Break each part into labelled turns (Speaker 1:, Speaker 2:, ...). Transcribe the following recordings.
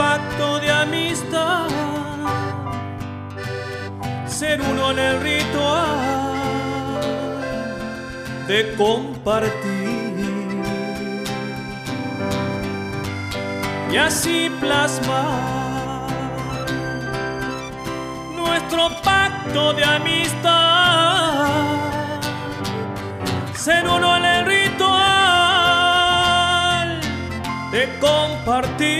Speaker 1: pacto de amistad, ser uno en el ritual de compartir. Y así plasmar nuestro pacto de amistad, ser uno en el ritual de compartir.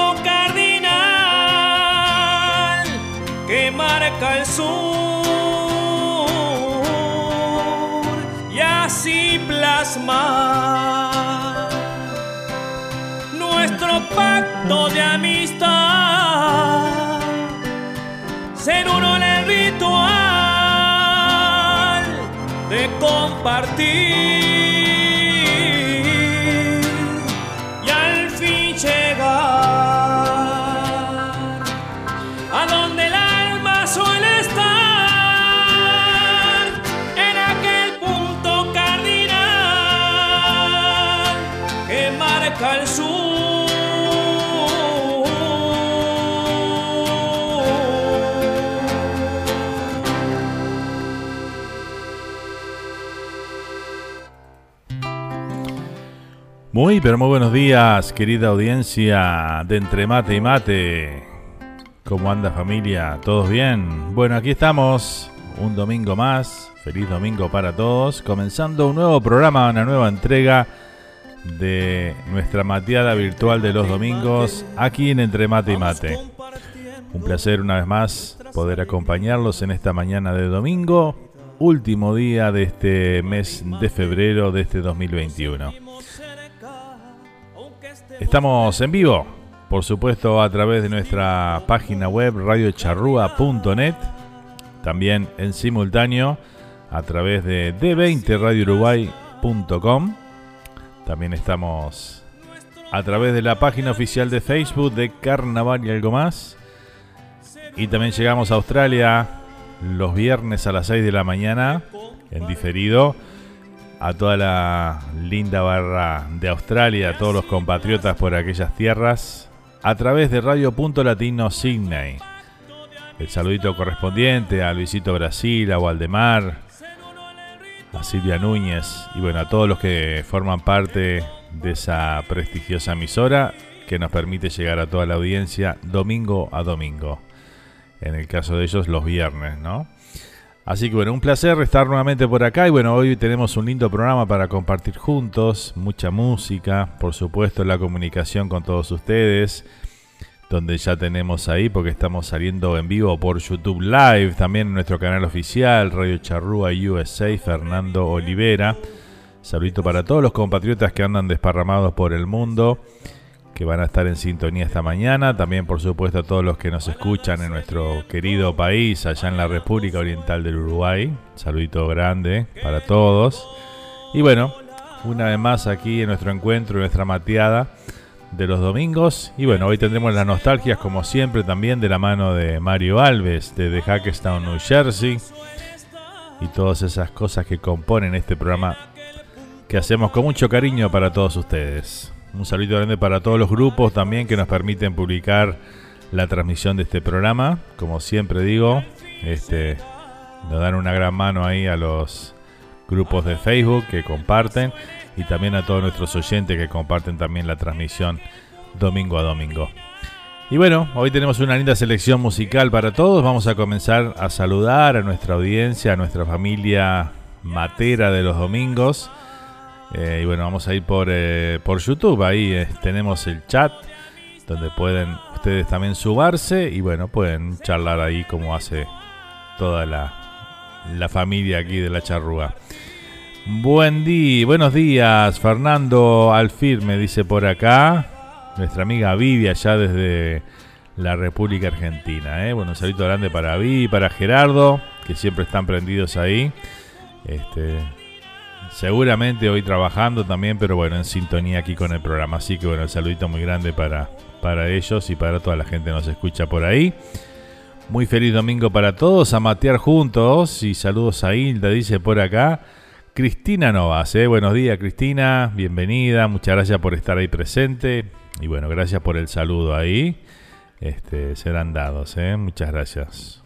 Speaker 1: nuestro pacto de amistad, uno en el ritual de compartir
Speaker 2: Muy, pero muy buenos días, querida audiencia de Entre Mate y Mate. ¿Cómo anda familia? ¿Todos bien? Bueno, aquí estamos, un domingo más. Feliz domingo para todos. Comenzando un nuevo programa, una nueva entrega de nuestra mateada virtual de los domingos aquí en Entre Mate y Mate. Un placer una vez más poder acompañarlos en esta mañana de domingo, último día de este mes de febrero de este 2021. Estamos en vivo por supuesto a través de nuestra página web radiocharrúa.net, también en simultáneo a través de d20radiouruguay.com. También estamos a través de la página oficial de Facebook de Carnaval y algo más. Y también llegamos a Australia los viernes a las 6 de la mañana en diferido a toda la linda barra de Australia, a todos los compatriotas por aquellas tierras, a través de Radio Punto Latino Sydney. El saludito correspondiente a Luisito Brasil, a Waldemar, a Silvia Núñez y bueno, a todos los que forman parte de esa prestigiosa emisora que nos permite llegar a toda la audiencia domingo a domingo. En el caso de ellos, los viernes, ¿no? Así que bueno, un placer estar nuevamente por acá y bueno, hoy tenemos un lindo programa para compartir juntos, mucha música, por supuesto la comunicación con todos ustedes, donde ya tenemos ahí porque estamos saliendo en vivo por YouTube Live, también en nuestro canal oficial, Radio Charrúa USA, Fernando Olivera. Saludito para todos los compatriotas que andan desparramados por el mundo que van a estar en sintonía esta mañana. También, por supuesto, a todos los que nos escuchan en nuestro querido país, allá en la República Oriental del Uruguay. Saludito grande para todos. Y bueno, una vez más aquí en nuestro encuentro, en nuestra mateada de los domingos. Y bueno, hoy tendremos las nostalgias, como siempre, también de la mano de Mario Alves, desde Hackestown, New Jersey. Y todas esas cosas que componen este programa que hacemos con mucho cariño para todos ustedes. Un saludo grande para todos los grupos también que nos permiten publicar la transmisión de este programa. Como siempre digo, este, nos dan una gran mano ahí a los grupos de Facebook que comparten y también a todos nuestros oyentes que comparten también la transmisión domingo a domingo. Y bueno, hoy tenemos una linda selección musical para todos. Vamos a comenzar a saludar a nuestra audiencia, a nuestra familia matera de los domingos. Eh, y bueno, vamos a ir por, eh, por YouTube. Ahí eh, tenemos el chat donde pueden ustedes también sumarse y bueno, pueden charlar ahí como hace toda la, la familia aquí de la charrúa. Buen día, buenos días, Fernando Alfir me dice por acá. Nuestra amiga Vivi allá desde la República Argentina. Bueno, un saludo grande para Vivi, para Gerardo, que siempre están prendidos ahí. Este, Seguramente hoy trabajando también, pero bueno, en sintonía aquí con el programa. Así que bueno, el saludito muy grande para, para ellos y para toda la gente que nos escucha por ahí. Muy feliz domingo para todos, a matear juntos y saludos a Hilda, dice por acá. Cristina Novas, ¿eh? buenos días Cristina, bienvenida, muchas gracias por estar ahí presente y bueno, gracias por el saludo ahí. Este, serán dados, ¿eh? muchas gracias.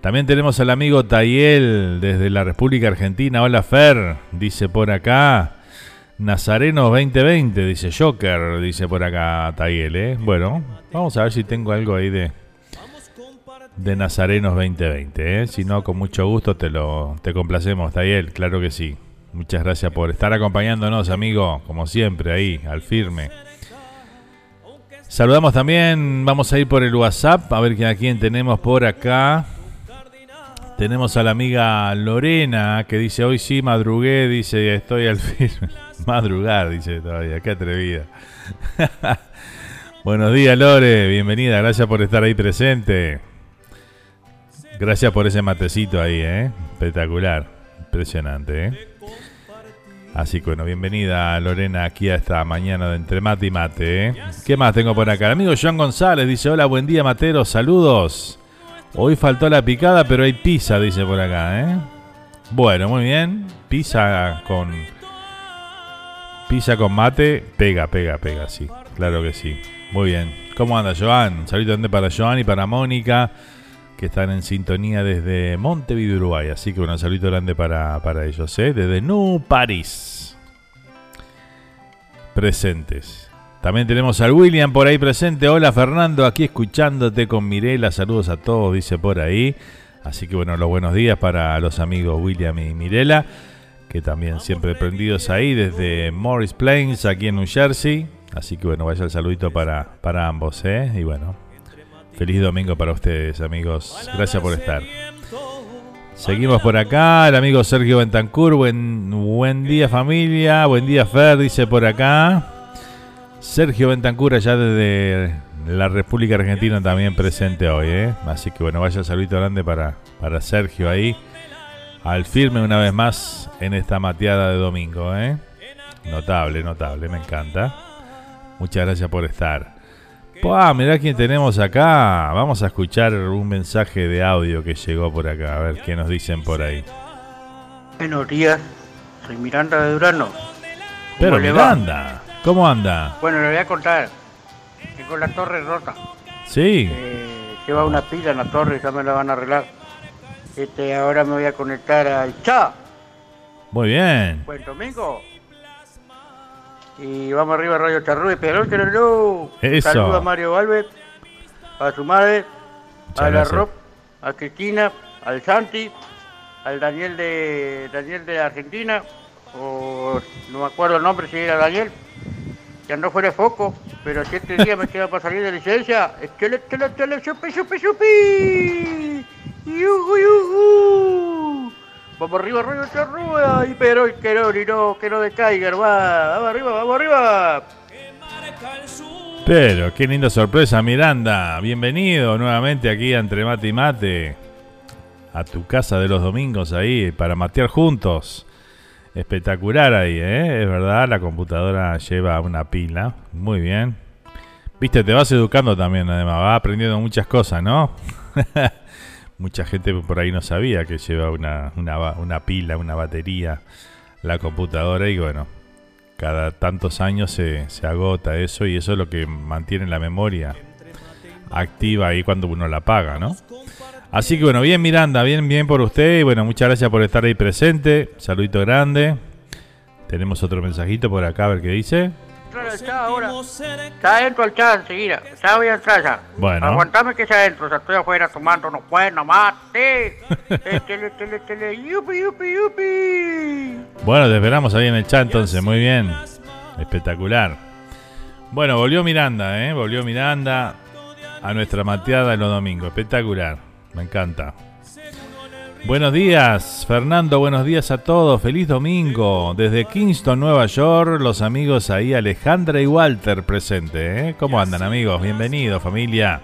Speaker 2: También tenemos al amigo Tayel desde la República Argentina. Hola Fer, dice por acá. Nazareno 2020, dice Joker, dice por acá Tayel. ¿eh? Bueno, vamos a ver si tengo algo ahí de, de Nazarenos 2020. ¿eh? Si no, con mucho gusto te lo te complacemos, Tayel, claro que sí. Muchas gracias por estar acompañándonos, amigo, como siempre, ahí, al firme. Saludamos también, vamos a ir por el WhatsApp, a ver a quién tenemos por acá. Tenemos a la amiga Lorena que dice, hoy sí madrugué, dice, estoy al fin. Madrugar, dice todavía, qué atrevida. Buenos días Lore, bienvenida, gracias por estar ahí presente. Gracias por ese matecito ahí, ¿eh? espectacular, impresionante. ¿eh? Así que bueno, bienvenida Lorena aquí a esta mañana de entre mate y mate. ¿eh? ¿Qué más tengo por acá? El amigo Joan González dice, hola, buen día Matero, saludos. Hoy faltó la picada, pero hay pizza, dice por acá, ¿eh? Bueno, muy bien. Pizza con. Pizza con mate. Pega, pega, pega, sí. Claro que sí. Muy bien. ¿Cómo anda, Joan? Saludos para Joan y para Mónica, que están en sintonía desde Montevideo, Uruguay. Así que un saludo grande para, para ellos, ¿eh? Desde New Paris. Presentes. También tenemos al William por ahí presente. Hola Fernando, aquí escuchándote con Mirela. Saludos a todos, dice por ahí. Así que bueno, los buenos días para los amigos William y Mirela, que también siempre prendidos ahí desde Morris Plains, aquí en New Jersey. Así que bueno, vaya el saludito para, para ambos, ¿eh? Y bueno, feliz domingo para ustedes, amigos. Gracias por estar. Seguimos por acá, el amigo Sergio Bentancur. Buen, buen día familia, buen día Fer, dice por acá. Sergio Bentancura ya desde la República Argentina también presente hoy, ¿eh? Así que bueno, vaya saludito grande para, para Sergio ahí. Al firme una vez más en esta mateada de domingo, ¿eh? Notable, notable, me encanta. Muchas gracias por estar. Pues, mirá quién tenemos acá. Vamos a escuchar un mensaje de audio que llegó por acá. A ver qué nos dicen por ahí.
Speaker 3: Buenos días, soy Miranda de Durano.
Speaker 2: Pero Miranda, ¿cómo anda?
Speaker 3: Bueno, le voy a contar. Tengo la torre rota.
Speaker 2: Sí.
Speaker 3: Eh, lleva una pila en la torre, ya me la van a arreglar. Este, ahora me voy a conectar al chat.
Speaker 2: Muy bien.
Speaker 3: Buen domingo. Y vamos arriba, Radio Charrúa, pero no.
Speaker 2: Eso.
Speaker 3: Saludos a Mario Alves, a su madre,
Speaker 2: Muchas
Speaker 3: a la
Speaker 2: gracias.
Speaker 3: Rob, a Cristina, al Santi, al Daniel de Daniel de Argentina, o no me acuerdo el nombre si era Daniel, que andó fuera foco, pero siete días me queda para salir de licencia. Chele, chele, chele, chupi, chupi, chupi. Yujú, yujú. Vamos arriba, arriba, charrúa, y pero que no, no, que no decaiga, hermano. Vamos arriba, vamos arriba.
Speaker 2: Pero, qué linda sorpresa, Miranda. Bienvenido nuevamente aquí Entre Mate y Mate. A tu casa de los domingos ahí para matear juntos. Espectacular ahí, ¿eh? Es verdad, la computadora lleva una pila. Muy bien. Viste, te vas educando también, además. Vas aprendiendo muchas cosas, ¿no? Mucha gente por ahí no sabía que lleva una, una, una pila, una batería, la computadora y bueno, cada tantos años se, se agota eso y eso es lo que mantiene la memoria activa ahí cuando uno la apaga, ¿no? Así que bueno, bien Miranda, bien, bien por usted y bueno, muchas gracias por estar ahí presente. Saludito grande. Tenemos otro mensajito por acá, a ver qué dice.
Speaker 3: Chat ahora. Ya entro al chat enseguida. Ya voy a entrar ya.
Speaker 2: Bueno.
Speaker 3: Aguantame que ya entro. Ya estoy afuera tomando no bueno mate. Tele, tele, tele. Yupi, yupi, yupi.
Speaker 2: Bueno, te esperamos ahí en el chat entonces, muy bien. Espectacular. Bueno, volvió Miranda, ¿eh? Volvió Miranda a nuestra mateada de los domingos. Espectacular, me encanta. Buenos días, Fernando, buenos días a todos. Feliz domingo. Desde Kingston, Nueva York, los amigos ahí, Alejandra y Walter presente. ¿eh? ¿Cómo andan amigos? Bienvenidos familia.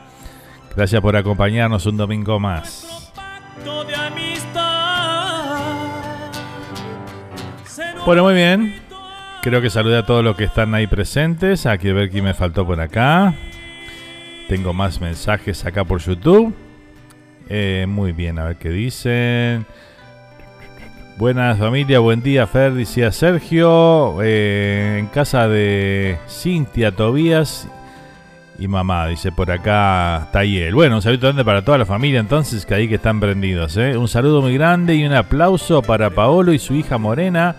Speaker 2: Gracias por acompañarnos un domingo más. Bueno, muy bien. Creo que saludé a todos los que están ahí presentes. Aquí a ver quién me faltó por acá. Tengo más mensajes acá por YouTube. Eh, muy bien, a ver qué dicen. Buenas familia, buen día Fer, decía Sergio. eh, en casa de Cintia, Tobías y mamá, dice por acá Tayel. Bueno, un saludo grande para toda la familia entonces, que ahí que están prendidos. ¿eh? Un saludo muy grande y un aplauso para Paolo y su hija Morena,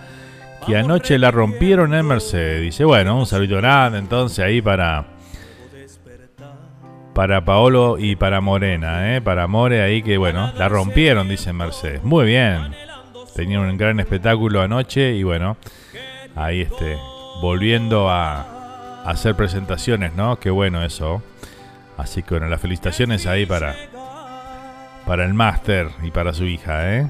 Speaker 2: que anoche la rompieron en Mercedes. Dice, bueno, un saludo grande entonces ahí para... Para Paolo y para Morena, ¿eh? para More ahí que bueno, la rompieron, dice Mercedes. Muy bien, tenían un gran espectáculo anoche y bueno, ahí este, volviendo a, a hacer presentaciones, ¿no? Qué bueno eso. Así que bueno, las felicitaciones ahí para, para el máster y para su hija, ¿eh?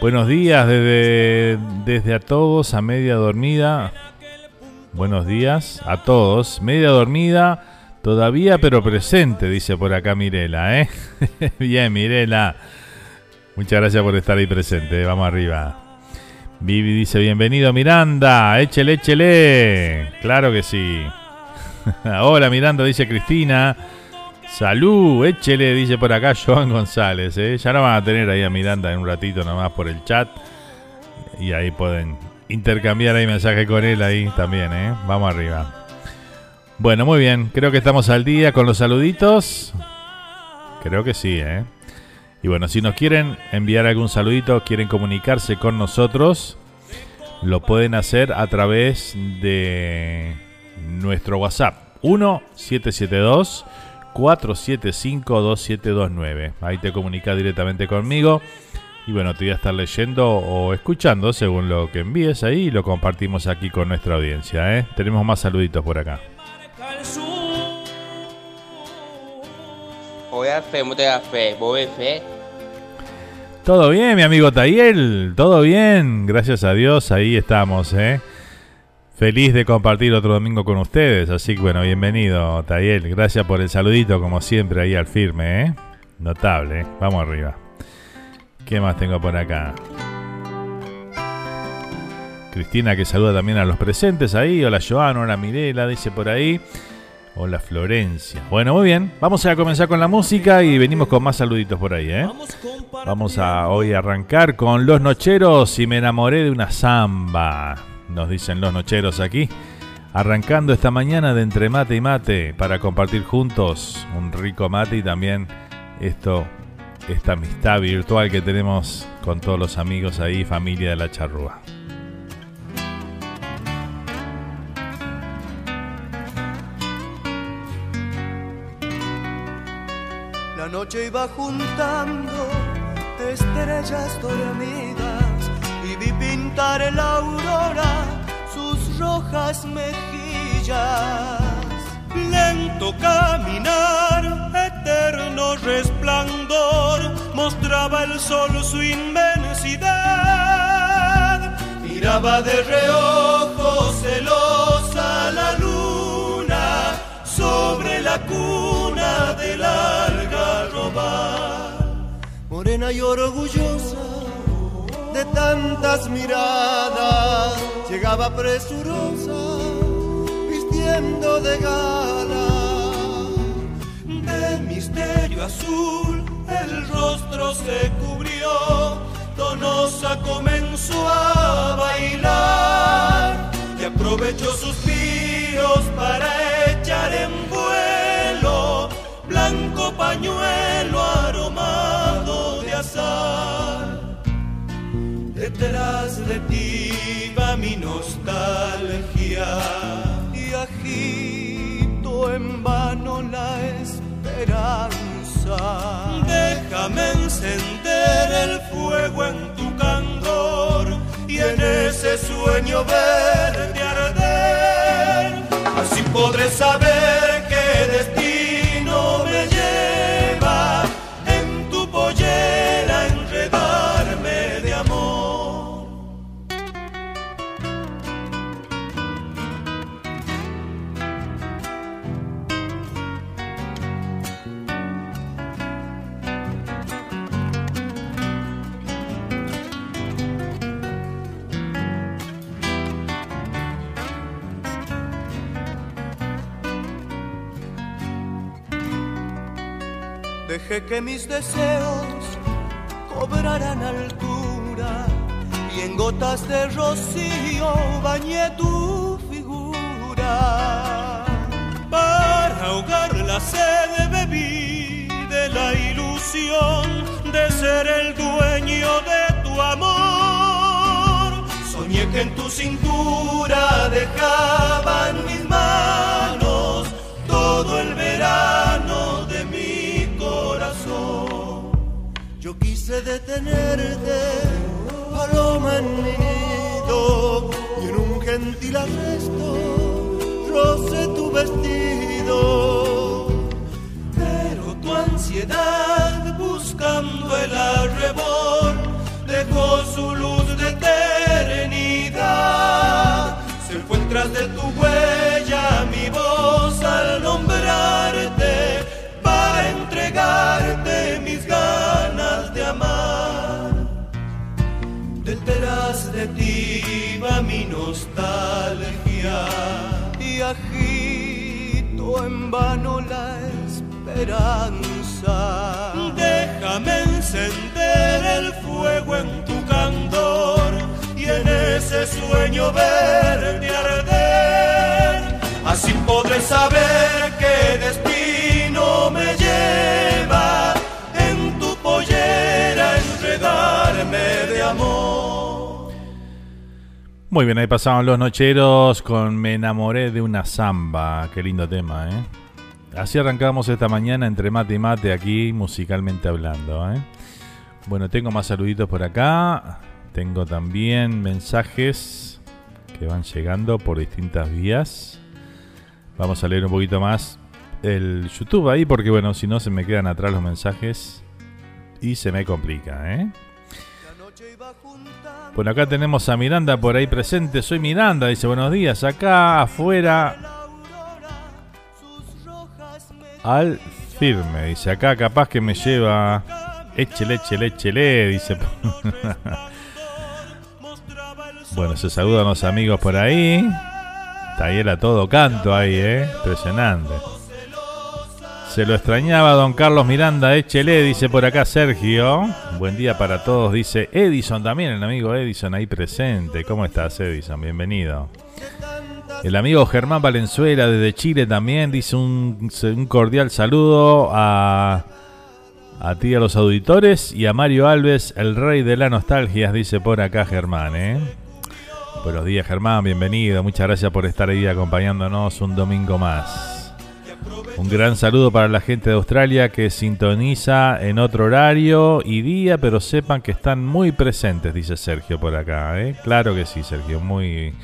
Speaker 2: Buenos días desde, desde a todos a media dormida. Buenos días a todos, media dormida. Todavía pero presente, dice por acá Mirela, ¿eh? Bien, Mirela. Muchas gracias por estar ahí presente. eh. Vamos arriba. Vivi dice, bienvenido Miranda. Échele, échele. Claro que sí. Hola Miranda, dice Cristina. Salud, échele, dice por acá Joan González. ¿eh? Ya no van a tener ahí a Miranda en un ratito nomás por el chat. Y ahí pueden intercambiar ahí mensaje con él ahí también, ¿eh? Vamos arriba. Bueno, muy bien. Creo que estamos al día con los saluditos. Creo que sí, ¿eh? Y bueno, si nos quieren enviar algún saludito, quieren comunicarse con nosotros, lo pueden hacer a través de nuestro WhatsApp 1772 475 2729. Ahí te comunicas directamente conmigo. Y bueno, te voy a estar leyendo o escuchando según lo que envíes ahí y lo compartimos aquí con nuestra audiencia. ¿eh? Tenemos más saluditos por acá.
Speaker 1: Al sur.
Speaker 4: Oi, Fé, muita fé, boa fé.
Speaker 2: Todo bien, mi amigo Tayel, todo bien, gracias a Dios, ahí estamos, ¿eh? Feliz de compartir otro domingo con ustedes, así que bueno, bienvenido Tayel, gracias por el saludito como siempre ahí al firme, ¿eh? Notable, ¿eh? vamos arriba. ¿Qué más tengo por acá? Cristina que saluda también a los presentes ahí, hola Joana, hola Mirela, dice por ahí. Hola Florencia. Bueno, muy bien. Vamos a comenzar con la música y venimos con más saluditos por ahí, ¿eh? Vamos a hoy arrancar con Los Nocheros y me enamoré de una samba. Nos dicen los nocheros aquí. Arrancando esta mañana de entre mate y mate para compartir juntos un rico mate y también esto, esta amistad virtual que tenemos con todos los amigos ahí, familia de la charrúa.
Speaker 5: Noche iba juntando estrellas dormidas y vi pintar en la aurora sus rojas mejillas.
Speaker 6: Lento caminar, eterno resplandor, mostraba el sol su inmensidad.
Speaker 5: Miraba de reojo celosa la luna sobre la cuna del algarrobal. Morena y orgullosa de tantas miradas, llegaba presurosa, vistiendo de gala.
Speaker 6: De misterio azul el rostro se cubrió, donosa comenzó a bailar y aprovechó suspiros para echar en vuelo blanco pañuelo De ti va mi nostalgia
Speaker 5: y agito en vano la esperanza.
Speaker 6: Déjame encender el fuego en tu candor y en ese sueño verde arder. Así podré saber
Speaker 5: Dejé que mis deseos cobraran altura y en gotas de rocío bañé tu figura.
Speaker 6: Para ahogar la sed bebí de la ilusión de ser el dueño de tu amor. Soñé que en tu cintura dejaban mis manos
Speaker 5: quise detenerte, paloma en mi nido, y en un gentil arresto roce tu vestido.
Speaker 6: Pero tu ansiedad buscando el arrebol dejó su luz de eternidad. Se fue tras de tu huella nostalgia
Speaker 5: y agito en vano la esperanza.
Speaker 6: Déjame encender el fuego en tu candor y en ese sueño verte arder. Así podré saber qué destino me lleva en tu pollera enredarme de amor.
Speaker 2: Muy bien, ahí pasaban los nocheros con Me enamoré de una samba. Qué lindo tema, ¿eh? Así arrancamos esta mañana entre mate y mate aquí, musicalmente hablando, ¿eh? Bueno, tengo más saluditos por acá. Tengo también mensajes que van llegando por distintas vías. Vamos a leer un poquito más el YouTube ahí porque bueno, si no se me quedan atrás los mensajes y se me complica, ¿eh? Bueno, acá tenemos a Miranda por ahí presente. Soy Miranda, dice buenos días. Acá afuera. Al firme, dice acá capaz que me lleva. Échele, échele, échele, dice. bueno, se saludan los amigos por ahí. Está todo canto ahí, ¿eh? Impresionante. Se lo extrañaba don Carlos Miranda, échele, dice por acá Sergio. Buen día para todos, dice Edison también, el amigo Edison ahí presente. ¿Cómo estás, Edison? Bienvenido. El amigo Germán Valenzuela desde Chile también dice un, cordial saludo a, a ti, a los auditores, y a Mario Alves, el rey de la nostalgia, dice por acá Germán, ¿eh? Buenos días Germán, bienvenido. Muchas gracias por estar ahí acompañándonos un domingo más. Un gran saludo para la gente de Australia que sintoniza en otro horario y día, pero sepan que están muy presentes, dice Sergio por acá. ¿eh? Claro que sí, Sergio, muy,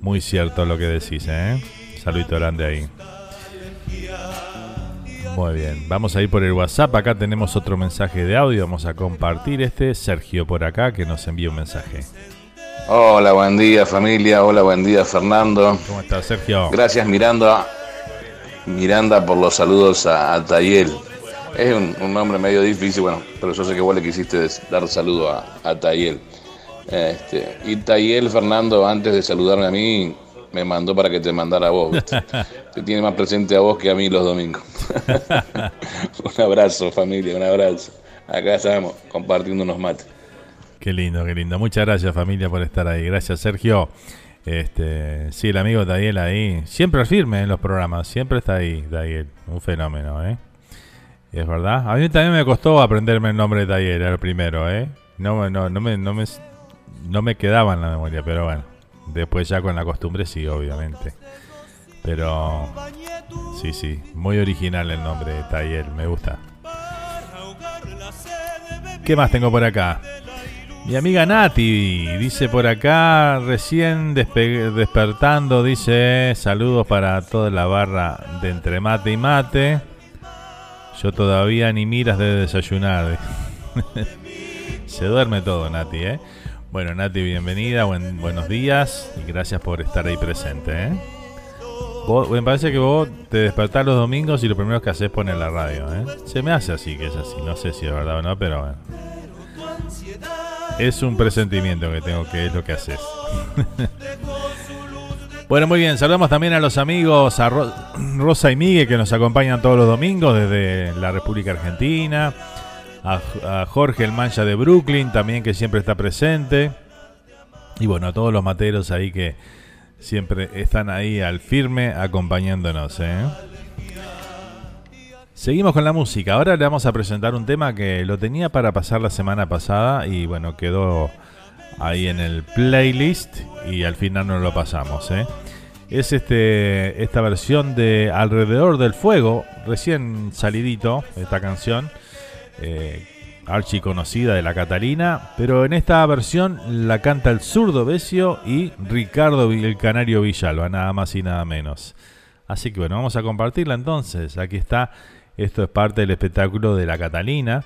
Speaker 2: muy cierto lo que decís. ¿eh? Saludito grande ahí. Muy bien, vamos a ir por el WhatsApp. Acá tenemos otro mensaje de audio. Vamos a compartir este. Sergio por acá que nos envía un mensaje.
Speaker 7: Hola, buen día familia. Hola, buen día Fernando.
Speaker 2: ¿Cómo estás, Sergio?
Speaker 7: Gracias Miranda, Miranda por los saludos a, Tayel. Es un, nombre medio difícil, bueno, pero yo sé que vos le quisiste dar saludo a, a Tayel. Este, y Tayel, Fernando, antes de saludarme a mí, me mandó para que te mandara a vos. Te tiene más presente a vos que a mí los domingos. un abrazo, familia, un abrazo. Acá estamos compartiendo unos mates.
Speaker 2: Qué lindo, qué lindo. Muchas gracias familia por estar ahí. Gracias Sergio. Este, sí, el amigo Daniel ahí, siempre firme en los programas, siempre está ahí, Daniel, un fenómeno, ¿eh? Es verdad. A mí también me costó aprenderme el nombre de Daniel, el primero, ¿eh? No, no, me, no, me, no me quedaba en la memoria, pero bueno, después ya con la costumbre sí, obviamente. Pero sí, sí, muy original el nombre de Tayel, me gusta. ¿Qué más tengo por acá? Mi amiga Nati dice por acá, recién despertando, dice saludos para toda la barra de entre mate y mate. Yo todavía ni miras de desayunar. Se duerme todo, Nati, ¿eh? Bueno, Nati, bienvenida, buenos días y gracias por estar ahí presente, ¿eh? me parece que vos te despertás los domingos y lo primero que haces es poner la radio, ¿eh? Se me hace así que es así, no sé si es verdad o no, pero bueno. Es un presentimiento que tengo que es lo que haces. bueno, muy bien. Saludamos también a los amigos, a Rosa y Miguel que nos acompañan todos los domingos desde la República Argentina. A, Jorge el Mancha de Brooklyn también que siempre está presente. Y bueno, a todos los materos ahí que siempre están ahí al firme acompañándonos. ¿eh? Seguimos con la música. Ahora le vamos a presentar un tema que lo tenía para pasar la semana pasada y bueno, quedó ahí en el playlist y al final no lo pasamos. ¿eh? Es este, esta versión de Alrededor del Fuego, recién salidito esta canción, eh, archi conocida de la Catalina, pero en esta versión la canta el zurdo Besio y Ricardo el Canario Villalba, nada más y nada menos. Así que bueno, vamos a compartirla entonces. Aquí está esto es parte del espectáculo de La Catalina,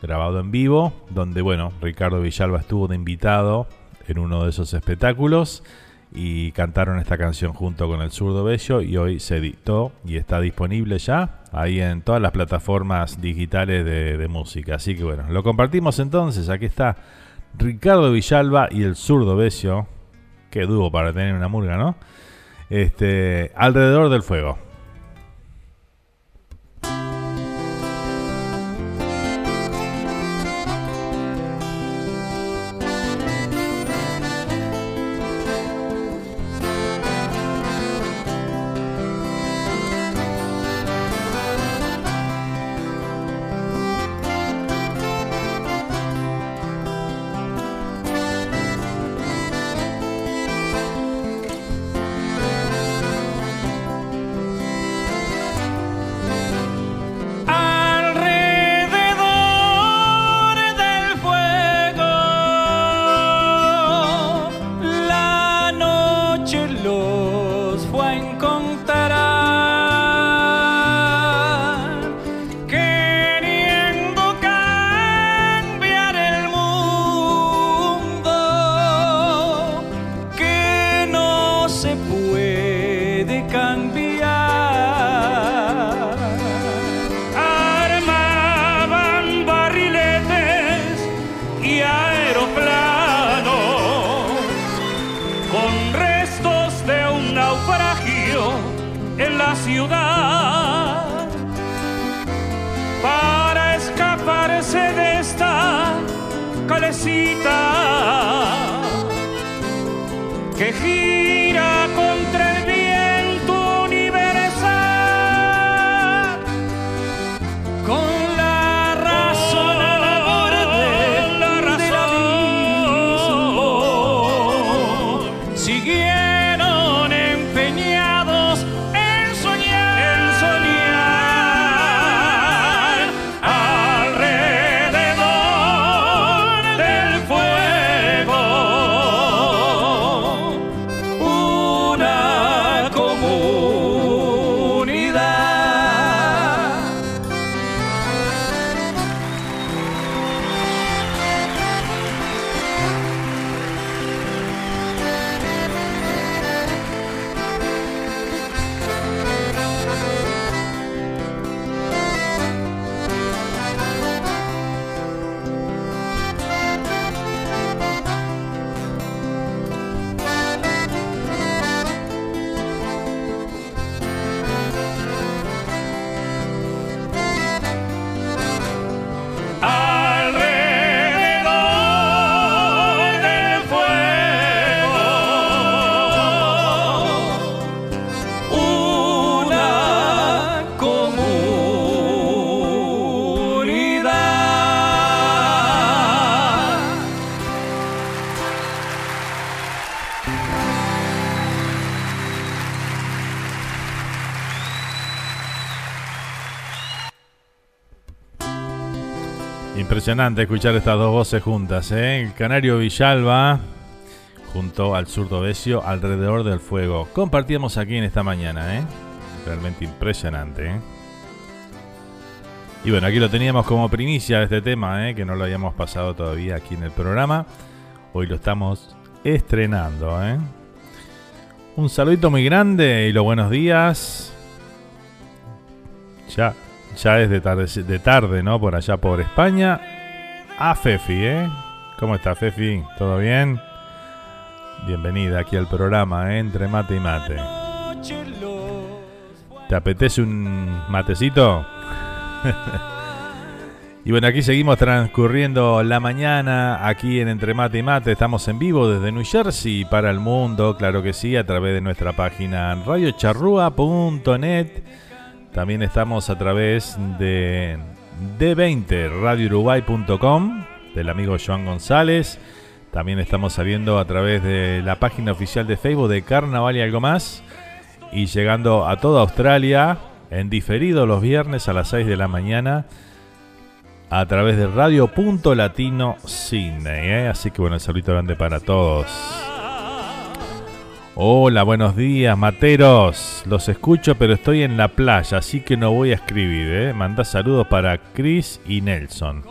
Speaker 2: grabado en vivo, donde, bueno, Ricardo Villalba estuvo de invitado en uno de esos espectáculos y cantaron esta canción junto con el zurdo Bello y hoy se editó y está disponible ya ahí en todas las plataformas digitales de, música. Así que bueno, lo compartimos entonces. Aquí está Ricardo Villalba y el zurdo Bello. Qué dúo para tener una murga, ¿no? Este, alrededor del fuego. Impresionante escuchar estas dos voces juntas, ¿eh? El canario Villalba junto al zurdo Besio alrededor del fuego. Compartíamos aquí en esta mañana, ¿eh? Realmente impresionante, ¿eh? Y bueno, aquí lo teníamos como primicia de este tema, ¿eh? Que no lo habíamos pasado todavía aquí en el programa. Hoy lo estamos estrenando. Un saludito muy grande y los buenos días. Ya, ya es de tarde, de tarde, ¿no? Por allá por España. A Fefi, ¿eh? ¿Cómo está Fefi? ¿Todo bien? Bienvenida aquí al programa, ¿eh? Entre mate y mate. ¿Te apetece un matecito? y bueno, aquí seguimos transcurriendo la mañana aquí en Entre Mate y Mate. Estamos en vivo desde New Jersey para el mundo, claro que sí, a través de nuestra página radiocharrúa.net. También estamos a través de D20 radiouruguay.com del amigo Joan González. También estamos saliendo a través de la página oficial de Facebook de Carnaval y algo más. Y llegando a toda Australia en diferido los viernes a las 6 de la mañana a través de Radio Punto Latino Sydney. ¿eh? Así que bueno, el saludito grande para todos. Hola, buenos días, materos. Los escucho, pero estoy en la playa, así que no voy a escribir. ¿eh? Manda saludos para Chris y Nelson.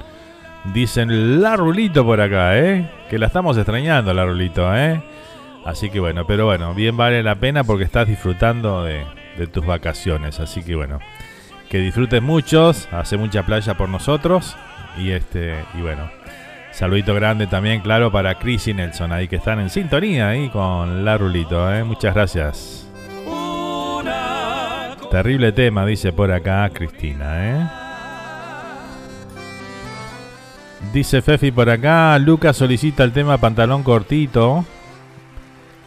Speaker 2: Dicen la Rulito por acá, ¿eh? Que la estamos extrañando, la Rulito, ¿eh? Así que bueno, pero bueno, bien vale la pena porque estás disfrutando de, de tus vacaciones. Así que bueno, que disfrutes muchos, hace mucha playa por nosotros. Y este, y bueno, saludito grande también, claro, para Chris y Nelson ahí que están en sintonía ahí con la Rulito, ¿eh? Muchas gracias. Terrible tema, dice por acá Cristina, ¿eh? Dice Fefi por acá, Lucas solicita el tema pantalón cortito.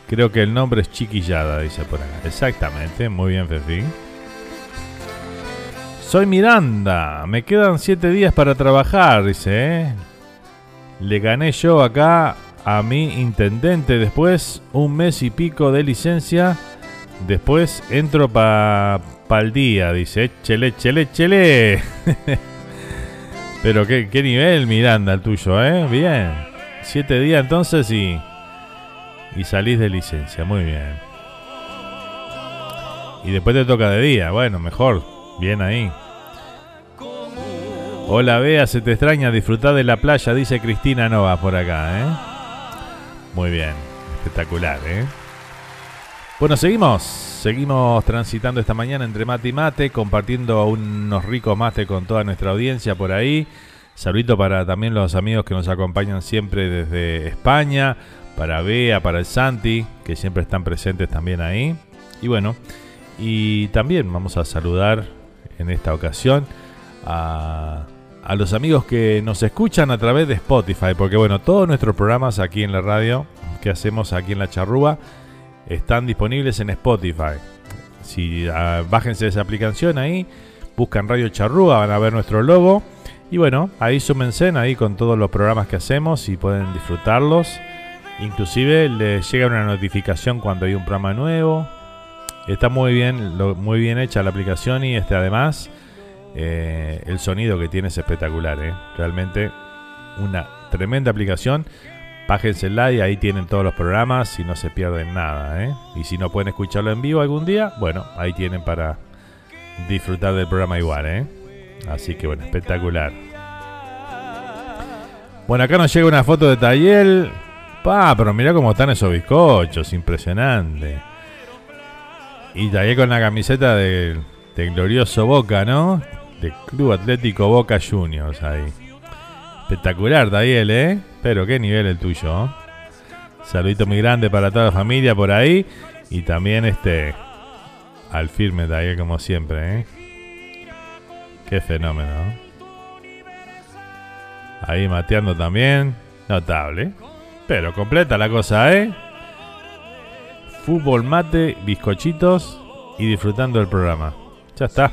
Speaker 2: Creo que el nombre es chiquillada, dice por acá. Exactamente, muy bien Fefi. Soy Miranda, me quedan siete días para trabajar, dice. ¿eh? Le gané yo acá a mi intendente después un mes y pico de licencia. Después entro para pa el día, dice. Chele, chele, chele. Pero qué, qué nivel, Miranda, el tuyo, ¿eh? Bien. Siete días entonces y, y salís de licencia. Muy bien. Y después te toca de día. Bueno, mejor. Bien ahí. Hola, Bea, se te extraña disfrutar de la playa, dice Cristina Nova por acá, ¿eh? Muy bien. Espectacular, ¿eh? Bueno, seguimos. Seguimos transitando esta mañana entre mate y mate, compartiendo unos ricos mate con toda nuestra audiencia por ahí. Saludito para también los amigos que nos acompañan siempre desde España, para Bea, para el Santi, que siempre están presentes también ahí. Y bueno, Y también vamos a saludar en esta ocasión a, a los amigos que nos escuchan a través de Spotify, porque bueno, todos nuestros programas aquí en la radio que hacemos aquí en la charrúa están disponibles en Spotify. Si ah, bájense esa aplicación ahí, buscan Radio Charrúa, van a ver nuestro logo. Y bueno, ahí súmense ahí con todos los programas que hacemos y pueden disfrutarlos. Inclusive les llega una notificación cuando hay un programa nuevo. Está muy bien, muy bien hecha la aplicación y este además eh, el sonido que tiene es espectacular. ¿eh? Realmente una tremenda aplicación. Pájensela y ahí tienen todos los programas y no se pierden nada. ¿eh? Y si no pueden escucharlo en vivo algún día, bueno, ahí tienen para disfrutar del programa igual. ¿eh? Así que bueno, espectacular. Bueno, acá nos llega una foto de Tayel. Pa, pero mira cómo están esos bizcochos, impresionante. Y Tayel con la camiseta del glorioso Boca, ¿no? De Club Atlético Boca Juniors ahí. Espectacular, Tayel, ¿eh? Pero qué nivel el tuyo. Saludito muy grande para toda la familia por ahí. Y también este. Al firme, Tayel, como siempre, ¿eh? Qué fenómeno. Ahí mateando también. Notable. Pero completa la cosa, ¿eh? Fútbol, mate, bizcochitos y disfrutando del programa. Ya está.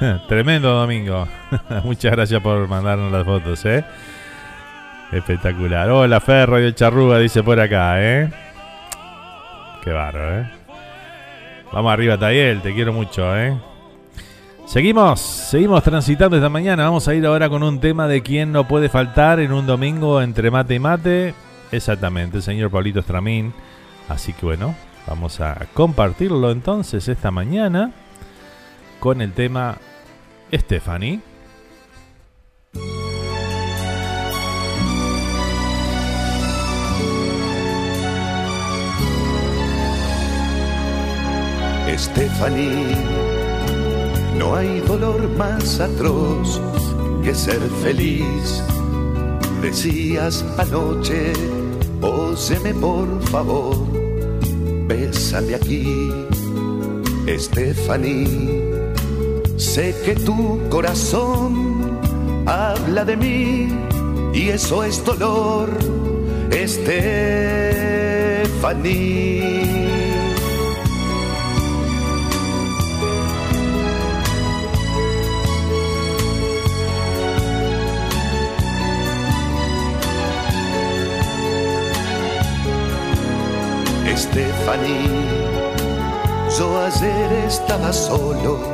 Speaker 2: Tremendo domingo. Muchas gracias por mandarnos las fotos, ¿eh? Espectacular. Hola, Ferro y el Charruga dice por acá, ¿eh? Qué barro, ¿eh? Vamos arriba, Tayel, te quiero mucho, ¿eh? Seguimos, seguimos transitando esta mañana. Vamos a ir ahora con un tema de quién no puede faltar en un domingo entre mate y mate. Exactamente, el señor Pablito Estramín. Así que bueno, vamos a compartirlo entonces esta mañana con el tema Stephanie.
Speaker 8: Stephanie, no hay dolor más atroz que ser feliz. Decías anoche, óseme por favor, bésame aquí, Stephanie Sé que tu corazón habla de mí y eso es dolor, Estefaní. Estefaní, yo ayer estaba solo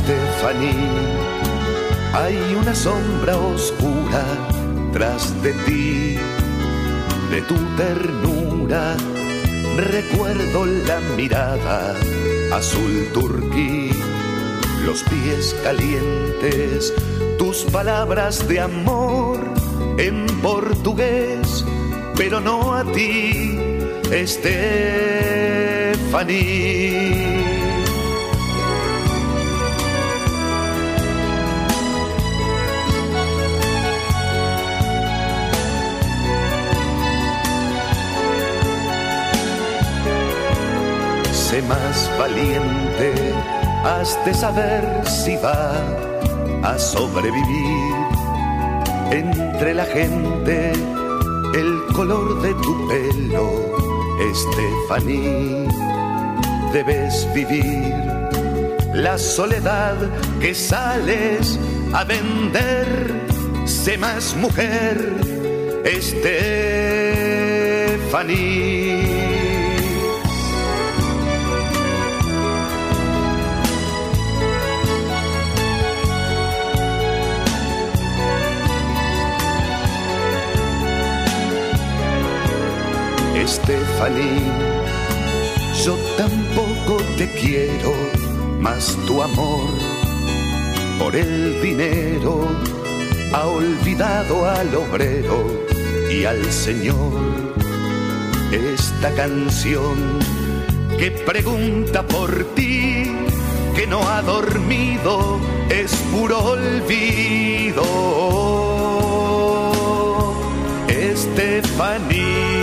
Speaker 8: Stephanie, hay una sombra oscura tras de ti, de tu ternura. Recuerdo la mirada azul turquí, los pies calientes, tus palabras de amor en portugués, pero no a ti, Stephanie. Valiente, has de saber si va a sobrevivir entre la gente el color de tu pelo, Estefaní. Debes vivir la soledad que sales a vender. Sé más mujer, Estefaní. Estefaní, yo tampoco te quiero, más tu amor por el dinero ha olvidado al obrero y al Señor. Esta canción que pregunta por ti, que no ha dormido, es puro olvido. Estefanía.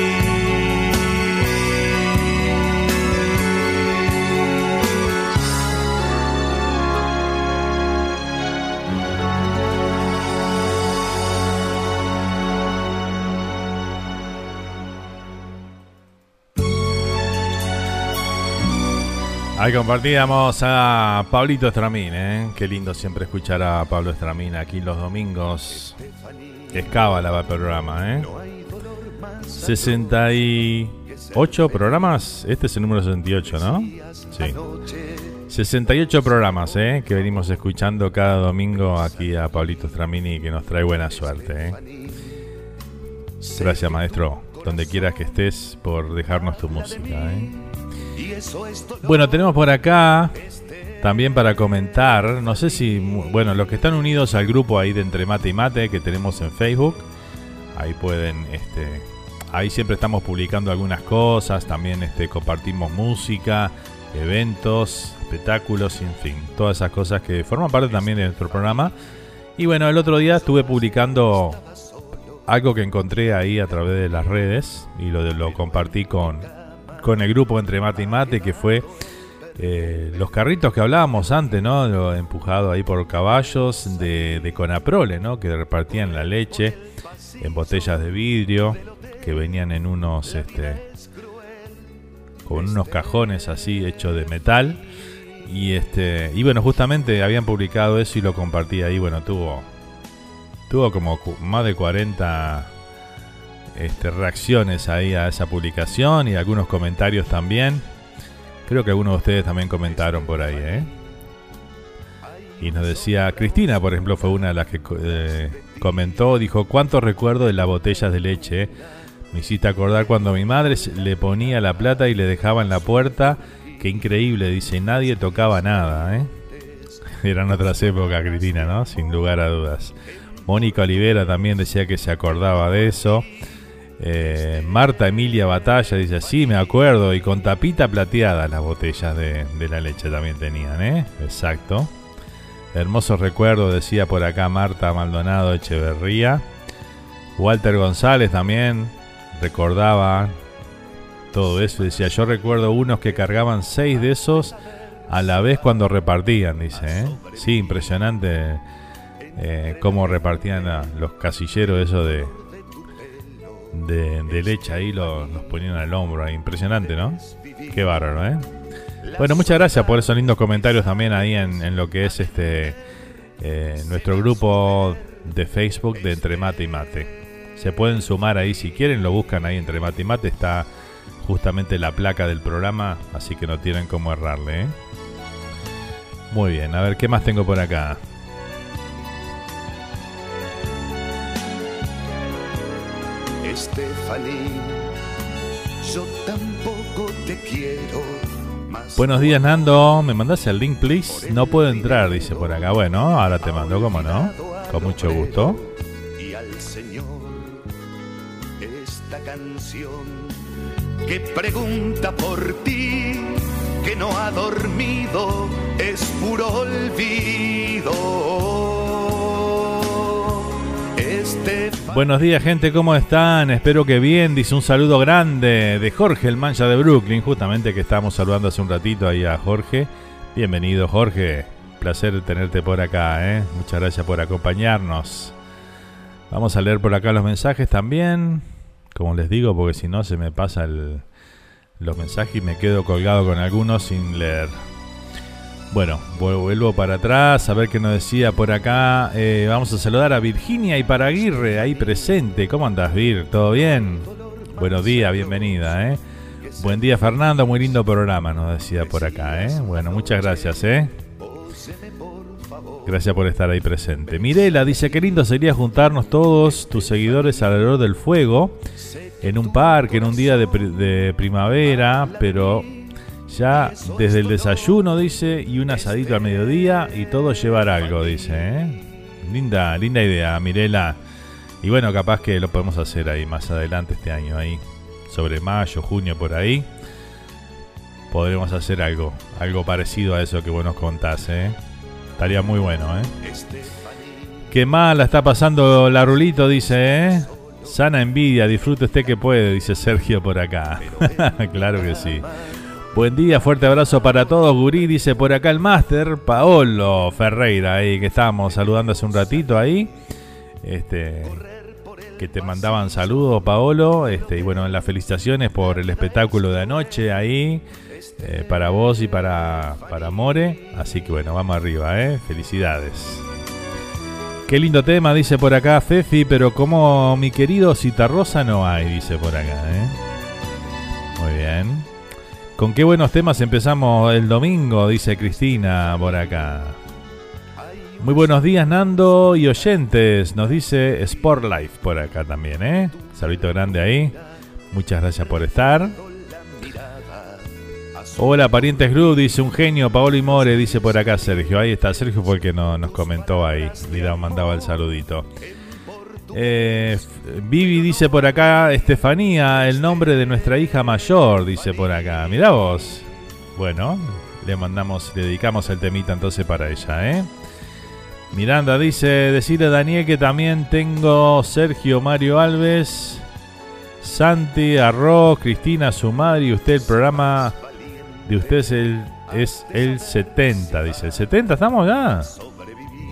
Speaker 2: Ahí compartíamos a Pablito Estramín, ¿eh? Qué lindo siempre escuchar a Pablo Estramín aquí los domingos. Escábala va el programa, ¿eh? 68 programas. Este es el número 68, ¿no? Sí. 68 programas, ¿eh? Que venimos escuchando cada domingo aquí a Pablito Stramini que nos trae buena suerte, ¿eh? Gracias, maestro. Donde quieras que estés por dejarnos tu música, ¿eh? Bueno, tenemos por acá también para comentar, no sé si, bueno, los que están unidos al grupo ahí de Entre Mate y Mate que tenemos en Facebook, ahí pueden, este, ahí siempre estamos publicando algunas cosas, también este, compartimos música, eventos, espectáculos, en fin, todas esas cosas que forman parte también de nuestro programa. Y bueno, el otro día estuve publicando algo que encontré ahí a través de las redes y lo, lo compartí con, con el grupo Entre Mate y Mate, que fue eh, los carritos que hablábamos antes, ¿no? Empujado ahí por caballos de, de Conaprole, ¿no? Que repartían la leche en botellas de vidrio, que venían en unos, este, con unos cajones así hechos de metal. Y este, y bueno, justamente habían publicado eso y lo compartí ahí. Bueno, tuvo, tuvo como más de 40 este, reacciones ahí a esa publicación y algunos comentarios también. Creo que algunos de ustedes también comentaron por ahí, ¿eh? Y nos decía, Cristina, por ejemplo, fue una de las que eh, comentó, dijo, ¿cuántos recuerdo de las botellas de leche? Me hiciste acordar cuando mi madre le ponía la plata y le dejaba en la puerta. Qué increíble, dice, nadie tocaba nada, ¿eh? Eran otras épocas, Cristina, ¿no? Sin lugar a dudas. Mónica Olivera también decía que se acordaba de eso. Eh, Marta Emilia Batalla dice, sí, me acuerdo, y con tapita plateada las botellas de, la leche también tenían, ¿eh? Exacto. Hermosos recuerdos, decía por acá Marta Maldonado Echeverría. Walter González también recordaba todo eso. Decía, yo recuerdo unos que cargaban seis de esos a la vez cuando repartían, dice. ¿eh? Sí, impresionante eh, cómo repartían los casilleros eso de, de, leche ahí, los, ponían al hombro. Impresionante, ¿no? Qué bárbaro, ¿eh? Bueno, muchas gracias por esos lindos comentarios también ahí en, lo que es este eh, nuestro grupo de Facebook de Entre Mate y Mate. Se pueden sumar ahí si quieren, lo buscan ahí Entre Mate y Mate, está justamente la placa del programa, así que no tienen cómo errarle. ¿eh? Muy bien, a ver qué más tengo por acá.
Speaker 8: Yo tampoco te quiero.
Speaker 2: Buenos días, Nando. ¿Me mandas el link, please? No puedo entrar, dice por acá. Bueno, ahora te mando, ¿cómo no? Con mucho gusto.
Speaker 8: Y al Señor, esta canción que pregunta por ti, que no ha dormido, es puro olvido
Speaker 2: Buenos días, gente, ¿cómo están? Espero que bien. Dice un saludo grande de Jorge, el mancha de Brooklyn, justamente que estábamos saludando hace un ratito ahí a Jorge. Bienvenido, Jorge. Placer tenerte por acá, ¿eh? Muchas gracias por acompañarnos. Vamos a leer por acá los mensajes también. Como les digo, porque si no se me pasa los mensajes y me quedo colgado con algunos sin leer. Bueno, vuelvo para atrás a ver qué nos decía por acá. Eh, vamos a saludar a Virginia y Paraguirre ahí presente. ¿Cómo andas, Vir? ¿Todo bien? Buenos días, bienvenida, ¿eh? Buen día, Fernando. Muy lindo programa, nos decía por acá, ¿eh? Bueno, muchas gracias, ¿eh? Gracias por estar ahí presente. Mirela dice, qué lindo sería juntarnos todos tus seguidores alrededor del fuego en un parque, en un día de, de primavera, pero ya desde el desayuno, dice, y un asadito al mediodía y todo llevar algo, dice. ¿eh? Linda, linda idea, Mirela. Y bueno, capaz que lo podemos hacer ahí más adelante este año, ahí, sobre mayo, junio, por ahí. Podremos hacer algo, algo parecido a eso que vos nos contás, ¿eh? Estaría muy bueno, ¿eh? Qué mal la está pasando la Rulito, dice, ¿eh? Sana envidia, disfrute usted que puede, dice Sergio por acá. claro que sí. Buen día, fuerte abrazo para todos. Gurí dice por acá el máster, Paolo Ferreira, ahí que estábamos saludando hace un ratito ahí. Este, que te mandaban saludos, Paolo. Este, y bueno, las felicitaciones por el espectáculo de anoche ahí. Eh, para vos y para, para More. Así que bueno, vamos arriba, ¿eh? Felicidades. Qué lindo tema, dice por acá Fefi, pero como mi querido Citarrosa no hay, dice por acá, ¿eh? Muy bien. Con qué buenos temas empezamos el domingo, dice Cristina por acá. Muy buenos días Nando y oyentes, nos dice Sport Life por acá también, ¿eh? Saludito grande ahí. Muchas gracias por estar. Hola, parientes Group, dice un genio, Paolo y More, dice por acá Sergio. Ahí está, Sergio fue el que nos comentó ahí, y mandaba el saludito. Eh, Vivi dice por acá, Estefanía, el nombre de nuestra hija mayor, dice por acá. Mirá vos. Bueno, le mandamos, le dedicamos el temita entonces para ella, ¿eh? Miranda dice, decirle a Daniel que también tengo Sergio Mario Alves, Santi Arroz, Cristina, su madre y usted el programa de usted es el, es el 70, dice. ¿El 70 estamos ya?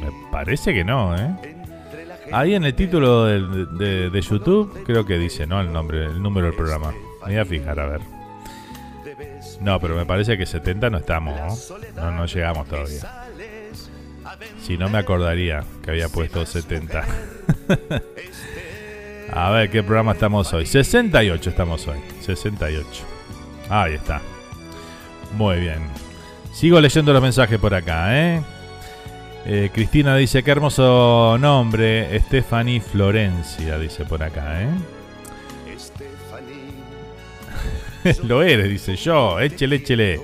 Speaker 2: Me parece que no, ¿eh? Ahí en el título de, YouTube creo que dice, ¿no? El nombre, el número del programa. Me voy a fijar, a ver. No, pero me parece que 70 no estamos, ¿no? No, llegamos todavía. Si no me acordaría que había puesto 70. a ver, ¿qué programa estamos hoy? 68 estamos hoy. 68. Ahí está. Muy bien. Sigo leyendo los mensajes por acá, ¿eh? Eh, Cristina dice, qué hermoso nombre, Stephanie Florencia, dice por acá, ¿eh? Lo eres, dice yo, échele, échele.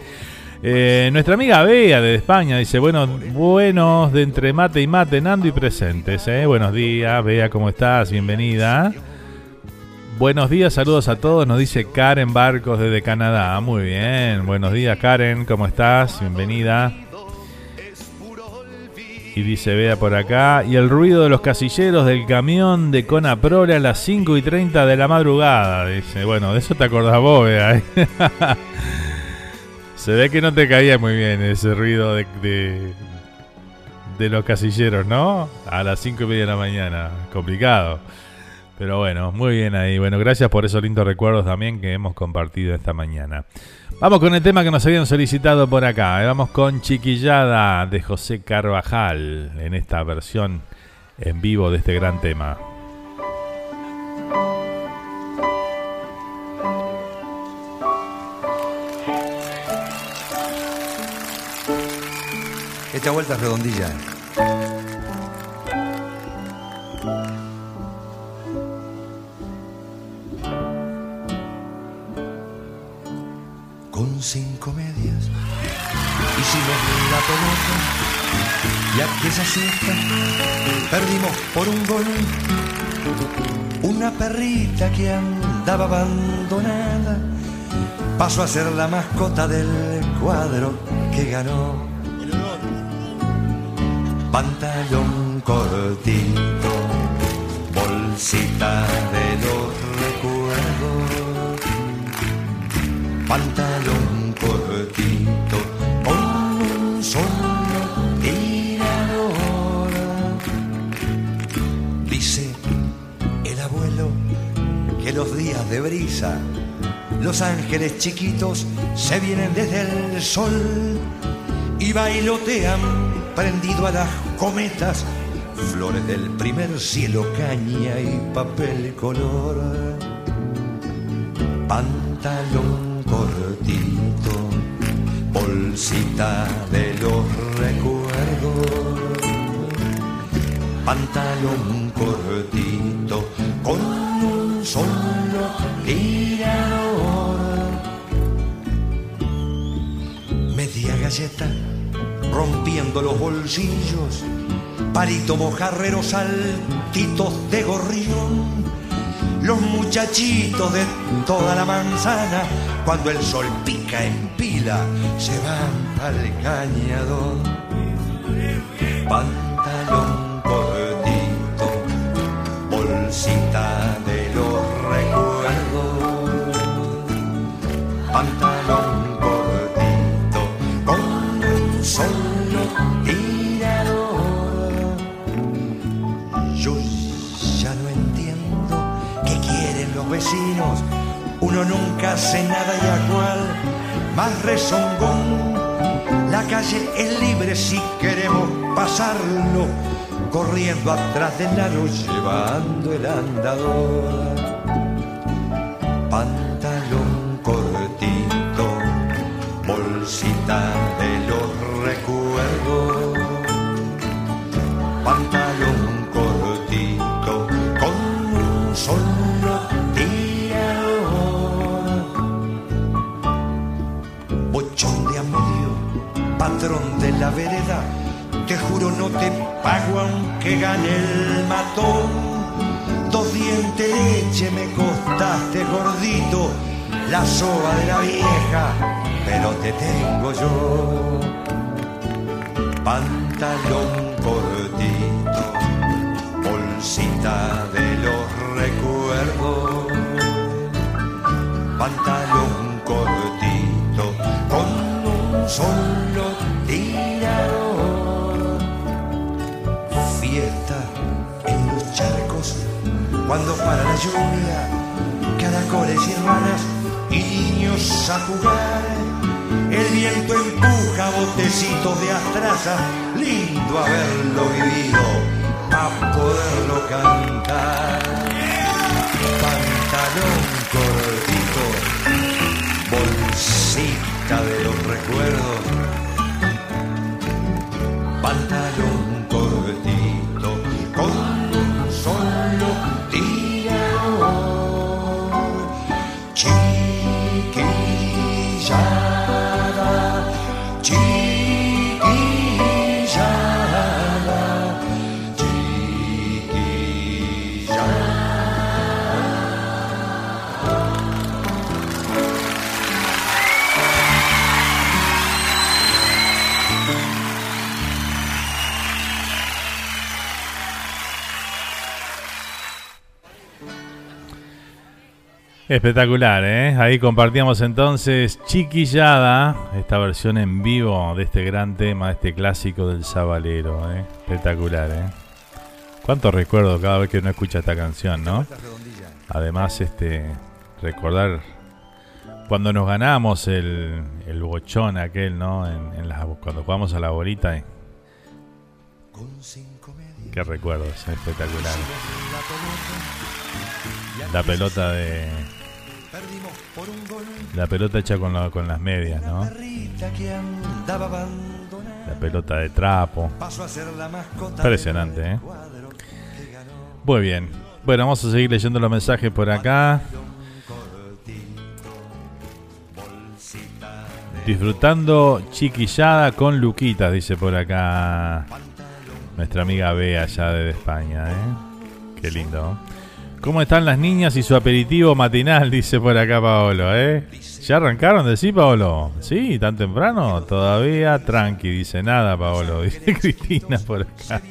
Speaker 2: Eh, nuestra amiga Bea de España dice, buenos, buenos de entre mate y mate, Nando y presentes, ¿eh? Buenos días, Bea, ¿cómo estás? Bienvenida. Buenos días, saludos a todos, nos dice Karen Barcos desde Canadá. Muy bien, buenos días Karen, ¿cómo estás? Bienvenida. Y dice, vea por acá. Y el ruido de los casilleros del camión de Conaprole a las 5 y 30 de la madrugada. Dice, bueno, de eso te acordás vos, vea. ¿eh? Se ve que no te caía muy bien ese ruido de, de, los casilleros, ¿no? A las 5 y media de la mañana. Complicado. Pero bueno, muy bien ahí. Bueno, gracias por esos lindos recuerdos también que hemos compartido esta mañana. Vamos con el tema que nos habían solicitado por acá. Eh, vamos con Chiquillada de José Carvajal en esta versión en vivo de este gran tema.
Speaker 8: Esta vuelta es redondilla. Cinco medias. Hicimos la pelota y aquella siesta perdimos por un gol. Una perrita que andaba abandonada pasó a ser la mascota del cuadro que ganó. Pantalón cortito, bolsita de los recuerdos pantalón cortito con un solo tirador. Dice el abuelo que los días de brisa, los ángeles chiquitos se vienen desde el sol y bailotean prendido a las cometas, flores del primer cielo, caña y papel color. Pantalón cortito, bolsita de los recuerdos, pantalón cortito con un solo tirador. Media galleta rompiendo los bolsillos, palito mojarrero, saltitos de gorrión. Los muchachitos de toda la manzana, cuando el sol pica en pila, se van al cañador. Uno nunca hace nada cual más rezongón. La calle es libre si queremos pasarlo, corriendo atrás del aro, llevando el andador. La vereda, te juro no te pago aunque gane el matón. Dos dientes de leche me costaste gordito, la soba de la vieja, pero te tengo yo. Pantalón cortito, bolsita de los recuerdos. Pantalón cortito, con un solo cuando para la lluvia, caracoles y ranas y niños a jugar. El viento empuja botecitos de astraza, lindo haberlo vivido, pa' poderlo cantar. Pantalón cortito, bolsita de los recuerdos.
Speaker 2: Espectacular, ¿eh? Ahí compartíamos entonces Chiquillada, esta versión en vivo de este gran tema, de este clásico del Sabalero, ¿eh? Espectacular, ¿eh? Cuánto recuerdo cada vez que uno escucha esta canción, ¿no? Además, este, recordar cuando nos ganamos el, el bochón aquel, ¿no? En, en las- cuando jugamos a la bolita. ¿eh? Qué recuerdos, espectacular. La pelota de. La pelota hecha con, la- con las medias, ¿no? La pelota de trapo. Impresionante, ¿eh? Muy bien. Bueno, vamos a seguir leyendo los mensajes por acá. Disfrutando chiquillada con Luquita, dice por acá nuestra amiga Bea allá de España, ¿eh? Qué lindo. ¿Cómo están las niñas y su aperitivo matinal? Dice por acá Paolo, ¿eh? ¿Ya arrancaron de sí, Paolo? ¿Sí? ¿Tan temprano? Todavía tranqui, dice nada, Paolo. Dice Cristina por acá.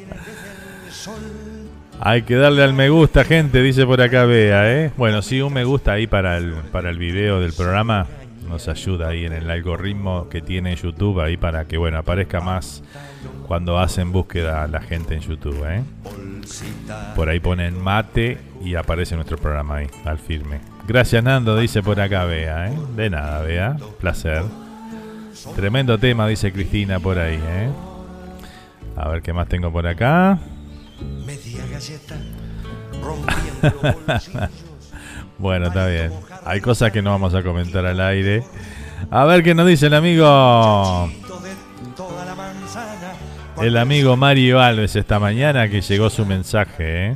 Speaker 2: Hay que darle al me gusta, gente, dice por acá Bea, ¿eh? Bueno, sí, un me gusta ahí para el, para el video del programa. Nos ayuda ahí en el algoritmo que tiene YouTube ahí para que, bueno, aparezca más cuando hacen búsqueda la gente en YouTube, ¿eh? Por ahí ponen mate y aparece nuestro programa ahí, al firme. Gracias, Nando, dice por acá Bea, ¿eh? De nada, Bea. Placer. Tremendo tema, dice Cristina por ahí, ¿eh? A ver qué más tengo por acá.
Speaker 8: Media galleta rompiendo los bolsillos.
Speaker 2: Bueno, está bien. Hay cosas que no vamos a comentar al aire. A ver qué nos dice el amigo. El amigo Mario Alves esta mañana que llegó su mensaje. ¿eh?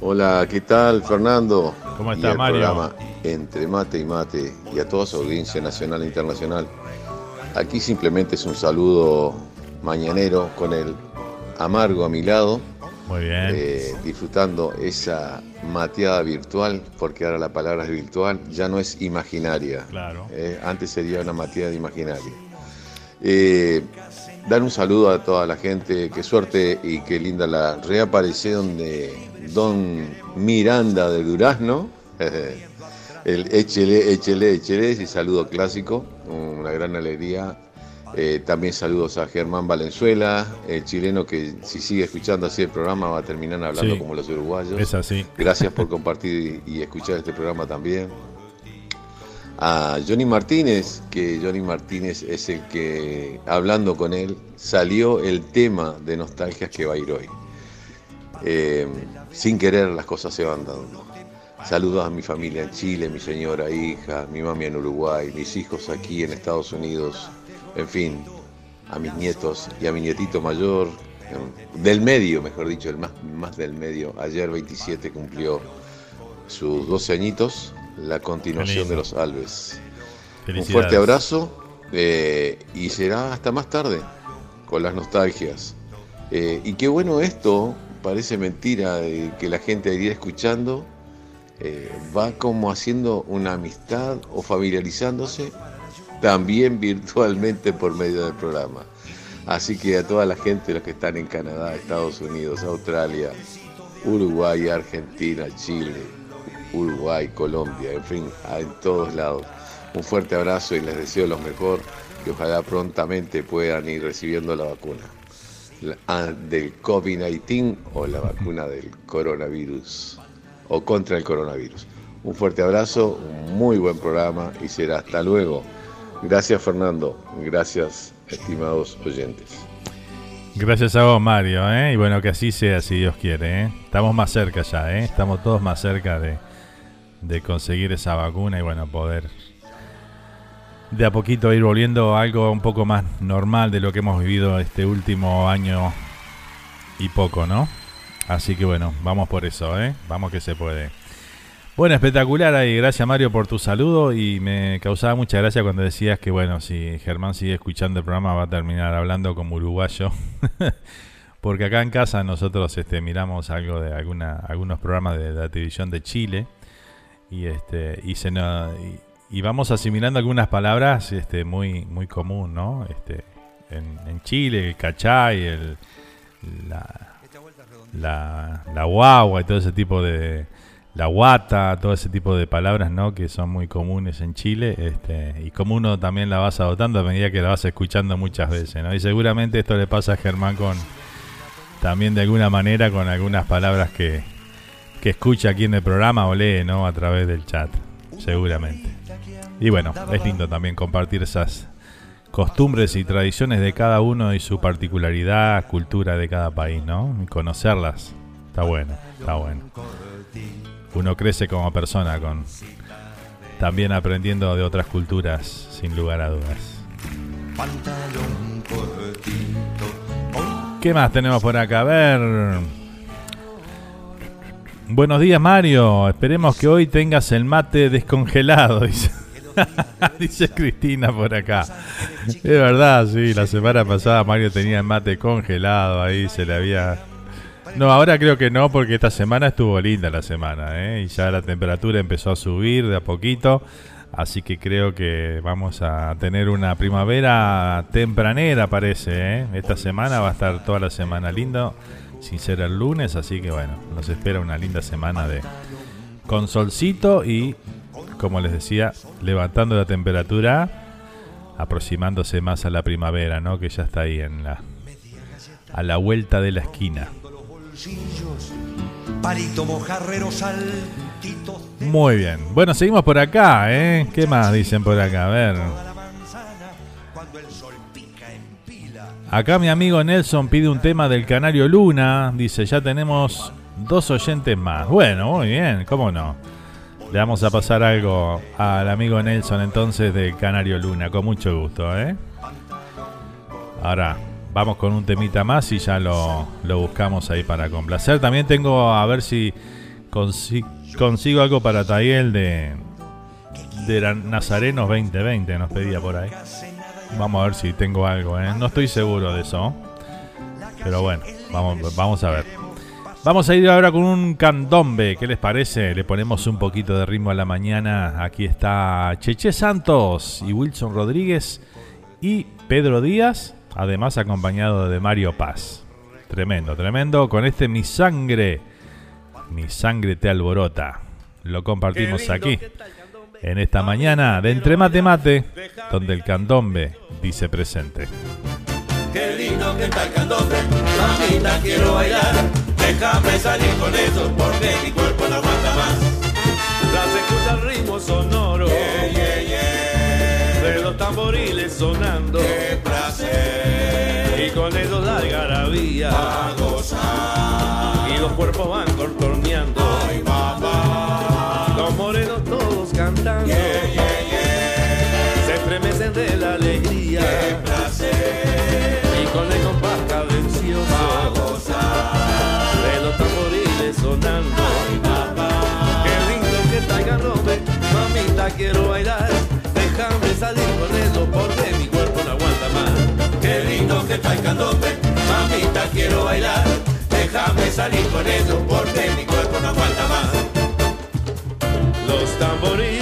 Speaker 9: Hola, ¿qué tal, Fernando?
Speaker 2: ¿Cómo
Speaker 9: Y
Speaker 2: está,
Speaker 9: el
Speaker 2: Mario?
Speaker 9: programa Entre Mate y Mate y a toda su audiencia nacional e internacional. Aquí simplemente es un saludo mañanero con el amargo a mi lado,
Speaker 2: Muy bien.
Speaker 9: eh, disfrutando esa mateada virtual, porque ahora la palabra es virtual, ya no es imaginaria.
Speaker 2: Claro.
Speaker 9: Eh, antes sería una mateada imaginaria. Eh, dar un saludo a toda la gente, qué suerte y qué linda la reaparición de Don Miranda de Durazno. El échele, échele, échele, ese saludo clásico, una gran alegría. Eh, también saludos a Germán Valenzuela, el chileno que si sigue escuchando así el programa va a terminar hablando
Speaker 2: Sí.
Speaker 9: como los uruguayos.
Speaker 2: Es así.
Speaker 9: Gracias por compartir y y escuchar este programa también. A Johnny Martínez, que Johnny Martínez es el que, hablando con él, salió el tema de nostalgias que va a ir hoy. Eh, sin querer las cosas se van dando. Saludos a mi familia en Chile, mi señora hija, mi mami en Uruguay, mis hijos aquí en Estados Unidos, en fin, a mis nietos y a mi nietito mayor, del medio, mejor dicho, el más, más del medio. Ayer 27 cumplió sus 12 añitos, la continuación de los Alves. Un fuerte abrazo eh, y será hasta más tarde con las nostalgias. Eh, y qué bueno esto, parece mentira de que la gente iría escuchando, eh, va como haciendo una amistad o familiarizándose también virtualmente por medio del programa. Así que a toda la gente, los que están en Canadá, Estados Unidos, Australia, Uruguay, Argentina, Chile, Uruguay, Colombia, en fin, en todos lados. Un fuerte abrazo y les deseo lo mejor y ojalá prontamente puedan ir recibiendo la vacuna ah, del COVID-19 o la vacuna del coronavirus o contra el coronavirus. Un fuerte abrazo, un muy buen programa y será hasta luego. Gracias Fernando, gracias estimados oyentes.
Speaker 2: Gracias a vos, Mario, ¿eh? Y bueno, que así sea, si Dios quiere, ¿eh? Estamos más cerca ya, ¿eh? Estamos todos más cerca de, de conseguir esa vacuna y bueno, poder de a poquito ir volviendo a algo un poco más normal de lo que hemos vivido este último año y poco, ¿no? Así que bueno, vamos por eso, ¿eh? Vamos que se puede. Bueno, espectacular ahí. Gracias Mario por tu saludo y me causaba mucha gracia cuando decías que bueno, si Germán sigue escuchando el programa va a terminar hablando como uruguayo. Porque acá en casa nosotros este, miramos algo de alguna, algunos programas de la televisión de Chile y este y se nos- y, y vamos asimilando algunas palabras este, muy muy común, ¿no? Este, en, en Chile, el cachay, el, la, la, la guagua y todo ese tipo de la guata, todo ese tipo de palabras, ¿no? Que son muy comunes en Chile, este, y como uno también la vas adoptando a medida que la vas escuchando muchas veces, ¿no? Y seguramente esto le pasa a Germán con también de alguna manera con algunas palabras que, que escucha aquí en el programa o lee, ¿no? A través del chat, seguramente. Y bueno, es lindo también compartir esas costumbres y tradiciones de cada uno y su particularidad, cultura de cada país, ¿no? Y conocerlas. Está bueno, está bueno. Uno crece como persona con también aprendiendo de otras culturas, sin lugar a dudas. ¿Qué más tenemos por acá? A ver. Buenos días, Mario. Esperemos que hoy tengas el mate descongelado, dice, Cristina por acá. Es verdad, sí, la semana pasada Mario tenía el mate congelado ahí, se le había... No, ahora creo que no, porque esta semana estuvo linda la semana, ¿eh? Y ya la temperatura empezó a subir de a poquito. Así que creo que vamos a tener una primavera tempranera, parece. ¿eh? Esta semana va a estar toda la semana lindo, sin ser el lunes. Así que bueno, nos espera una linda semana de con solcito y, como les decía, levantando la temperatura, aproximándose más a la primavera, ¿no? Que ya está ahí en la a la vuelta de la esquina. Muy bien. Bueno, seguimos por acá, ¿eh? ¿Qué más dicen por acá? A ver. Acá mi amigo Nelson pide un tema del Canario Luna. Dice, ya tenemos dos oyentes más. Bueno, muy bien, ¿cómo no? Le vamos a pasar algo al amigo Nelson entonces del Canario Luna, con mucho gusto, ¿eh? Ahora, vamos con un temita más y ya lo, lo buscamos ahí para complacer. También tengo a ver si consigo algo para Tayel de, de Nazarenos 2020, nos pedía por ahí. Vamos a ver si tengo algo, ¿eh? No estoy seguro de eso. Pero bueno, vamos, vamos a ver. Vamos a ir ahora con un candombe. ¿Qué les parece? Le ponemos un poquito de ritmo a la mañana. Aquí está Cheche Santos y Wilson Rodríguez y Pedro Díaz, además acompañado de Mario Paz. Tremendo, tremendo. Con este Mi Sangre, Mi Sangre te alborota. Lo compartimos aquí en esta mañana de Entre Mate Mate, donde el candombe dice presente.
Speaker 10: Qué lindo que está el candombe, mamita quiero bailar, déjame salir con eso porque mi cuerpo no aguanta más.
Speaker 11: Las escucha el ritmo sonoro, de los tamboriles sonando,
Speaker 10: qué placer,
Speaker 11: y con ellos la algarabía,
Speaker 10: a gozar,
Speaker 11: y los cuerpos van contorneando, quiero bailar, déjame salir eso porque mi cuerpo no aguanta más.
Speaker 10: qué lindo que está el candombe, mamita quiero bailar, déjame salir eso porque mi cuerpo no aguanta más.
Speaker 11: Los tamboriles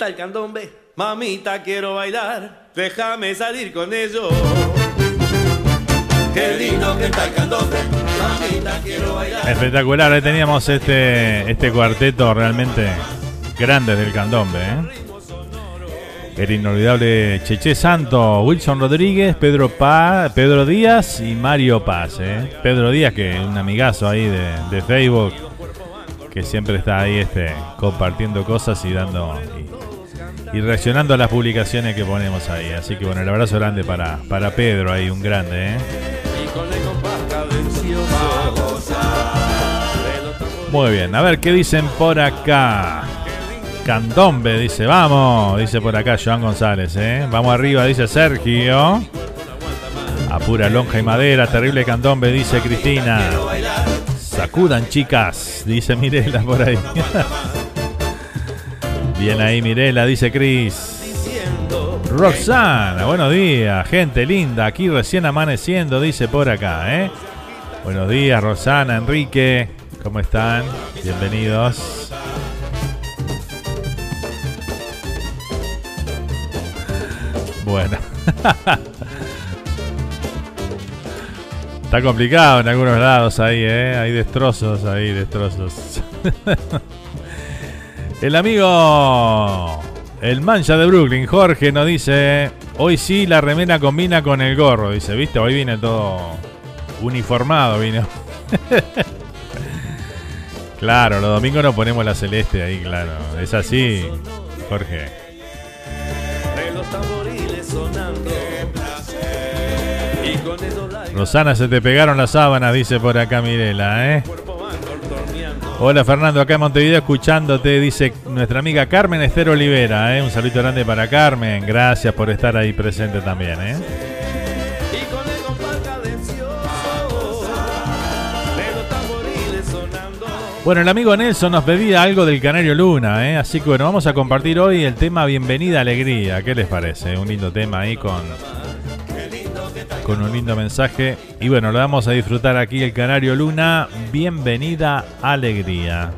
Speaker 10: está
Speaker 11: el candombe, mamita quiero bailar, déjame salir con ellos.
Speaker 10: Qué lindo que está el candombe, mamita quiero bailar.
Speaker 2: Espectacular, ahí teníamos este, este cuarteto realmente grande del candombe. ¿eh? El inolvidable Cheche Santo, Wilson Rodríguez, Pedro, pa, Pedro Díaz y Mario Paz. ¿eh? Pedro Díaz, que es un amigazo ahí de, de Facebook, que siempre está ahí este, compartiendo cosas y dando y, reaccionando a las publicaciones que ponemos ahí. Así que bueno, el abrazo grande para, para Pedro ahí, un grande. ¿eh? Muy bien, a ver qué dicen por acá. Candombe dice, vamos, dice por acá Joan González, ¿eh? Vamos arriba, dice Sergio. A pura lonja y madera, terrible candombe, dice Cristina. Sacudan, chicas, dice Mirela por ahí. Bien ahí, Mirela, dice Cris. Roxana, buenos días, gente linda, aquí recién amaneciendo, dice por acá, ¿eh? Buenos días, Roxana, Enrique, ¿cómo están? Bienvenidos. Bueno. Está complicado en algunos lados ahí, ¿eh? Hay destrozos ahí, destrozos. El amigo, el mancha de Brooklyn, Jorge, nos dice, hoy sí la remera combina con el gorro, dice, viste, hoy viene todo uniformado, vino. Claro, los domingos nos ponemos la celeste ahí, claro. Es así, Jorge. Rosana, se te pegaron las sábanas, dice por acá Mirela, ¿eh? Hola Fernando, acá en Montevideo escuchándote, dice nuestra amiga Carmen Esther Olivera. ¿eh? Un saludo grande para Carmen, gracias por estar ahí presente también. ¿eh? Bueno, el amigo Nelson nos pedía algo del Canario Luna, ¿eh? así que bueno, vamos a compartir hoy el tema Bienvenida Alegría. ¿Qué les parece? Un lindo tema ahí con con un lindo mensaje. Y bueno, lo vamos a disfrutar aquí el Canario Luna. Bienvenida alegría.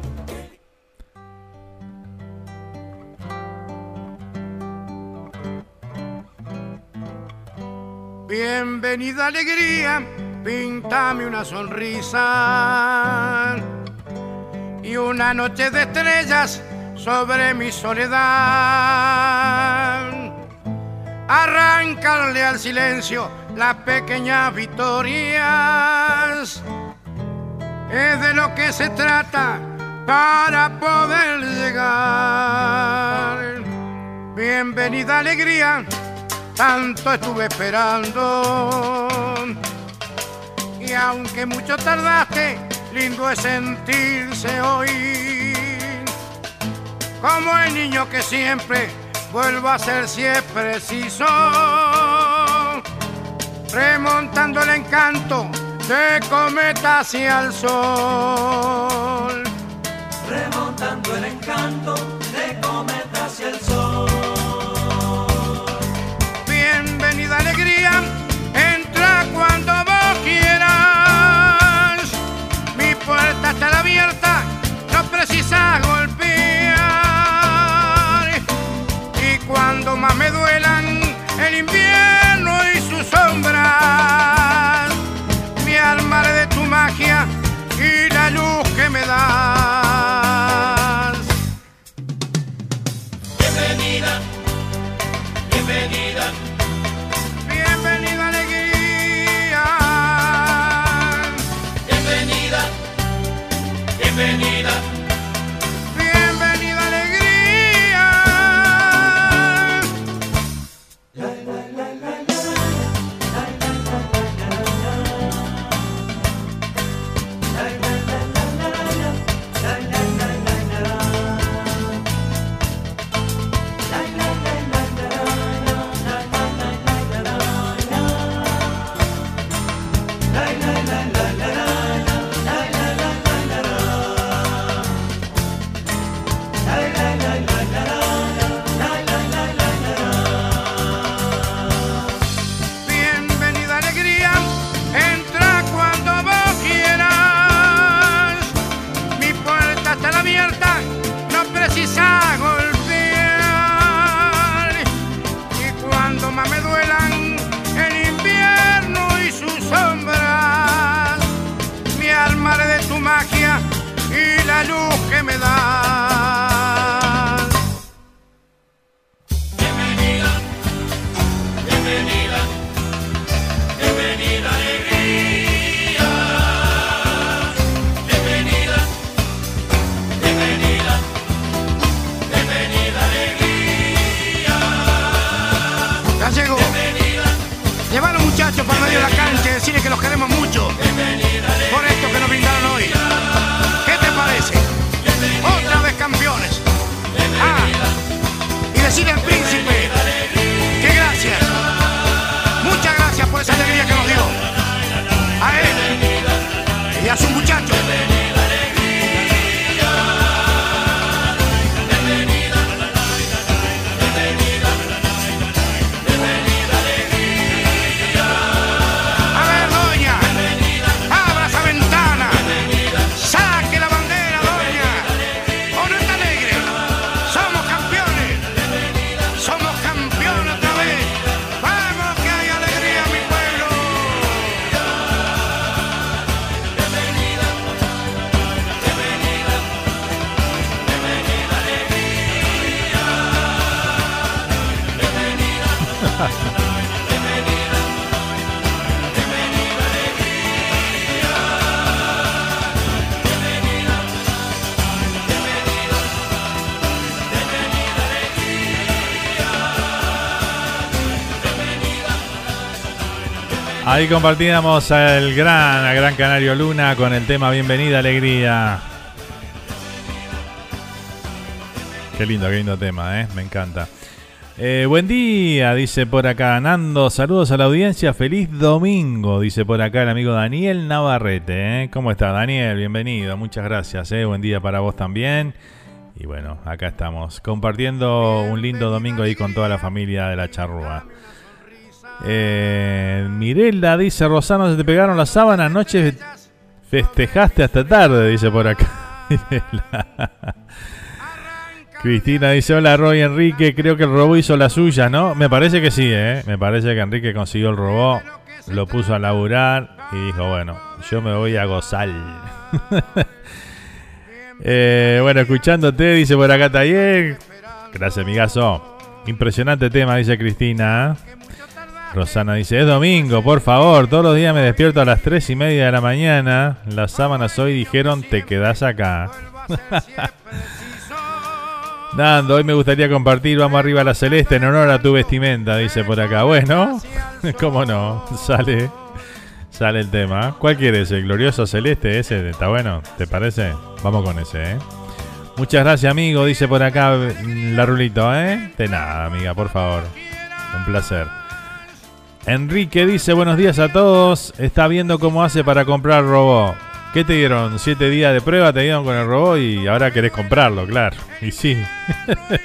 Speaker 12: Bienvenida alegría, píntame una sonrisa y una noche de estrellas sobre mi soledad. Arrancarle al silencio las pequeñas victorias. Es de lo que se trata para poder llegar. Bienvenida alegría, tanto estuve esperando. Y aunque mucho tardaste, lindo es sentirse hoy. Como el niño que siempre vuelvo a ser si es preciso remontando el encanto de cometa hacia el sol.
Speaker 10: Remontando el encanto de cometa hacia el sol.
Speaker 12: Bienvenida alegría, entra cuando vos quieras. Mi puerta está abierta, no precisa golpear. Y cuando más me duelan el invierno y la luz que me das.
Speaker 2: Ahí compartíamos al gran, al gran Canario Luna con el tema Bienvenida Alegría. Qué lindo, qué lindo tema, ¿eh? Me encanta. Eh, buen día, dice por acá Nando. Saludos a la audiencia. Feliz domingo, dice por acá el amigo Daniel Navarrete. ¿eh? ¿Cómo está, Daniel? Bienvenido. Muchas gracias. Buen día para vos también. Y bueno, acá estamos compartiendo un lindo domingo ahí con toda la familia de la charrúa. Eh, Mirelda dice: Rosano, se te pegaron las sábanas. Anoche festejaste hasta tarde, dice por acá. Cristina dice, hola Roy Enrique, creo que el robot hizo la suya, ¿no? Me parece que sí, ¿eh? Me parece que Enrique consiguió el robot, lo puso a laburar y dijo, bueno, yo me voy a gozar. eh, bueno, escuchándote, dice por acá Taller. Gracias, amigazo. Impresionante tema, dice Cristina. Rosana dice, es domingo, por favor, todos los días me despierto a las 3 y media de la mañana. Las sábanas hoy dijeron, te quedas acá. Nando, hoy me gustaría compartir Vamos arriba a la celeste en honor a tu vestimenta, dice por acá. Bueno, cómo no, sale, sale el tema. ¿Cuál quieres? ¿El glorioso celeste? Ese está bueno, ¿te parece? Vamos con ese, ¿eh? Muchas gracias, amigo, dice por acá la Rulito, ¿eh? De nada, amiga, por favor. Un placer. Enrique dice buenos días a todos. Está viendo cómo hace para comprar robot. ¿Qué te dieron? ¿Siete días de prueba te dieron con el robot y ahora querés comprarlo, claro? Y sí.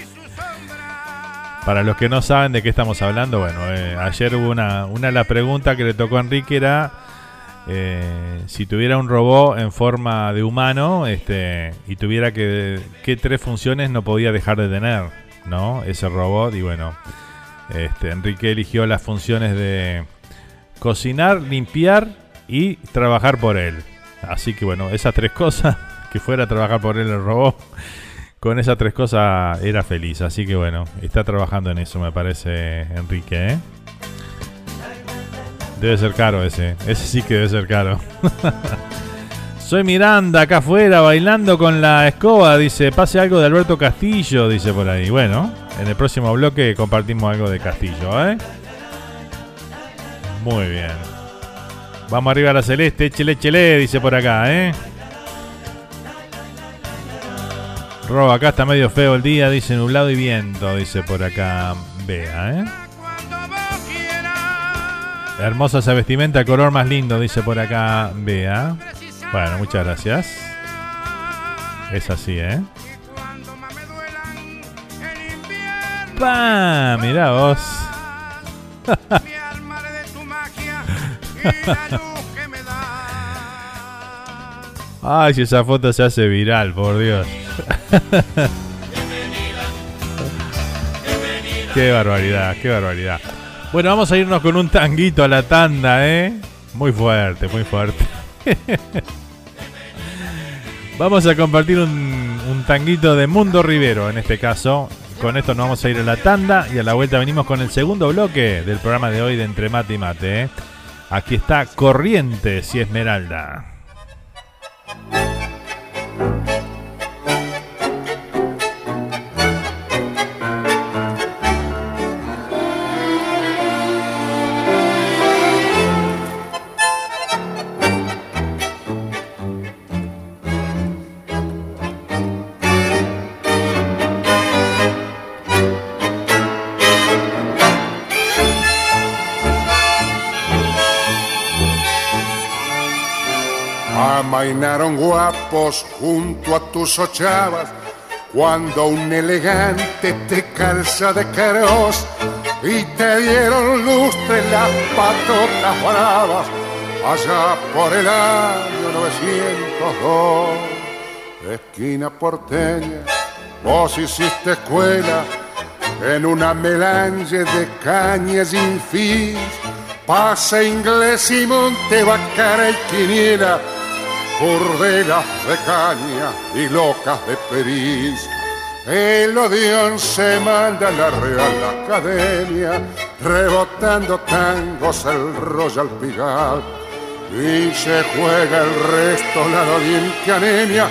Speaker 2: Para los que no saben de qué estamos hablando, bueno, eh, ayer hubo una, una de las preguntas que le tocó a Enrique era eh, si tuviera un robot en forma de humano este, y tuviera que, qué tres funciones no podía dejar de tener, ¿no? Ese robot y bueno, este, Enrique eligió las funciones de cocinar, limpiar y trabajar por él. Así que bueno, esas tres cosas, que fuera a trabajar por él el robot, con esas tres cosas era feliz. Así que bueno, está trabajando en eso, me parece, Enrique. ¿eh? Debe ser caro ese, ese sí que debe ser caro. Soy Miranda, acá afuera, bailando con la escoba. Dice, pase algo de Alberto Castillo, dice por ahí. Bueno, en el próximo bloque compartimos algo de Castillo, ¿eh? Muy bien. Vamos arriba a la celeste, chele chele, dice por acá, ¿eh? Roba, acá está medio feo el día, dice nublado y viento, dice por acá. Vea, ¿eh? Hermosa esa vestimenta, color más lindo, dice por acá. Vea. Bueno, muchas gracias. Es así, ¿eh? ¡Pam! Mirá vos. Ay, si esa foto se hace viral, por Dios. qué barbaridad, qué barbaridad. Bueno, vamos a irnos con un tanguito a la tanda, ¿eh? Muy fuerte, muy fuerte. vamos a compartir un, tanguito de Mundo Rivero, en este caso. Con esto nos vamos a ir a la tanda y a la vuelta venimos con el segundo bloque del programa de hoy de Entre Mate y Mate. ¿eh? Aquí está Corrientes y Esmeralda.
Speaker 13: Amainaron guapos junto a tus ochavas cuando un elegante te calza de caros y te dieron lustre las patotas bravas allá por el año 902. Esquina porteña, vos hiciste escuela en una melange de cañas sin fin, pase inglés y monte bacara y quiniela burdelas de caña y locas de periz. El Odeón se manda a la Real Academia, rebotando tangos el Royal Pigal. Y se juega el resto la doliente anemia,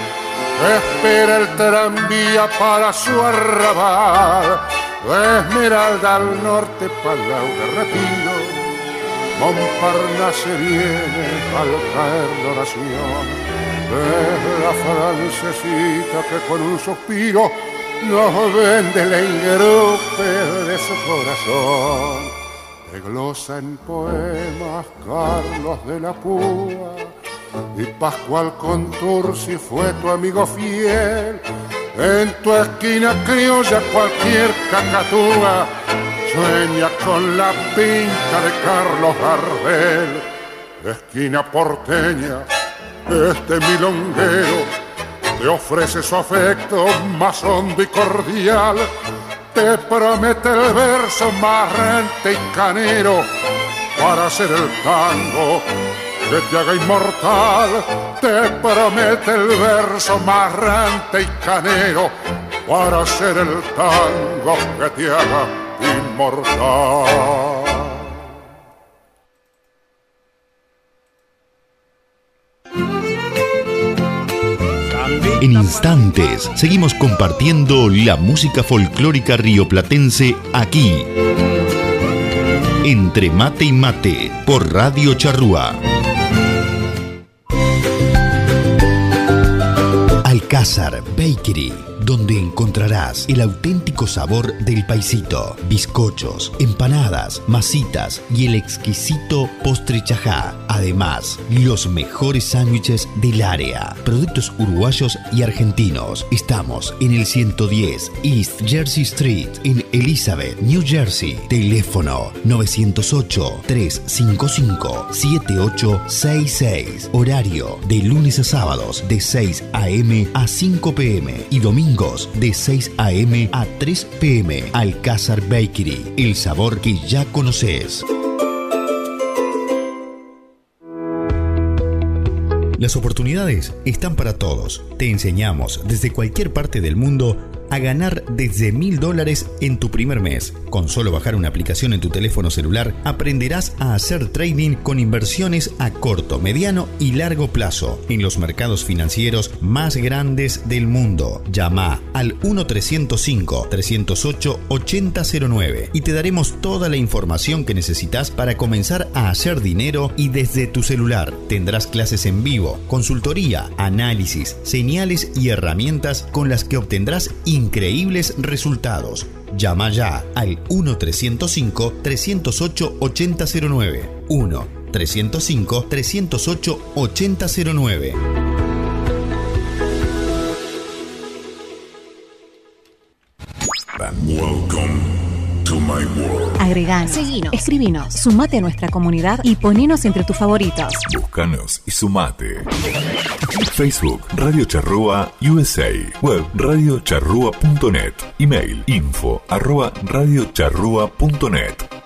Speaker 13: espera el tranvía para su arrabal. Esmeralda al norte, Palau de Retiro, Montparnasse viene al caer la oración de la francesita que con un suspiro nos vende el engrupe de su corazón. Te glosa en poemas Carlos de la Púa y Pascual Contursi fue tu amigo fiel. En tu esquina criolla cualquier cacatúa sueña con la pinta de Carlos Gardel. Esquina porteña, este milonguero te ofrece su afecto más hondo y cordial. Te promete el verso más rente y canero para hacer el tango que te haga inmortal. Te promete el verso más rante y canero para hacer el tango que te haga
Speaker 14: En instantes seguimos compartiendo la música folclórica rioplatense aquí. Entre mate y mate por Radio Charrúa. Alcázar Bakery donde encontrarás el auténtico sabor del paisito, bizcochos, empanadas, masitas y el exquisito postre chajá. Además, los mejores sándwiches del área, productos uruguayos y argentinos. Estamos en el 110 East Jersey Street en Elizabeth, New Jersey. Teléfono 908-355-7866. Horario de lunes a sábados de 6 a.m. a 5 p.m. y domingo de 6 a.m. a 3 p.m. Alcázar Bakery, el sabor que ya conoces. Las oportunidades están para todos. Te enseñamos desde cualquier parte del mundo a ganar desde mil dólares en tu primer mes. Con solo bajar una aplicación en tu teléfono celular, aprenderás a hacer trading con inversiones a corto, mediano y largo plazo en los mercados financieros más grandes del mundo. Llama al 1-305-308-8009 y te daremos toda la información que necesitas para comenzar a hacer dinero y desde tu celular. Tendrás clases en vivo, consultoría, análisis, señales y herramientas con las que obtendrás increíbles resultados. Llama ya al 1-305-308-8009. 1-305-308-8009.
Speaker 15: Welcome to my world.
Speaker 16: Agreganos, seguinos, escribinos, sumate a nuestra comunidad y ponenos entre tus favoritos.
Speaker 15: Búscanos y sumate. Facebook Radio Charrúa USA. Web radiocharrúa.net. Email info arroba radiocharrúa.net.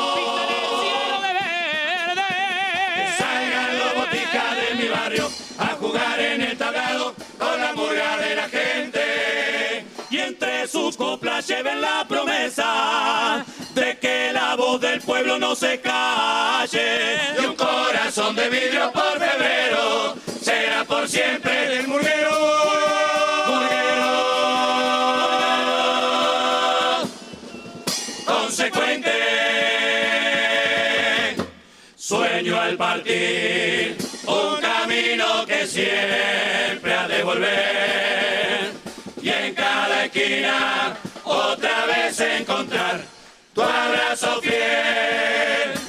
Speaker 10: a jugar en el tablado con la murga de la gente. Y entre sus coplas lleven la promesa de que la voz del pueblo no se calle. Y un corazón de vidrio por febrero será por siempre del murguero. Consecuente. Sueño al partir, camino que siempre ha de volver. Y en cada esquina, otra vez encontrar tu abrazo fiel.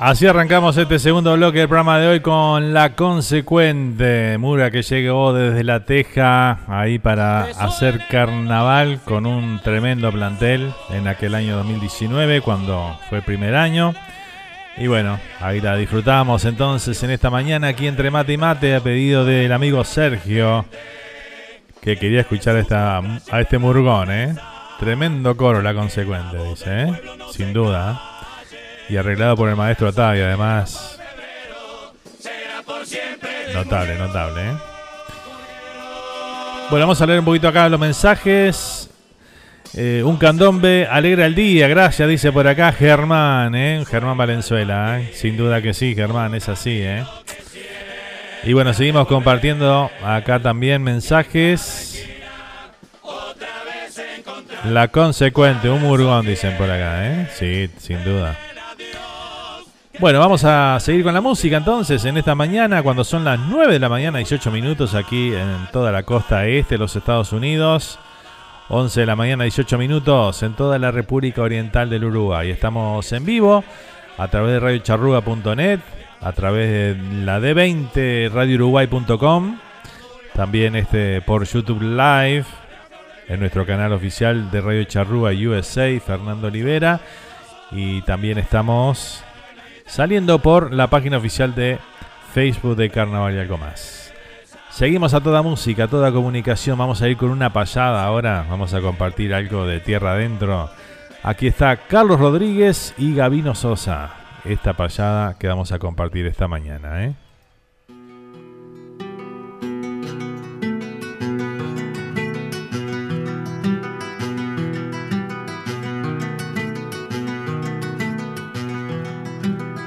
Speaker 2: Así arrancamos este segundo bloque del programa de hoy con la consecuente Mura que llegó desde La Teja ahí para hacer carnaval con un tremendo plantel en aquel año 2019 cuando fue el primer año. Y bueno, ahí la disfrutamos entonces en esta mañana aquí entre mate y mate a pedido del amigo Sergio que quería escuchar esta, a este murgón, ¿eh? Tremendo coro la consecuente, dice, ¿eh? Sin duda. Y arreglado por el maestro Atavi, además. Notable, notable, ¿eh? Bueno, vamos a leer un poquito acá los mensajes. Eh, un candombe alegra el día, gracias, dice por acá Germán, ¿eh? Germán Valenzuela, ¿eh? Sin duda que sí, Germán, es así, ¿eh? Y bueno, seguimos compartiendo acá también mensajes. La consecuente, un murgón, dicen por acá, ¿eh? Sí, sin duda. Bueno, vamos a seguir con la música entonces en esta mañana, cuando son las 9 de la mañana, 18 minutos aquí en toda la costa este de los Estados Unidos. 11 de la mañana, 18 minutos en toda la República Oriental del Uruguay. Estamos en vivo a través de radiocharruga.net, a través de la D20 radiouruguay.com, también este por YouTube Live en nuestro canal oficial de Radio Charrúa USA, Fernando Olivera, y también estamos saliendo por la página oficial de Facebook de Carnaval y algo más. Seguimos a toda música, a toda comunicación. Vamos a ir con una payada ahora. Vamos a compartir algo de tierra adentro. Aquí está Carlos Rodríguez y Gabino Sosa. Esta payada que vamos a compartir esta mañana, ¿eh?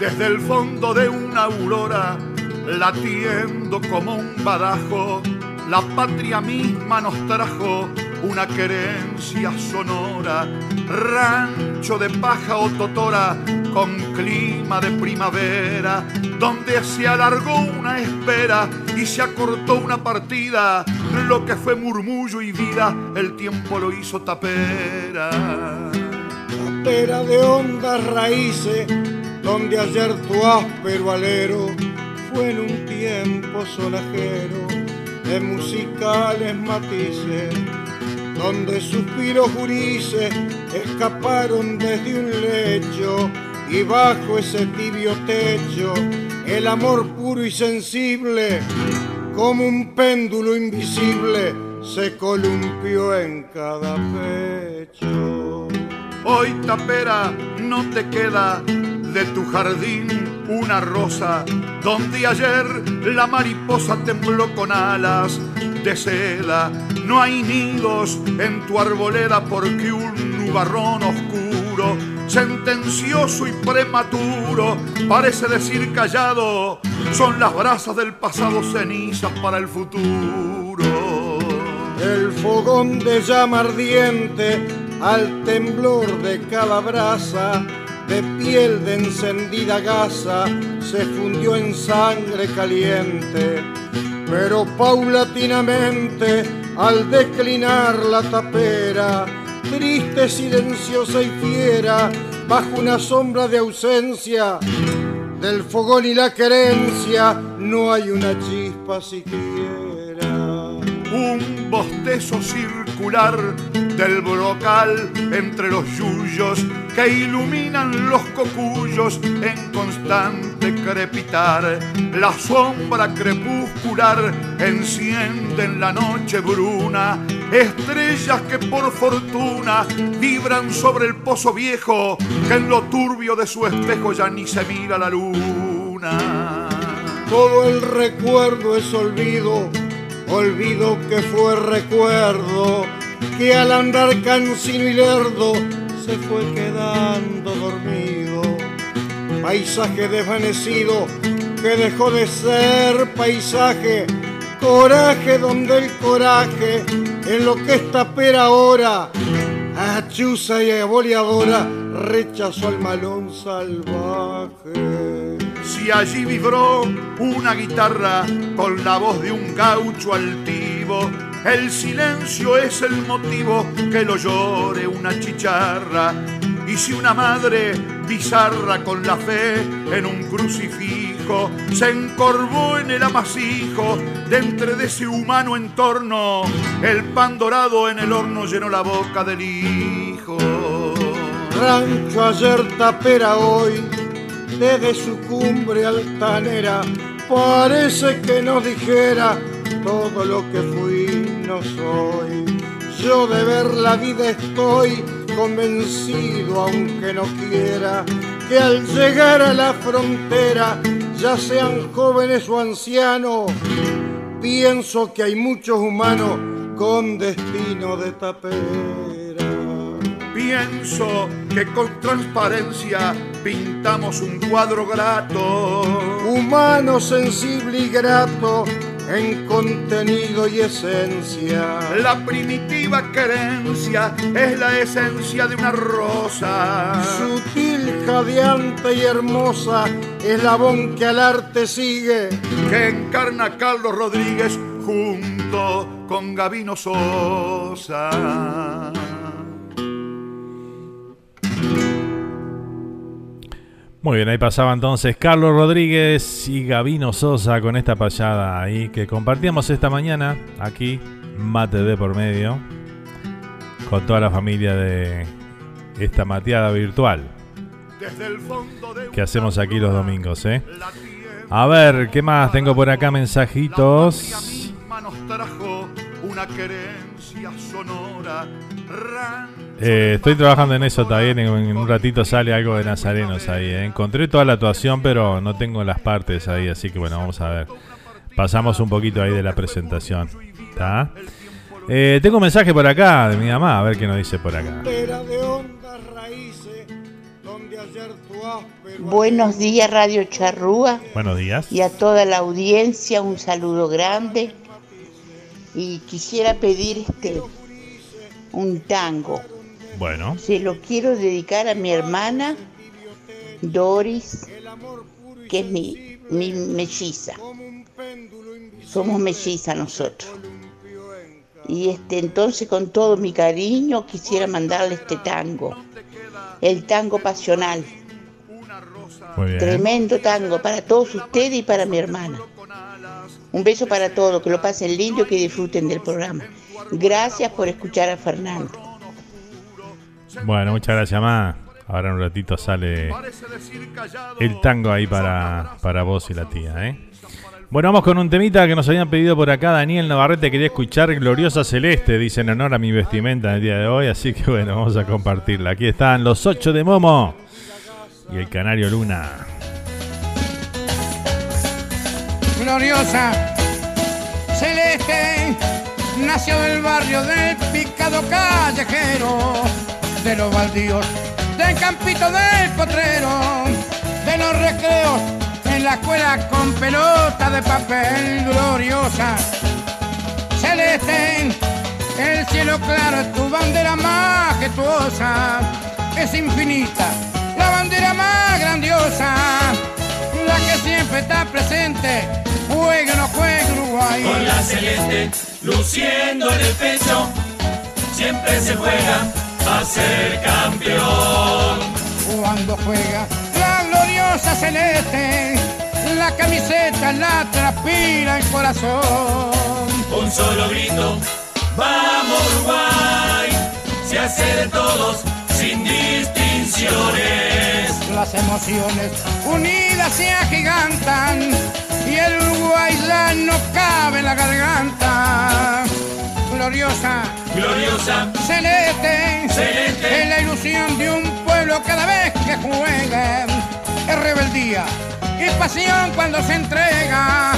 Speaker 17: Desde el fondo de una aurora, latiendo como un badajo, la patria misma nos trajo una querencia sonora, rancho de paja o totora con clima de primavera, donde se alargó una espera y se acortó una partida, lo que fue murmullo y vida, el tiempo lo hizo tapera.
Speaker 18: Tapera de hondas raíces donde ayer tu áspero alero fue en un tiempo solajero de musicales matices, donde suspiros jurices escaparon desde un lecho y bajo ese tibio techo el amor puro y sensible, como un péndulo invisible, se columpió en cada pecho.
Speaker 17: Hoy tapera no te queda de tu jardín una rosa donde ayer la mariposa tembló con alas de seda. No hay nidos en tu arboleda porque un nubarrón oscuro, sentencioso y prematuro, parece decir callado, son las brasas del pasado cenizas para el futuro.
Speaker 18: El fogón de llama ardiente al temblor de cada brasa de piel de encendida gasa se fundió en sangre caliente, pero paulatinamente al declinar la tapera, triste, silenciosa y fiera, bajo una sombra de ausencia, del fogón y la querencia, no hay una chispa siquiera.
Speaker 17: Un bostezo del brocal entre los yuyos que iluminan los cocuyos en constante crepitar. La sombra crepuscular enciende en la noche bruna estrellas que por fortuna vibran sobre el pozo viejo que en lo turbio de su espejo ya ni se mira la luna.
Speaker 18: Todo el recuerdo es olvido, olvido que fue recuerdo, que al andar cansino y lerdo se fue quedando dormido. Paisaje desvanecido que dejó de ser paisaje, coraje donde el coraje en lo que esta pera ahora, achusa y aboleadora, rechazó al malón salvaje.
Speaker 17: Si allí vibró una guitarra con la voz de un gaucho altivo, el silencio es el motivo que lo llore una chicharra. Y si una madre bizarra con la fe en un crucifijo se encorvó en el amasijo dentro de ese humano entorno, el pan dorado en el horno llenó la boca del hijo.
Speaker 18: Rancho ayer tapera hoy, desde su cumbre altanera, parece que nos dijera todo lo que fui no soy. Yo de ver la vida estoy convencido, aunque no quiera, que al llegar a la frontera, ya sean jóvenes o ancianos, pienso que hay muchos humanos con destino de tapera.
Speaker 17: Pienso que con transparencia pintamos un cuadro grato.
Speaker 18: Humano, sensible y grato en contenido y esencia.
Speaker 17: La primitiva querencia es la esencia de una rosa.
Speaker 18: Sutil, jadeante y hermosa, eslabón que al arte sigue.
Speaker 17: Que encarna a Carlos Rodríguez junto con Gavino Sosa.
Speaker 2: Muy bien, ahí pasaba entonces Carlos Rodríguez y Gavino Sosa con esta payada ahí que compartíamos esta mañana aquí, mate de por medio, con toda la familia de esta mateada virtual que hacemos aquí los domingos, ¿eh? A ver, ¿qué más? Tengo por acá mensajitos.
Speaker 17: una querencia sonora
Speaker 2: eh, estoy trabajando en eso también. En, un ratito sale algo de Nazarenos ahí. Eh. Encontré toda la actuación, pero no tengo las partes ahí. Así que bueno, vamos a ver. Pasamos un poquito ahí de la presentación. Eh, tengo un mensaje por acá de mi mamá. A ver qué nos dice por acá.
Speaker 19: Buenos días, Radio Charrúa.
Speaker 2: Buenos días.
Speaker 19: Y a toda la audiencia, un saludo grande. Y quisiera pedir este un tango.
Speaker 2: Bueno.
Speaker 19: Se lo quiero dedicar a mi hermana Doris, que es mi, mi melliza. Somos melliza nosotros. Y este, entonces con todo mi cariño quisiera mandarle este tango. El tango pasional. Tremendo tango para todos ustedes y para mi hermana. Un beso para todos, que lo pasen lindo y que disfruten del programa. Gracias por escuchar a Fernando.
Speaker 2: Bueno, muchas gracias, más. Ahora en un ratito sale el tango ahí para, para vos y la tía, ¿eh? Bueno, vamos con un temita que nos habían pedido por acá. Daniel Navarrete quería escuchar Gloriosa Celeste, dice en honor a mi vestimenta en el día de hoy. Así que bueno, vamos a compartirla. Aquí están los ocho de Momo y el Canario Luna.
Speaker 12: gloriosa celeste, nació del barrio del picado callejero, de los baldíos, del campito del potrero, de los recreos en la escuela con pelota de papel gloriosa. Celeste, el cielo claro es tu bandera majestuosa, es infinita, la bandera más grandiosa, la que siempre está presente, juega o no juega Uruguay.
Speaker 10: Con la celeste luciendo en el pecho, siempre se juega a ser campeón.
Speaker 12: Cuando juega la gloriosa celeste, la camiseta la transpira el corazón.
Speaker 10: Un solo grito, vamos Uruguay, se hace de todos sin distinciones.
Speaker 12: Las emociones unidas se agigantan y el Uruguay ya no cabe en la garganta. Gloriosa,
Speaker 10: gloriosa,
Speaker 12: celeste,
Speaker 10: celeste,
Speaker 12: es la ilusión de un pueblo cada vez que juega. Es rebeldía y pasión cuando se entrega.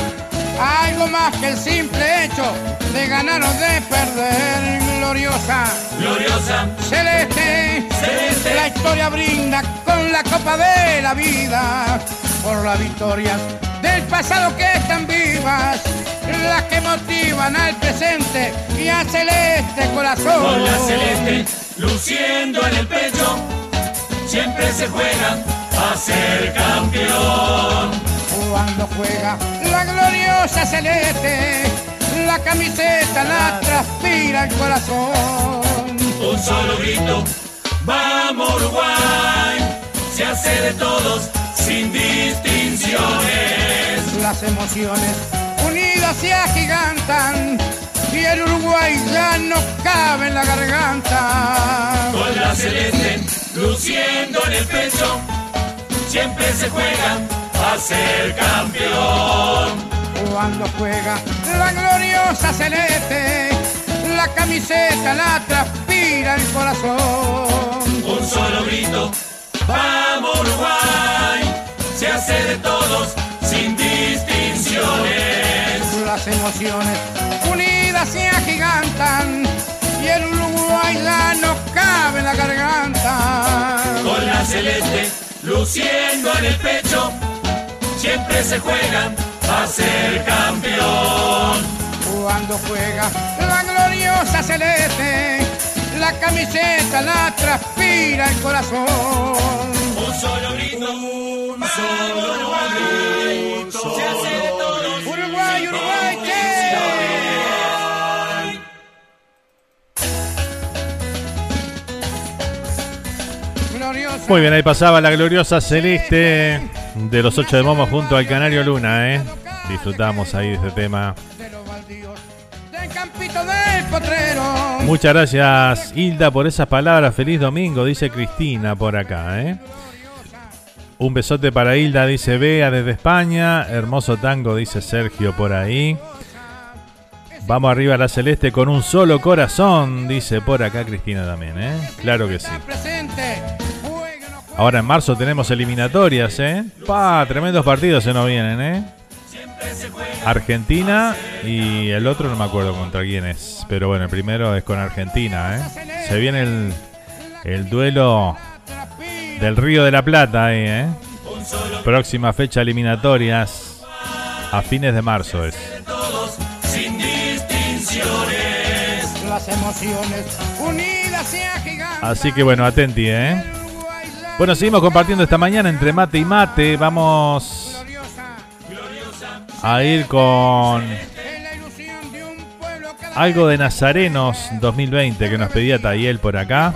Speaker 12: Algo más que el simple hecho de ganar o de perder. Gloriosa,
Speaker 10: gloriosa,
Speaker 12: celeste,
Speaker 10: celeste.
Speaker 12: la historia brinda con la copa de la vida. Por las victorias del pasado que están vivas, las que motivan al presente y al celeste corazón.
Speaker 10: Con la celeste luciendo en el pecho, siempre se juega a ser campeón.
Speaker 12: Cuando juega la gloriosa celeste, la camiseta la transpira el corazón.
Speaker 10: Un solo grito, vamos Uruguay, se hace de todos sin distinciones.
Speaker 12: Las emociones se agigantan y el Uruguay ya no cabe en la garganta.
Speaker 10: Con la celeste luciendo en el pecho, siempre se juega a ser campeón.
Speaker 12: Cuando juega la gloriosa celeste, la camiseta la transpira el corazón.
Speaker 10: Un solo grito, vamos Uruguay, se hace de todos sin distinciones.
Speaker 12: Las emociones unidas se agigantan y el Uruguay no cabe en la garganta.
Speaker 10: Con la celeste luciendo en el pecho, siempre se juegan a ser campeón.
Speaker 12: Cuando juega la gloriosa celeste, la camiseta la transpira el corazón.
Speaker 10: Un solo grito, un solo
Speaker 2: Muy bien, ahí pasaba la gloriosa celeste de los 8 de Momo junto al Canario Luna, ¿eh? Disfrutamos ahí de este tema. Muchas gracias, Hilda, por esas palabras. Feliz domingo, dice Cristina por acá, ¿eh? Un besote para Hilda, dice Bea desde España. Hermoso tango, dice Sergio por ahí. Vamos arriba la celeste con un solo corazón, dice por acá Cristina también, ¿eh? Claro que sí. Ahora en marzo tenemos eliminatorias, ¿eh? Pa, tremendos partidos se nos vienen, ¿eh? Argentina y el otro no me acuerdo contra quién es. Pero bueno, el primero es con Argentina, ¿eh? Se viene el, el duelo del Río de la Plata ahí, ¿eh? Próxima fecha eliminatorias a fines de marzo es. Así que bueno, atenti, ¿eh? Bueno, seguimos compartiendo esta mañana entre mate y mate. Vamos a ir con algo de Nazarenos 2020 que nos pedía Tayel por acá.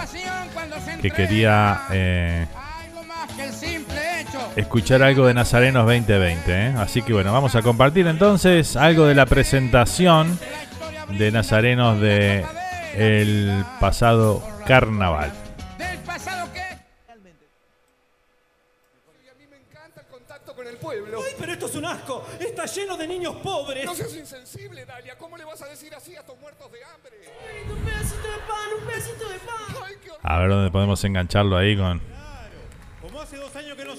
Speaker 2: Que quería eh, escuchar algo de Nazarenos 2020. ¿eh? Así que bueno, vamos a compartir entonces algo de la presentación de Nazarenos de el pasado carnaval.
Speaker 20: Ay, pero esto es un asco. Está lleno de niños pobres.
Speaker 21: No seas insensible, Dalia. ¿Cómo le vas a decir así a estos muertos de hambre?
Speaker 20: un pedacito de pan, un pedacito de pan.
Speaker 2: A ver dónde podemos engancharlo ahí con.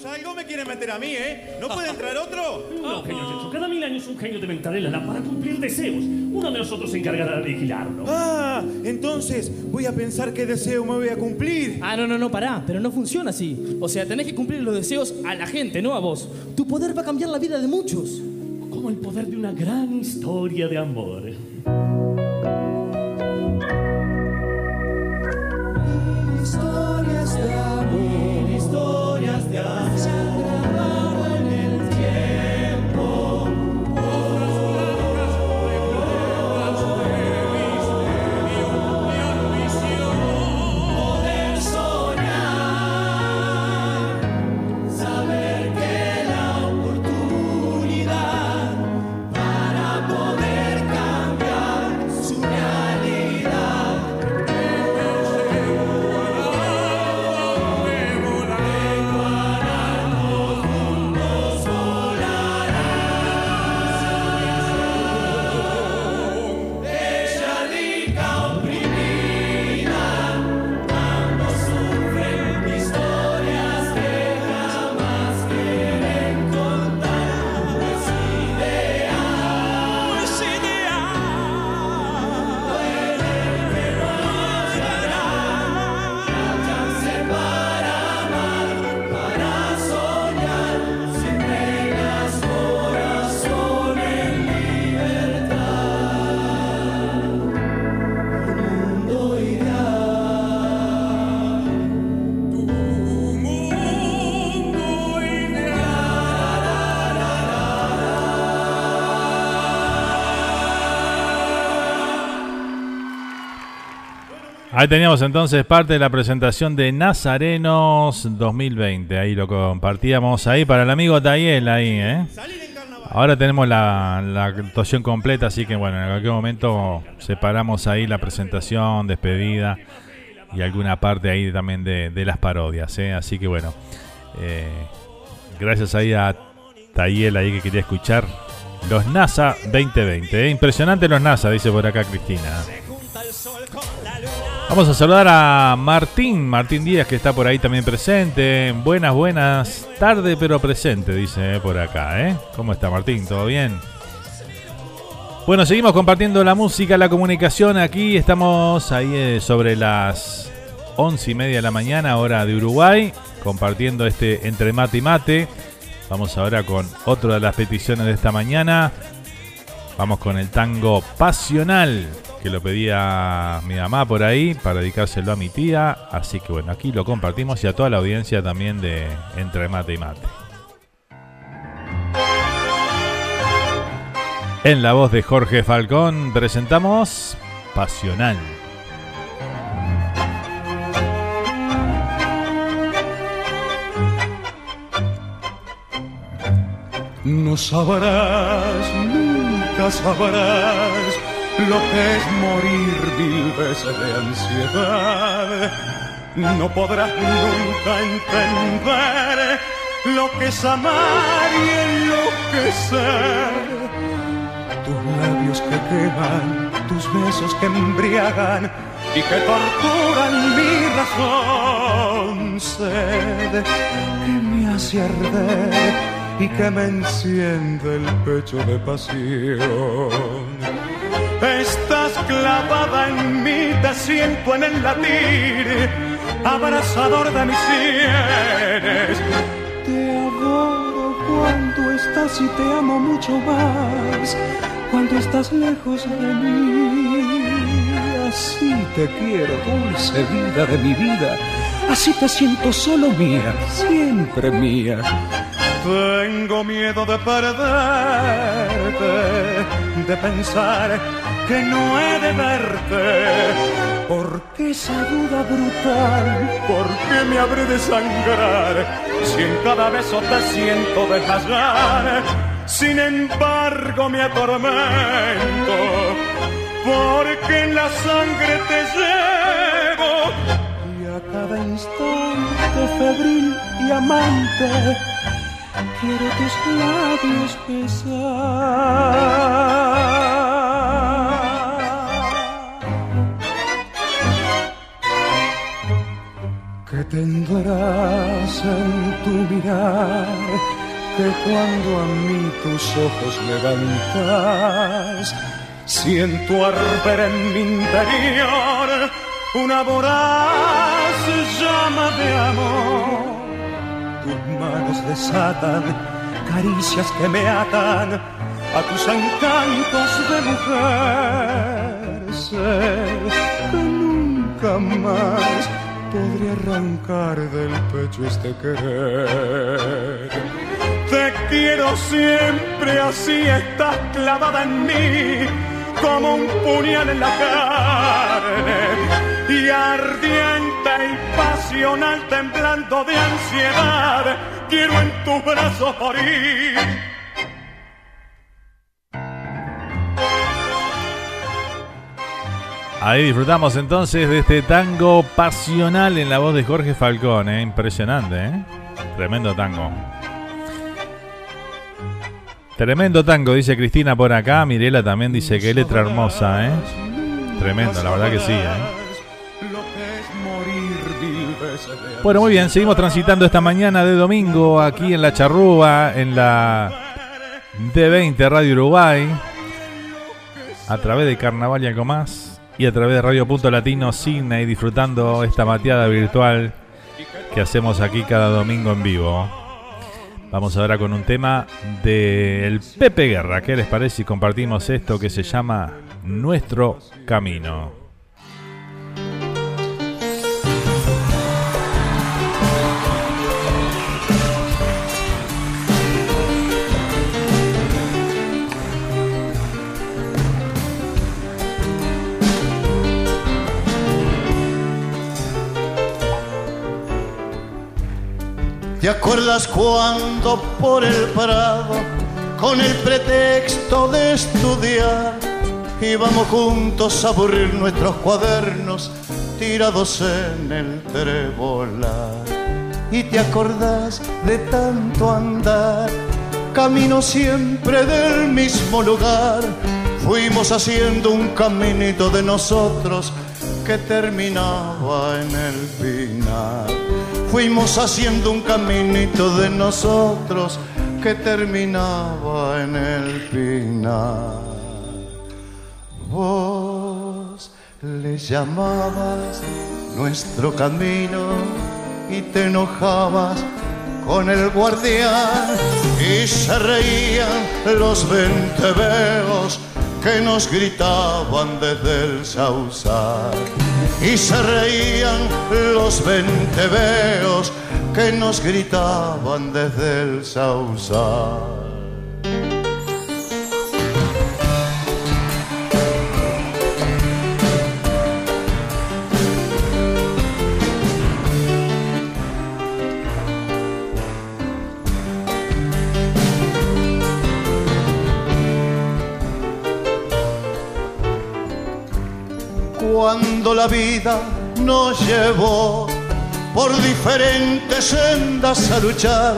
Speaker 20: ¿Cómo Hace dos años que no salgo, me quieren meter a mí, ¿eh? ¿No puede entrar otro?
Speaker 22: No, genio Checho. Cada mil años un genio debe entrar en la lámpara para cumplir deseos. Uno de nosotros se encargará de vigilarlo.
Speaker 20: Ah, entonces voy a pensar qué deseo me voy a cumplir.
Speaker 23: Ah, no, no, no, pará. Pero no funciona así. O sea, tenés que cumplir los deseos a la gente, no a vos. Tu poder va a cambiar la vida de muchos.
Speaker 22: Como el poder de una gran historia de amor.
Speaker 17: Historias de amor, historias de amor. Se han grabado
Speaker 2: Ahí teníamos entonces parte de la presentación de Nazarenos 2020. Ahí lo compartíamos ahí para el amigo Tayel ahí, ¿eh? Ahora tenemos la, actuación completa, así que bueno, en cualquier momento separamos ahí la presentación, despedida y alguna parte ahí también de, de las parodias, ¿eh? Así que bueno, eh, gracias ahí a Tayel ahí que quería escuchar los NASA 2020. ¿eh? Impresionante los NASA, dice por acá Cristina. Vamos a saludar a Martín, Martín Díaz, que está por ahí también presente. Buenas, buenas, tarde pero presente, dice eh, por acá, ¿eh? ¿Cómo está Martín? ¿Todo bien? Bueno, seguimos compartiendo la música, la comunicación. Aquí estamos ahí eh, sobre las once y media de la mañana, hora de Uruguay, compartiendo este entre mate y mate. Vamos ahora con otra de las peticiones de esta mañana. Vamos con el tango pasional que lo pedía mi mamá por ahí para dedicárselo a mi tía. Así que bueno, aquí lo compartimos y a toda la audiencia también de Entre Mate y Mate. En la voz de Jorge Falcón presentamos Pasional.
Speaker 17: No sabrás, nunca sabrás lo que es morir mil veces de ansiedad. No podrás nunca entender lo que es amar y enloquecer. Tus labios que queman, tus besos que embriagan y que torturan mi razón. Sed que me hace arder y que me enciende el pecho de pasión. Estás clavada en mí, te siento en el latir, abrazador de mis sienes. Te adoro cuando estás y te amo mucho más, cuando estás lejos de mí. Así te quiero, dulce vida de mi vida, así te siento solo mía, siempre mía. Tengo miedo de perderte, de pensar que no he de verte. ¿Por qué esa duda brutal? ¿Por qué me habré de sangrar? Si en cada beso te siento desmayar. Sin embargo me atormento, porque en la sangre te llevo. Y a cada instante febril y amante quiero tus labios besar. Que tendrás en tu mirar que cuando a mí tus ojos levantas, siento arder en mi interior una voraz llama de amor. Manos desatan caricias que me atan a tus encantos de mujer. Sé que nunca más podría arrancar del pecho este querer. Te quiero siempre así, estás clavada en mí como un puñal en la carne y ardiente y pasional temblando de ansiedad, quiero en tus brazos morir.
Speaker 2: Ahí disfrutamos entonces de este tango pasional en la voz de Jorge Falcón, ¿eh? impresionante, ¿eh? tremendo tango. Tremendo tango, dice Cristina por acá. Mirela también dice que letra hermosa, ¿eh? Tremendo, la verdad que sí, ¿eh? Bueno, muy bien, seguimos transitando esta mañana de domingo aquí en La Charrúa, en la D20 Radio Uruguay, a través de Carnaval y algo más, y a través de Radio Punto Latino Signa y disfrutando esta mateada virtual que hacemos aquí cada domingo en vivo. Vamos ahora con un tema del Pepe Guerra. ¿Qué les parece si compartimos esto que se llama Nuestro Camino?
Speaker 24: ¿Te acuerdas cuando por el prado, con el pretexto de estudiar, íbamos juntos a aburrir nuestros cuadernos tirados en el trebolar? ¿Y te acordás de tanto andar, camino siempre del mismo lugar? Fuimos haciendo un caminito de nosotros que terminaba en el final fuimos haciendo un caminito de nosotros que terminaba en el final. Vos le llamabas nuestro camino y te enojabas con el guardián y se reían los venteveos que nos gritaban desde el sausal y se reían los venteveos que nos gritaban desde el sausal. Cuando la vida nos llevó por diferentes sendas a luchar.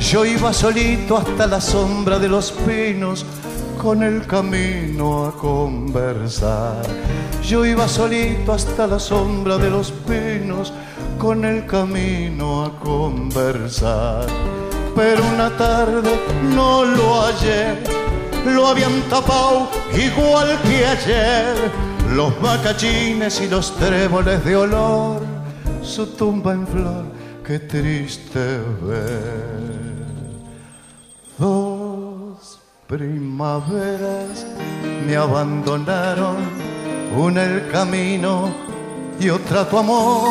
Speaker 24: Yo iba solito hasta la sombra de los pinos con el camino a conversar. Yo iba solito hasta la sombra de los pinos con el camino a conversar. Pero una tarde no lo hallé, lo habían tapado igual que ayer los macachines y los tréboles de olor, su tumba en flor, qué triste ver. Dos primaveras me abandonaron, una el camino y otra tu amor.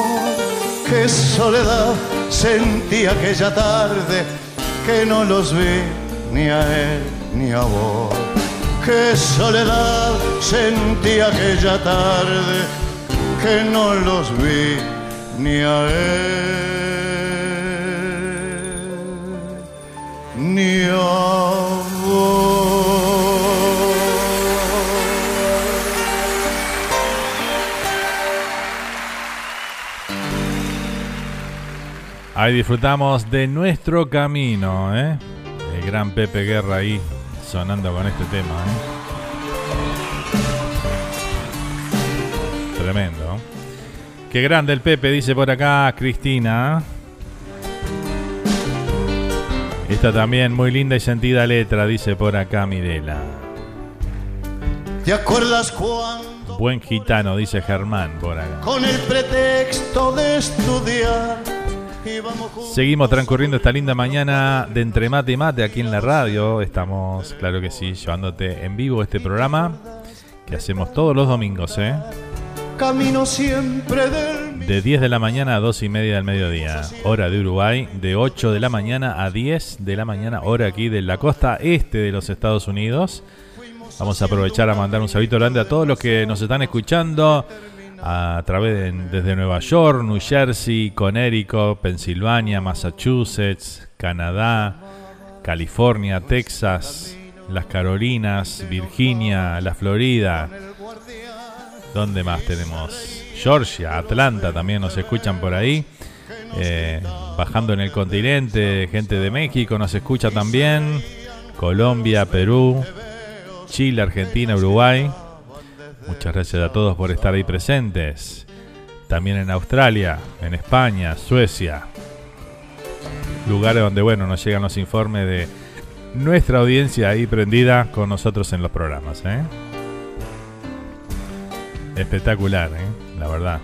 Speaker 24: Qué soledad sentí aquella tarde que no los vi ni a él ni a vos qué soledad sentí aquella tarde que no los vi ni a él ni a vos.
Speaker 2: Ahí disfrutamos de nuestro camino, ¿eh? El gran Pepe Guerra ahí sonando con este tema. ¿eh? Tremendo. Qué grande el Pepe, dice por acá Cristina. Esta también muy linda y sentida letra, dice por acá Mirela.
Speaker 24: ¿Te acuerdas cuando
Speaker 2: Buen gitano, dice Germán por acá.
Speaker 24: con el pretexto de estudiar?
Speaker 2: Seguimos transcurriendo esta linda mañana de entre mate y mate aquí en la radio. Estamos, claro que sí, llevándote en vivo este programa que hacemos todos los domingos, ¿eh?
Speaker 24: Camino siempre del
Speaker 2: De 10 de la mañana a 2 y media del mediodía, hora de Uruguay. De 8 de la mañana a 10 de la mañana, hora aquí de la costa este de los Estados Unidos. Vamos a aprovechar a mandar un saludo grande a todos los que nos están escuchando a través de, desde Nueva York, New Jersey, Connecticut, Pensilvania, Massachusetts, Canadá, California, Texas, las Carolinas, Virginia, la Florida. ¿Dónde más tenemos? Georgia, Atlanta también nos escuchan por ahí. Eh, bajando en el continente, gente de México nos escucha también. Colombia, Perú, Chile, Argentina, Uruguay. Muchas gracias a todos por estar ahí presentes. También en Australia, en España, Suecia. Lugares donde, bueno, nos llegan los informes de nuestra audiencia ahí prendida con nosotros en los programas. ¿eh? Espectacular, ¿eh? la verdad.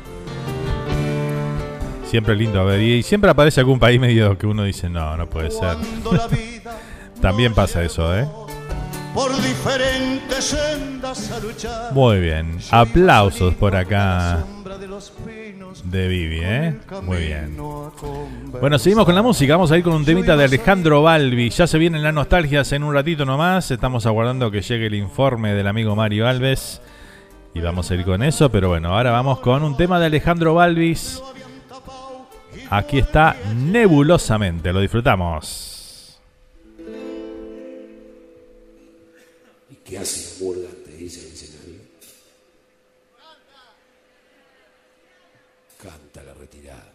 Speaker 2: Siempre lindo a ver. Y siempre aparece algún país medio que uno dice, no, no puede ser. También pasa eso, ¿eh?
Speaker 24: Por diferentes sendas a luchar.
Speaker 2: Muy bien. Aplausos por acá de Vivi, ¿eh? Muy bien. Bueno, seguimos con la música. Vamos a ir con un temita de Alejandro Balbi. Ya se vienen las nostalgias en un ratito nomás. Estamos aguardando que llegue el informe del amigo Mario Alves. Y vamos a ir con eso. Pero bueno, ahora vamos con un tema de Alejandro Balvis. Aquí está nebulosamente. Lo disfrutamos.
Speaker 25: ¿Qué hace Morgan? Te dice el escenario. Canta la retirada.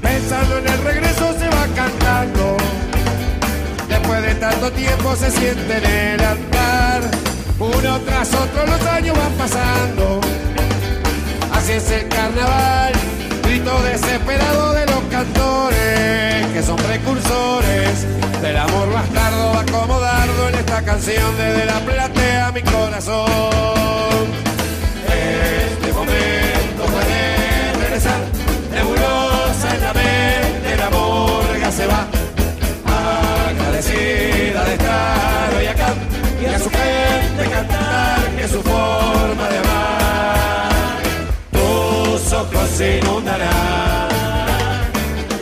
Speaker 26: Pensando en el regreso se va cantando. Después de tanto tiempo se siente en el altar. Uno tras otro los años van pasando. Así es el carnaval grito desesperado de los cantores que son precursores del amor bastardo acomodardo en esta canción desde la platea mi corazón. Este momento puede regresar, nebulosa en la mente, el amor ya se va. Agradecida de estar hoy acá y a su gente cantar que su forma de amar ojos se inundarán,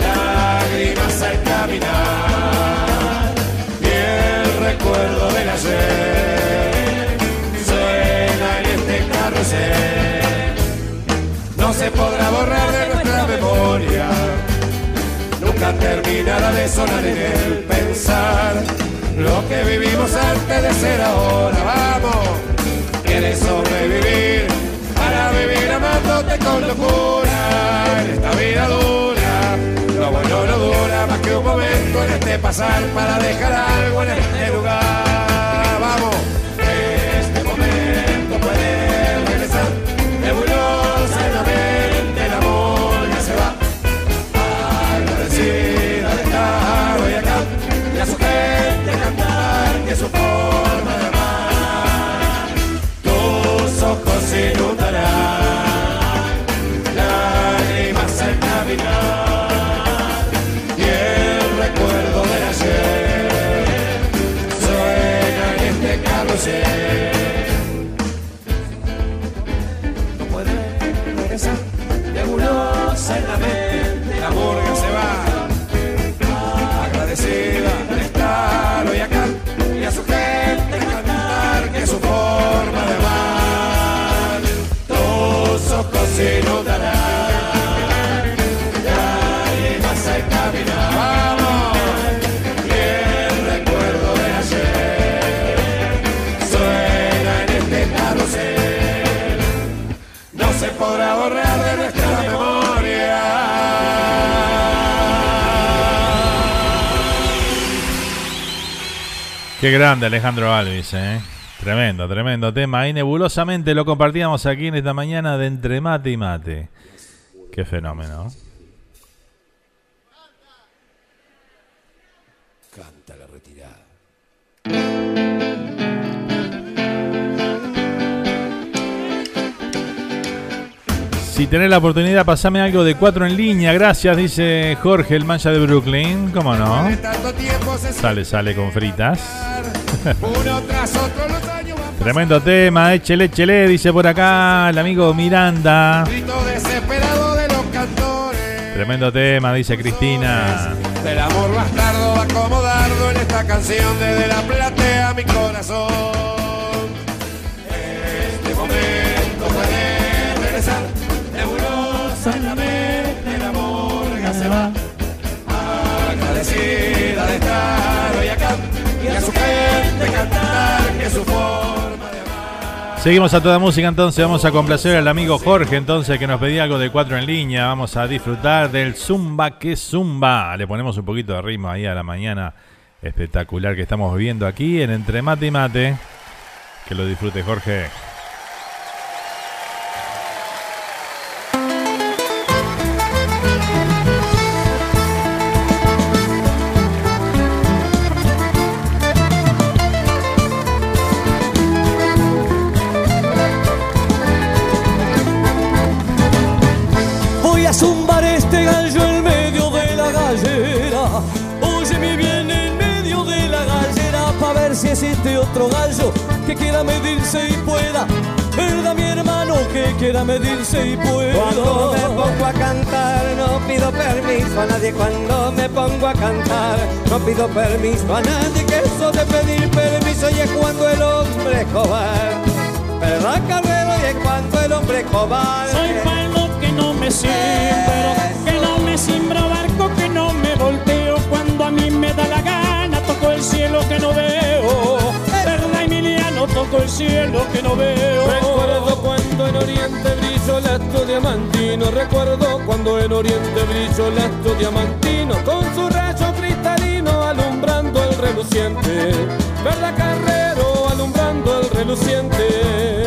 Speaker 26: lágrimas al caminar, y el recuerdo del ayer suena en este carrusel. No se podrá borrar de nuestra memoria, nunca terminará de sonar en el pensar lo que vivimos antes de ser ahora. Vamos, quieres sobrevivir vivir amándote con locura esta vida dura. Lo bueno no dura más que un momento en este pasar para dejar algo en este lugar. Vamos,
Speaker 2: Qué grande Alejandro Alvis, ¿eh? Tremendo, tremendo tema. Y nebulosamente lo compartíamos aquí en esta mañana de entre mate y mate. Qué fenómeno. Si tenés la oportunidad, pasame algo de cuatro en línea. Gracias, dice Jorge, el mancha de Brooklyn. ¿Cómo no? Sale, sale con fritas. Tremendo tema, échele, échele, dice por acá el amigo Miranda. Tremendo tema, dice Cristina.
Speaker 26: Del amor bastardo va como dardo en esta canción desde la platea mi corazón.
Speaker 2: Seguimos a toda música entonces, vamos a complacer al amigo Jorge entonces que nos pedía algo de cuatro en línea, vamos a disfrutar del Zumba que Zumba, le ponemos un poquito de ritmo ahí a la mañana espectacular que estamos viviendo aquí en Entre Mate y Mate, que lo disfrute Jorge.
Speaker 27: Medirse y pueda. ¿Verdad, mi hermano, que quiera medirse y pueda?
Speaker 28: Cuando me pongo a cantar no pido permiso a nadie Cuando me pongo a cantar no pido permiso a nadie Que eso de pedir permiso y es cuando el hombre es cobarde ¿Verdad Carrero? Y es cuando el hombre es cobarde
Speaker 1: Soy palo que no me siembro, que no me siembro barco, que no me volteo cuando a mí me da la gana. Toco el cielo que no veo, ¿verdad Toco el cielo que no veo.
Speaker 27: Recuerdo cuando en Oriente brilló el astro diamantino. Recuerdo cuando en Oriente brilló el astro diamantino. Con su rayo cristalino alumbrando el reluciente. ¿Verdad, Carrero? Alumbrando el reluciente.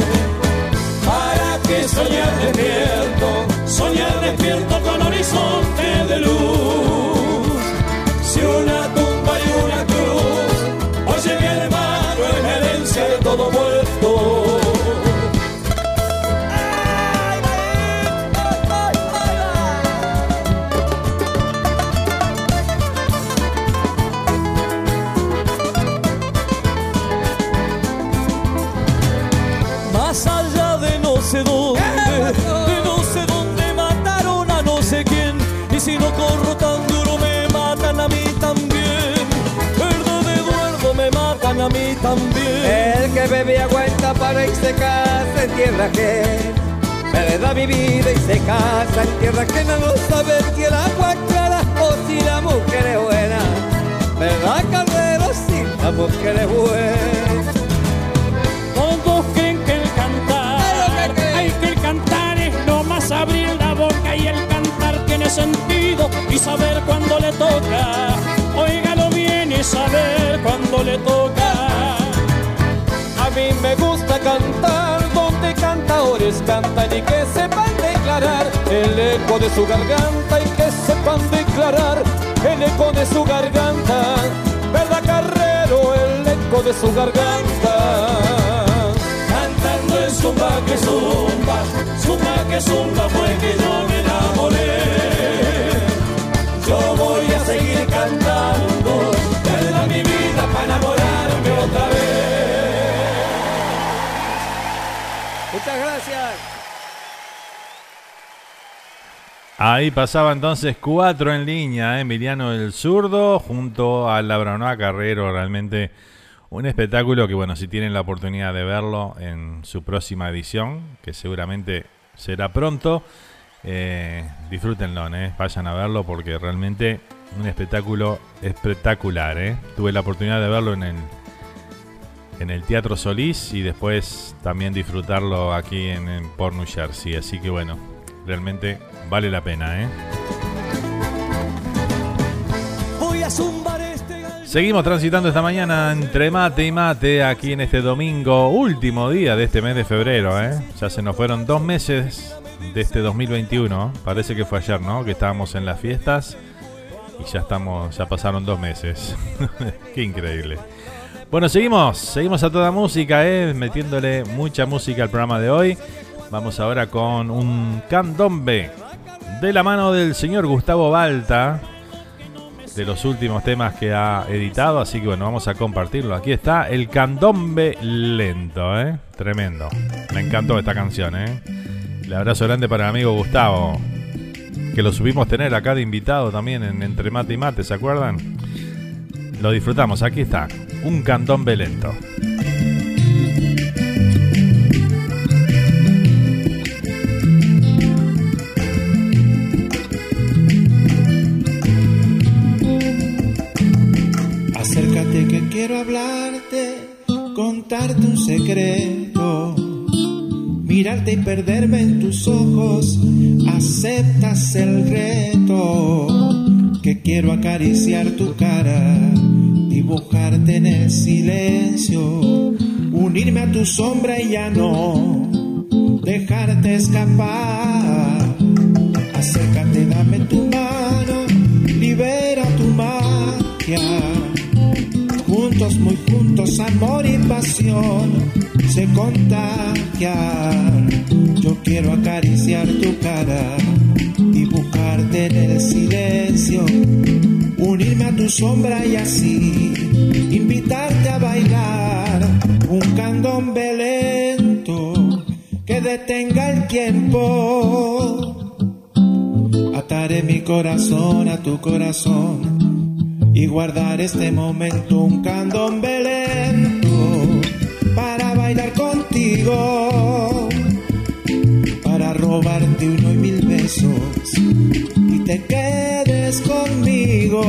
Speaker 1: ¿Para qué soñar despierto? Soñar despierto con horizonte de luz.
Speaker 28: El que bebe aguanta para irse casa en tierra que me da mi vida y se casa en tierra que no sabe si el agua es clara o si la mujer es buena. ¿Verdad, Carrero? Si la mujer es buena.
Speaker 1: Todos creen que el cantar, ay que el cantar es nomás abrir la boca y el cantar tiene sentido y saber cuándo le toca. Óigalo bien y saber cuándo le toca.
Speaker 27: A mí me gusta cantar donde cantadores cantan y que sepan declarar el eco de su garganta y que sepan declarar el eco de su garganta. ¿Verdad, Carrero? El eco de su garganta.
Speaker 1: Cantando el zumba que zumba, zumba que zumba fue que yo me enamoré. Yo voy a seguir cantando, perda mi vida para enamorarme otra vez.
Speaker 28: Muchas gracias.
Speaker 2: Ahí pasaba entonces cuatro en línea, ¿eh? Emiliano el Zurdo junto a Labranoa Carrero, realmente un espectáculo que bueno, si tienen la oportunidad de verlo en su próxima edición, que seguramente será pronto, eh, disfrútenlo, ¿eh? vayan a verlo porque realmente un espectáculo espectacular. ¿eh? Tuve la oportunidad de verlo en el, en el Teatro Solís y después también disfrutarlo aquí en, en Port New Jersey, así que bueno, realmente vale la pena. ¿eh?
Speaker 27: Este.
Speaker 2: Seguimos transitando esta mañana entre mate y mate aquí en este domingo, último día de este mes de febrero. ¿eh? Ya se nos fueron dos meses de este 2021. Parece que fue ayer, ¿no? Que estábamos en las fiestas y ya estamos, ya pasaron dos meses. Qué increíble. Bueno, seguimos, seguimos a toda música, ¿eh? metiéndole mucha música al programa de hoy. Vamos ahora con un candombe de la mano del señor Gustavo Balta, de los últimos temas que ha editado, así que bueno, vamos a compartirlo. Aquí está el candombe lento, ¿eh? Tremendo. Me encantó esta canción, ¿eh? El abrazo grande para el amigo Gustavo, que lo subimos tener acá de invitado también en Entre Mate y Mate, ¿se acuerdan? Lo disfrutamos, aquí está, un candombe lento.
Speaker 29: quiero hablarte, contarte un secreto, mirarte y perderme en tus ojos, aceptas el reto, que quiero acariciar tu cara, dibujarte en el silencio, unirme a tu sombra y ya no dejarte escapar. Acércate, dame tu mano, libera tu magia muy juntos, amor y pasión se contagian. Yo quiero acariciar tu cara, dibujarte en el silencio, unirme a tu sombra y así invitarte a bailar un candombe lento que detenga el tiempo. Ataré mi corazón a tu corazón y guardar este momento un candombe lento para bailar contigo, para robarte uno y mil besos y te quedes conmigo.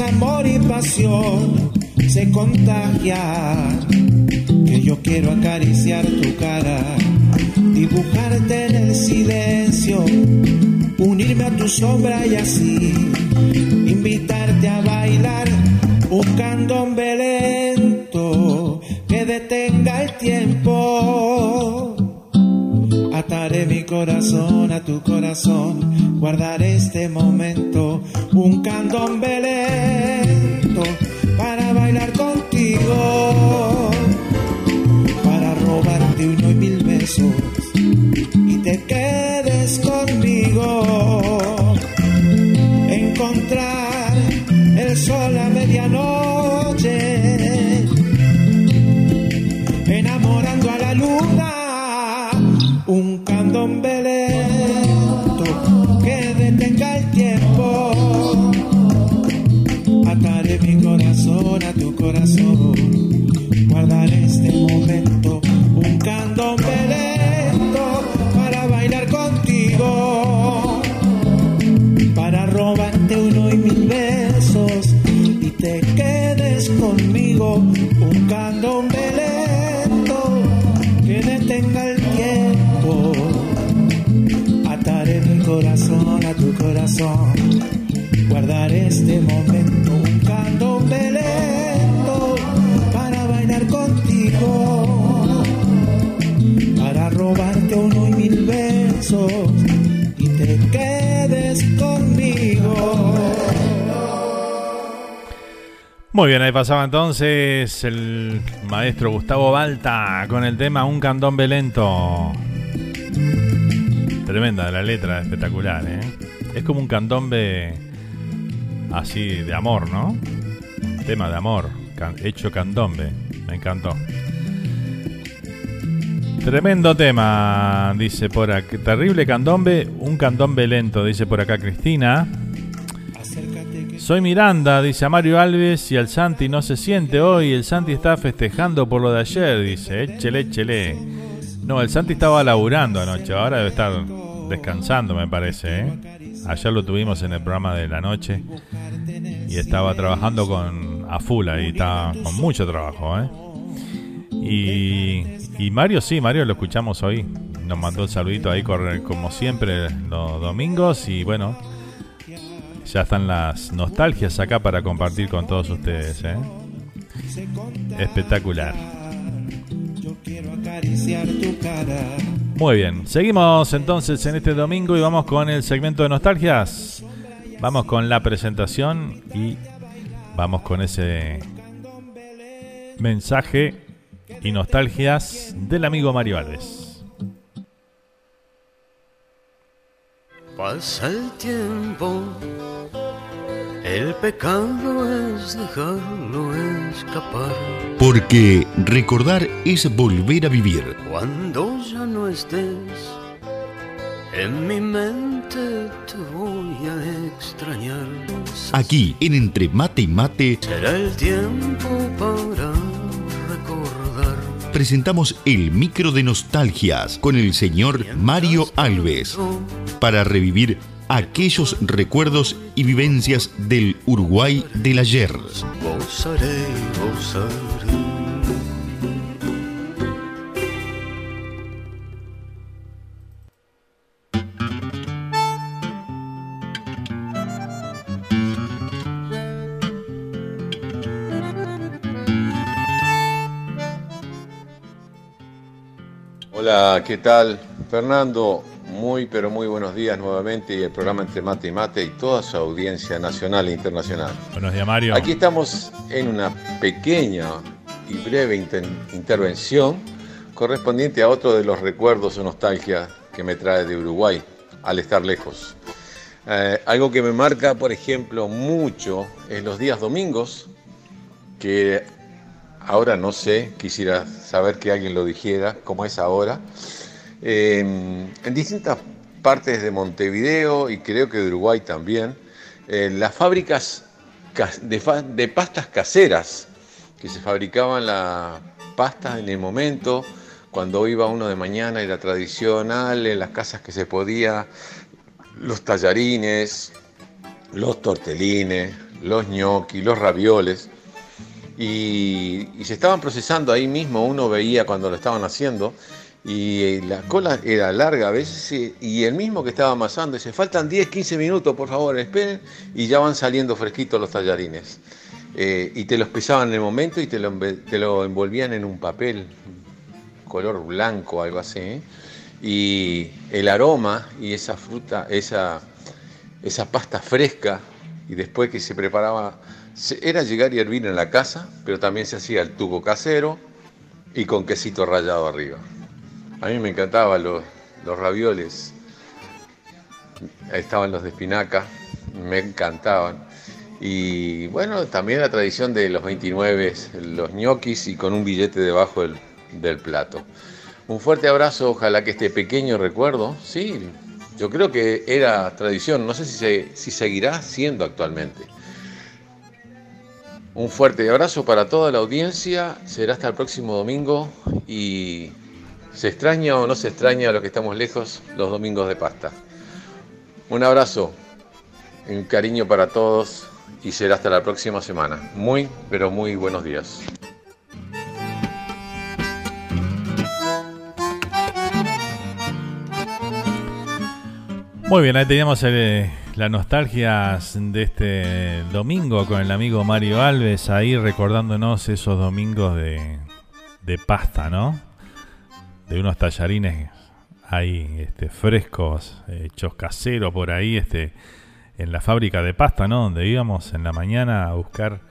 Speaker 29: Amor y pasión se contagian. Que yo quiero acariciar tu cara, dibujarte en el silencio, unirme a tu sombra y así invitarte a bailar un candombe Ataré mi corazón a tu corazón, guardaré este momento un candombe lento para bailar contigo, para robarte uno y mil besos y te quedes conmigo. Encontrar el sol a medianoche,
Speaker 2: Muy bien, ahí pasaba entonces el maestro Gustavo Balta con el tema Un candombe lento. Tremenda la letra, espectacular, ¿eh? Es como un candombe así de amor, ¿no? Tema de amor, can- hecho candombe. Me encantó. Tremendo tema, dice por acá. Terrible candombe, un candombe lento, dice por acá Cristina. Soy Miranda, dice a Mario Alves, y al Santi no se siente hoy. El Santi está festejando por lo de ayer, dice. Échele, échele. No, el Santi estaba laburando anoche, ahora debe estar descansando, me parece. ¿eh? Ayer lo tuvimos en el programa de la noche y estaba trabajando con a full ahí, está con mucho trabajo. ¿eh? Y, y Mario, sí, Mario lo escuchamos hoy. Nos mandó un saludito ahí como siempre los domingos y bueno, ya están las nostalgias acá para compartir con todos ustedes. ¿eh? Espectacular. Muy bien, seguimos entonces en este domingo y vamos con el segmento de nostalgias. Vamos con la presentación y vamos con ese mensaje y nostalgias del amigo Mario Alves.
Speaker 30: Pasa el tiempo, el pecado es dejarlo escapar.
Speaker 14: Porque recordar es volver a vivir.
Speaker 30: Cuando ya no estés, en mi mente te voy a extrañar.
Speaker 14: Aquí, en Entre Mate y Mate,
Speaker 30: Será el tiempo para.
Speaker 14: Presentamos el micro de nostalgias con el señor Mario Alves para revivir aquellos recuerdos y vivencias del Uruguay del ayer.
Speaker 9: Hola, ¿qué tal? Fernando, muy pero muy buenos días nuevamente y el programa Entre Mate y Mate y toda su audiencia nacional e internacional.
Speaker 2: Buenos días, Mario.
Speaker 9: Aquí estamos en una pequeña y breve inter- intervención correspondiente a otro de los recuerdos o nostalgia que me trae de Uruguay al estar lejos. Eh, algo que me marca, por ejemplo, mucho en los días domingos, que ahora no sé, quisiera saber que alguien lo dijera, como es ahora. Eh, en distintas partes de Montevideo y creo que de Uruguay también, eh, las fábricas cas- de, pastas caseras, que se fabricaban la pasta en el momento, cuando iba uno de mañana era tradicional, en las casas que se podía, los tallarines, los tortelines, los ñoqui, los ravioles y, se estaban procesando ahí mismo, uno veía cuando lo estaban haciendo, y eh, la cola era larga a veces, y- el mismo que estaba amasando dice, faltan 10, 15 minutos, por favor, esperen, y ya van saliendo fresquitos los tallarines. Eh, y te los pesaban en el momento y te lo, te lo envolvían en un papel color blanco, algo así. ¿eh? Y el aroma y esa fruta, esa, esa pasta fresca, y después que se preparaba, era llegar y hervir en la casa, pero también se hacía el tubo casero y con quesito rallado arriba. A mí me encantaban los, los ravioles, estaban los de espinaca, me encantaban. Y bueno, también la tradición de los 29, los ñoquis y con un billete debajo del, del plato. Un fuerte abrazo, ojalá que este pequeño recuerdo, sí, yo creo que era tradición, no sé si, se- si seguirá siendo actualmente. Un fuerte abrazo para toda la audiencia, será hasta el próximo domingo y se extraña o no se extraña a los que estamos lejos los domingos de pasta. Un abrazo, un cariño para todos y será hasta la próxima semana. Muy, pero muy buenos días.
Speaker 2: Muy bien, ahí teníamos el, las nostalgias de este domingo con el amigo Mario Alves, ahí recordándonos esos domingos de, de pasta, ¿no? De unos tallarines ahí este, frescos, hechos caseros por ahí, este, en la fábrica de pasta, ¿no? Donde íbamos en la mañana a buscar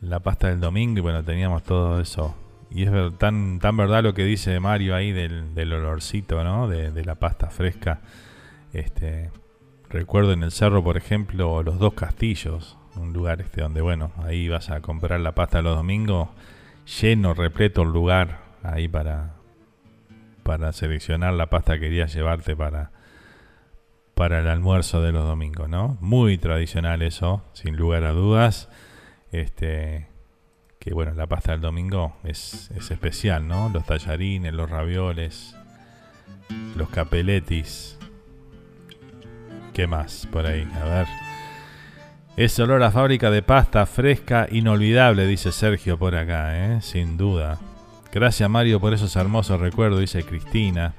Speaker 2: la pasta del domingo y bueno, teníamos todo eso. Y es tan, tan verdad lo que dice Mario ahí del, del olorcito, ¿no? De, de la pasta fresca. Este, recuerdo en el cerro, por ejemplo, los dos castillos, un lugar este donde, bueno, ahí vas a comprar la pasta los domingos, lleno, repleto el lugar ahí para, para seleccionar la pasta que querías llevarte para, para el almuerzo de los domingos, ¿no? Muy tradicional eso, sin lugar a dudas. Este, que bueno, la pasta del domingo es, es especial, ¿no? Los tallarines, los ravioles, los capeletis. ¿Qué más por ahí? A ver. Es olor a fábrica de pasta fresca, inolvidable, dice Sergio por acá, ¿eh? sin duda. Gracias Mario por esos hermosos recuerdos, dice Cristina.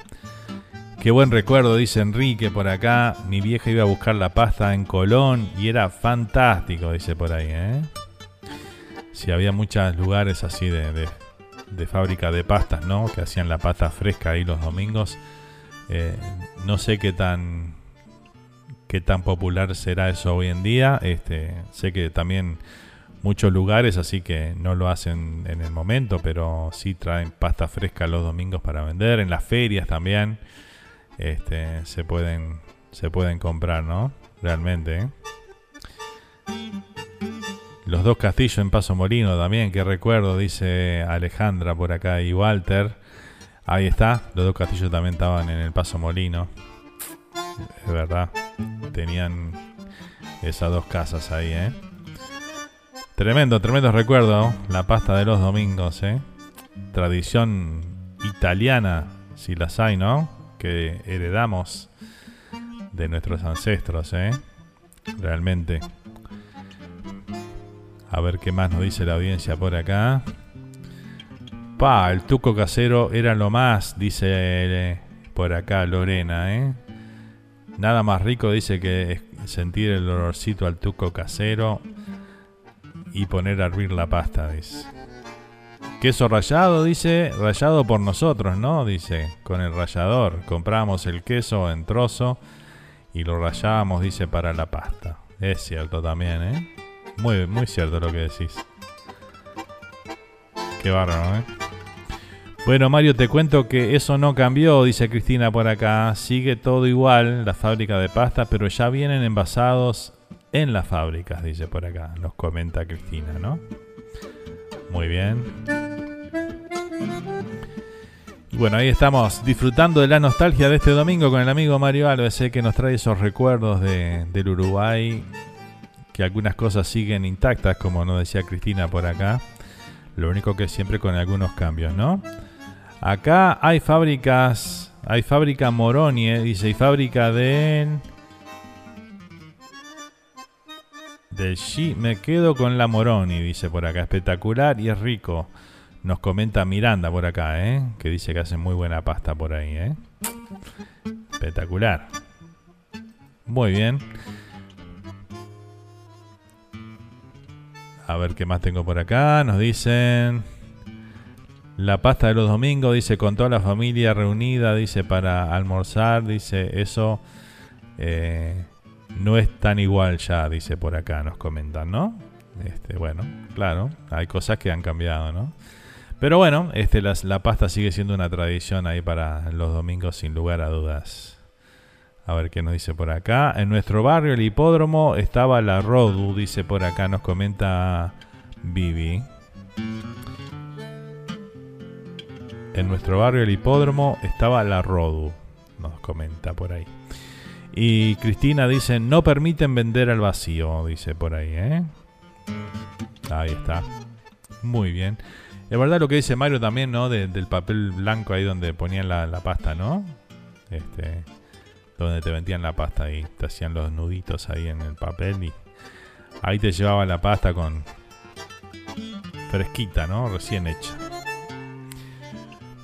Speaker 2: Qué buen recuerdo, dice Enrique por acá. Mi vieja iba a buscar la pasta en Colón y era fantástico, dice por ahí. ¿eh? Si había muchos lugares así de, de, fábrica de pastas, ¿no? Que hacían la pasta fresca ahí los domingos. Eh, no sé qué tan qué tan popular será eso hoy en día. Este, sé que también muchos lugares, así que no lo hacen en el momento, pero sí traen pasta fresca los domingos para vender. En las ferias también este, se pueden se pueden comprar, ¿no? Realmente. ¿eh? Los dos castillos en Paso Molino también, que recuerdo, dice Alejandra por acá y Walter. Ahí está, los dos castillos también estaban en el Paso Molino. Es verdad tenían esas dos casas ahí, ¿eh? Tremendo, tremendo recuerdo, la pasta de los domingos, ¿eh? Tradición italiana, si las hay, ¿no? Que heredamos de nuestros ancestros, ¿eh? Realmente. A ver qué más nos dice la audiencia por acá. Pa, el tuco casero era lo más, dice eh, por acá Lorena, ¿eh? Nada más rico dice que sentir el olorcito al tuco casero y poner a hervir la pasta, dice. Queso rallado, dice, rallado por nosotros, ¿no? Dice, con el rallador. Compramos el queso en trozo y lo rallábamos, dice, para la pasta. Es cierto también, ¿eh? Muy, muy cierto lo que decís. Qué bárbaro, ¿eh? Bueno, Mario, te cuento que eso no cambió, dice Cristina por acá. Sigue todo igual, la fábrica de pasta, pero ya vienen envasados en las fábricas, dice por acá. Nos comenta Cristina, ¿no? Muy bien. bueno, ahí estamos disfrutando de la nostalgia de este domingo con el amigo Mario Alves, que nos trae esos recuerdos de, del Uruguay, que algunas cosas siguen intactas, como nos decía Cristina por acá. Lo único que siempre con algunos cambios, ¿no? Acá hay fábricas, hay fábrica Moroni, eh, dice, y fábrica de... De G, me quedo con la Moroni, dice por acá, espectacular y es rico. Nos comenta Miranda por acá, ¿eh? que dice que hace muy buena pasta por ahí. ¿eh? Espectacular. Muy bien. A ver qué más tengo por acá. Nos dicen... La pasta de los domingos, dice, con toda la familia reunida, dice, para almorzar, dice, eso eh, no es tan igual ya, dice por acá, nos comentan, ¿no? Este, bueno, claro, hay cosas que han cambiado, ¿no? Pero bueno, este, la pasta sigue siendo una tradición ahí para los domingos, sin lugar a dudas. A ver qué nos dice por acá. En nuestro barrio, el hipódromo, estaba la Rodu, dice por acá, nos comenta Vivi. En nuestro barrio, el hipódromo, estaba la Rodu, nos comenta por ahí. Y Cristina dice, no permiten vender al vacío, dice por ahí, ¿eh? Ahí está. Muy bien. Es verdad lo que dice Mario también, ¿no? del papel blanco ahí donde ponían la, la, pasta, ¿no? Este, donde te vendían la pasta y te hacían los nuditos ahí en el papel y ahí te llevaba la pasta con fresquita, ¿no? Recién hecha.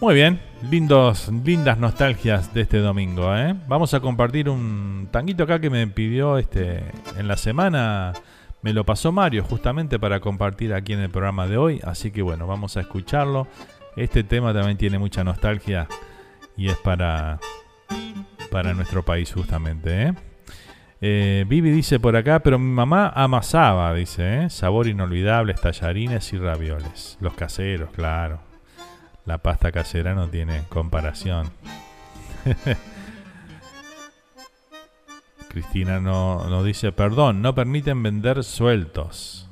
Speaker 2: Muy bien, lindos, lindas nostalgias de este domingo. ¿eh? Vamos a compartir un tanguito acá que me pidió este en la semana. Me lo pasó Mario justamente para compartir aquí en el programa de hoy. Así que bueno, vamos a escucharlo. Este tema también tiene mucha nostalgia y es para, para nuestro país justamente. ¿eh? Eh, Vivi dice por acá, pero mi mamá amasaba, dice, ¿eh? sabor inolvidable, tallarines y ravioles. Los caseros, claro. La pasta casera no tiene comparación. Cristina nos no dice, perdón, no permiten vender sueltos.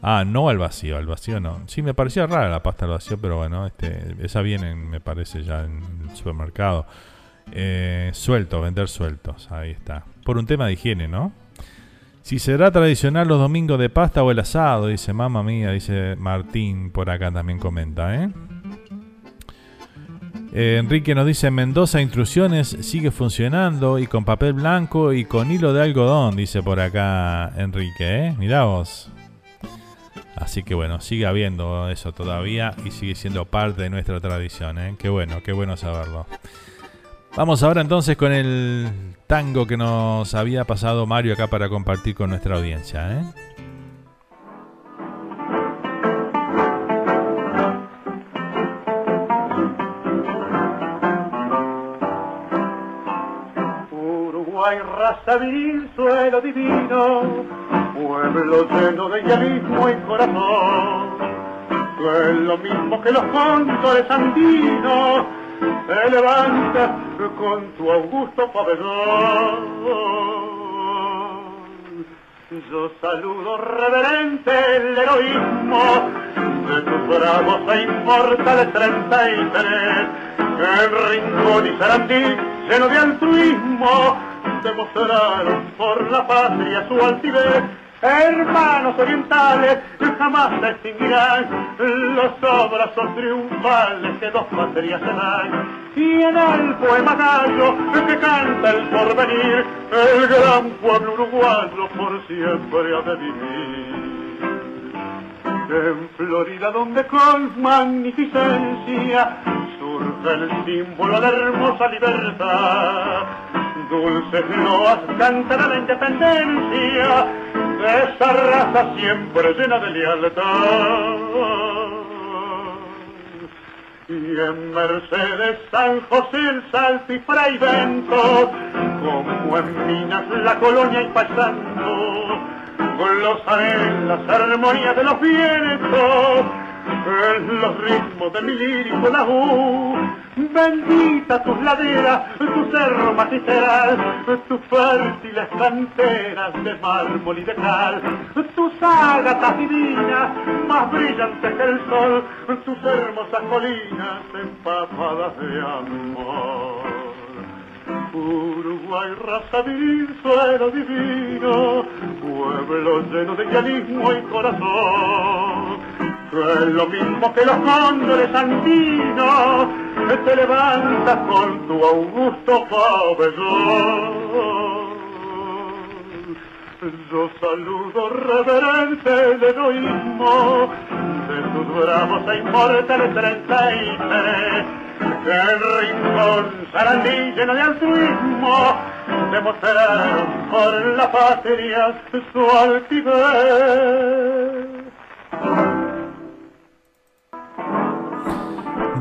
Speaker 2: Ah, no al vacío, al vacío no. Sí, me parecía rara la pasta al vacío, pero bueno, este, esa viene, me parece, ya en el supermercado. Eh, sueltos, vender sueltos, ahí está. Por un tema de higiene, ¿no? Si será tradicional los domingos de pasta o el asado, dice mamá mía, dice Martín, por acá también comenta, ¿eh? Eh, Enrique nos dice Mendoza Intrusiones sigue funcionando y con papel blanco y con hilo de algodón, dice por acá Enrique, ¿eh? Mirá vos. Así que bueno, sigue habiendo eso todavía y sigue siendo parte de nuestra tradición, ¿eh? Qué bueno, qué bueno saberlo. Vamos ahora entonces con el tango que nos había pasado Mario acá para compartir con nuestra audiencia, ¿eh?
Speaker 31: Uruguay, raza viril, suelo divino, pueblo lleno de idealismo y corazón. Es lo mismo que los cóndores andinos, te levantas con tu augusto pabellón. Yo saludo reverente el heroísmo de tus bravos e inmortales 33, el rincón y Sarandí lleno de altruismo demostraron por la patria su altivez. Hermanos orientales jamás se extinguirán los abrazos triunfales que dos patrias se dan. Y en el poema gallo que canta el porvenir, el gran pueblo uruguayo por siempre ha de vivir. En Florida donde con magnificencia surge el símbolo de hermosa libertad. Dulces loas cantará la independencia de esa raza siempre llena de lealtad. Y en Mercedes, San José, el Salto y Bento, como en Minas la colonia y pasando, glosaré las armonías de los vientos, en los ritmos de mi lírico laúd. Bendita tus laderas, tu cerro magistral, tus fértiles canteras de mármol y de cal, tus ágatas divinas, más brillantes que el sol, tus hermosas colinas empapadas de amor. Uruguay, raza viril, suelo divino, pueblo lleno de idealismo y corazón. Es lo mismo que los cóndores andinos, te levantas con tu augusto pabellón. Yo saludo reverente el heroísmo de tus bravos e inmortales treinta y tres. El rincón Sarandí lleno de altruismo demostraron por la patria su altivez.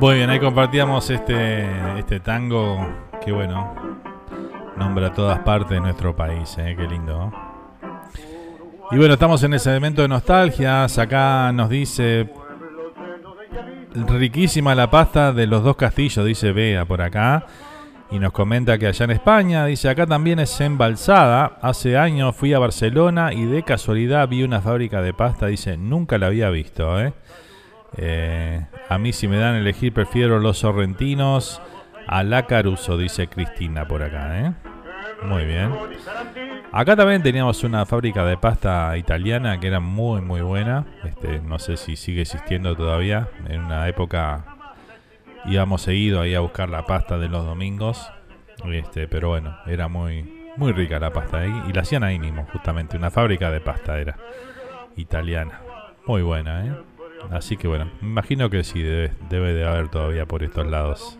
Speaker 2: Muy bien, ahí compartíamos este, este tango que bueno, nombra todas partes de nuestro país, ¿eh? qué lindo. Y bueno, estamos en ese elemento de nostalgias, acá nos dice riquísima la pasta de los dos castillos, dice Bea por acá. Y nos comenta que allá en España, dice, acá también es embalsada. Hace años fui a Barcelona y de casualidad vi una fábrica de pasta, dice, nunca la había visto, ¿eh? Eh, a mí si me dan elegir prefiero los sorrentinos a la Caruso, dice Cristina por acá. ¿eh? Muy bien. Acá también teníamos una fábrica de pasta italiana que era muy muy buena. Este, no sé si sigue existiendo todavía. En una época íbamos seguido ahí a buscar la pasta de los domingos. Este, pero bueno, era muy muy rica la pasta ahí y la hacían ahí mismo, justamente una fábrica de pasta era italiana. Muy buena, ¿eh? Así que bueno, me imagino que sí, debe, de haber todavía por estos lados.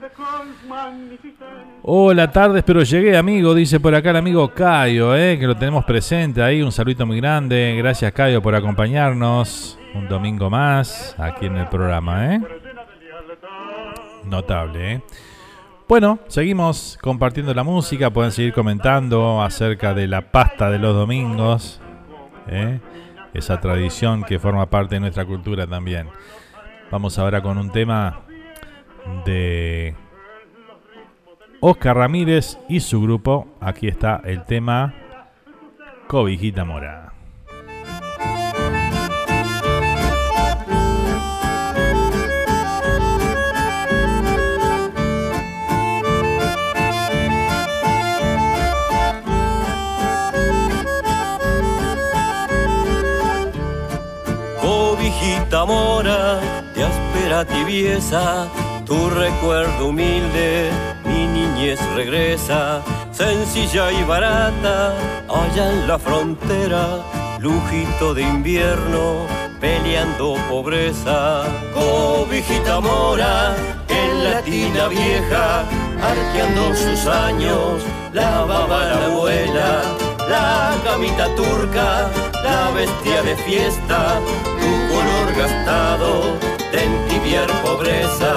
Speaker 2: Hola, tardes, pero llegué, amigo, dice por acá el amigo Cayo, eh, que lo tenemos presente ahí. Un saludito muy grande. Gracias, Cayo, por acompañarnos un domingo más aquí en el programa. ¿eh? Notable. ¿eh? Bueno, seguimos compartiendo la música. Pueden seguir comentando acerca de la pasta de los domingos. ¿eh? Esa tradición que forma parte de nuestra cultura también. Vamos ahora con un tema de Oscar Ramírez y su grupo. Aquí está el tema Cobijita Mora.
Speaker 11: Mora de áspera tibieza, tu recuerdo humilde, mi niñez regresa, sencilla y barata, allá en la frontera, lujito de invierno, peleando pobreza. Cobijita mora, en la tina vieja, arqueando sus años, lavaba la abuela, la camita turca, la bestia de fiesta, tu color gastado de entibiar pobreza.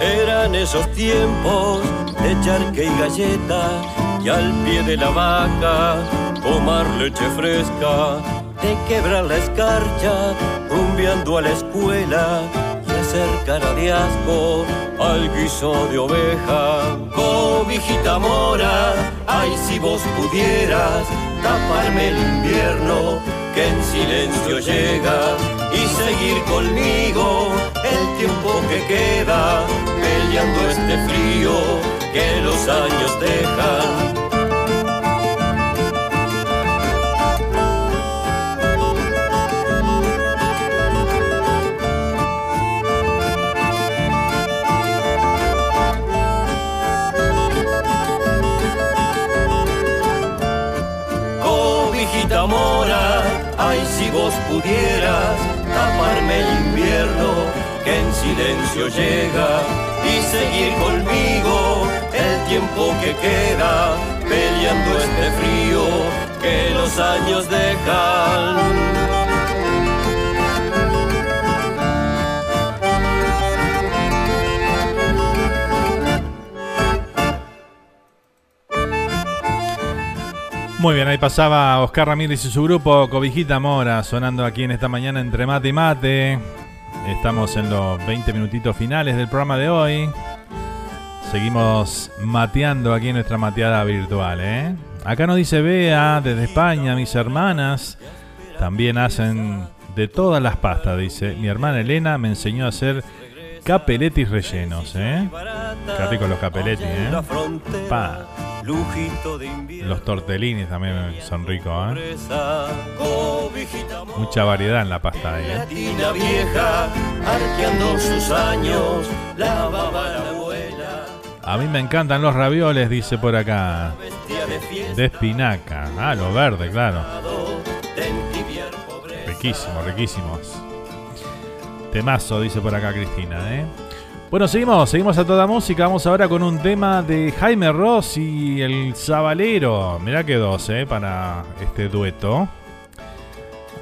Speaker 11: Eran esos tiempos de charque y galleta y al pie de la vaca tomar leche fresca, de quebrar la escarcha, rumbeando a la escuela y hacer cara de asco al guiso de oveja. Cobijita mora, ay si vos pudieras taparme el invierno que en silencio llega y seguir conmigo el tiempo que queda peleando este frío que los años dejan. Pudieras taparme el invierno que en silencio llega y seguir conmigo el tiempo que queda peleando este frío que los años dejan.
Speaker 2: Muy bien, ahí pasaba Oscar Ramírez y su grupo Cobijita Mora sonando aquí en esta mañana entre mate y mate. Estamos en los 20 minutitos finales del programa de hoy. Seguimos mateando aquí en nuestra mateada virtual, ¿eh? Acá nos dice Bea desde España, mis hermanas también hacen de todas las pastas, dice. Mi hermana Elena me enseñó a hacer capeletis rellenos, ¿eh? Qué los capeletis, ¿eh? Pa. Los tortellinis también son ricos, ¿eh? Mucha variedad en la pasta ahí, ¿eh?
Speaker 11: Vieja, arqueando sus años, la abuela.
Speaker 2: A mí me encantan los ravioles, dice por acá. De espinaca. Ah, los verdes, claro. Riquísimos, riquísimos. Temazo, dice por acá Cristina, ¿eh? Bueno, seguimos, seguimos a toda música. Vamos ahora con un tema de Jaime Ross y el Zabalero. Mirá que dos, ¿eh? Para este dueto.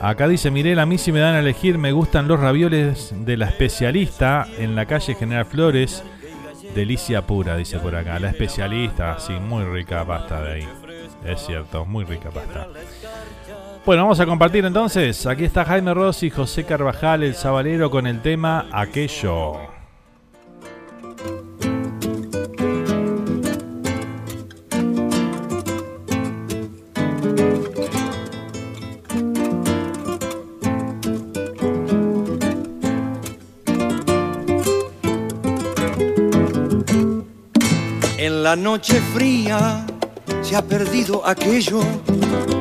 Speaker 2: Acá dice Mirela, a mí si me dan a elegir me gustan los ravioles de la especialista en la calle General Flores. Delicia pura, dice por acá. La especialista, sí, muy rica pasta de ahí. Es cierto, muy rica pasta. Bueno, vamos a compartir entonces. Aquí está Jaime Ross y José Carvajal, el Zabalero, con el tema Aquello.
Speaker 32: La noche fría se ha perdido aquello,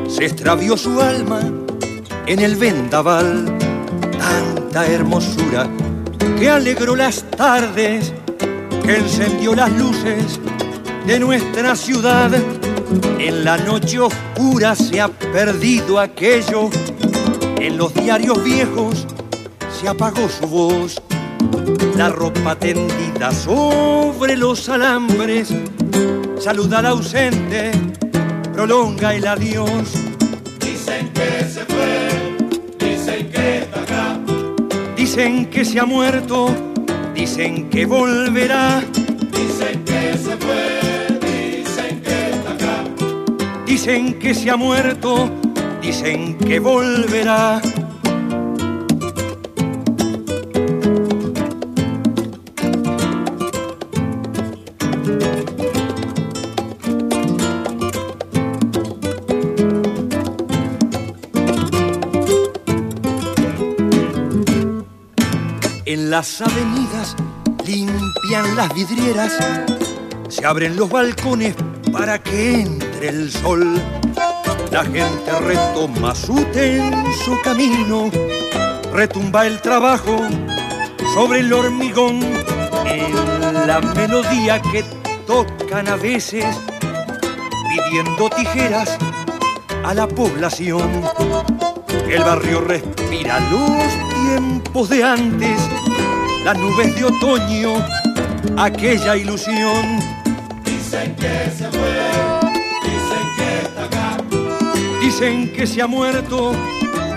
Speaker 32: se extravió su alma en el vendaval. Tanta hermosura que alegró las tardes, que encendió las luces de nuestra ciudad. En la noche oscura se ha perdido aquello, en los diarios viejos se apagó su voz. La ropa tendida sobre los alambres, saluda al ausente, prolonga el adiós.
Speaker 10: Dicen que se fue, dicen que está acá.
Speaker 32: Dicen que se ha muerto, dicen que volverá.
Speaker 10: Dicen que se fue, dicen que está acá.
Speaker 32: Dicen que se ha muerto, dicen que volverá. Las avenidas limpian las vidrieras, se abren los balcones para que entre el sol. La gente retoma su tenso camino, retumba el trabajo sobre el hormigón en la melodía que tocan a veces pidiendo tijeras a la población. El barrio respira los tiempos de antes, las nubes de otoño, aquella ilusión.
Speaker 10: Dicen que se fue, dicen que está acá.
Speaker 32: Dicen que se ha muerto,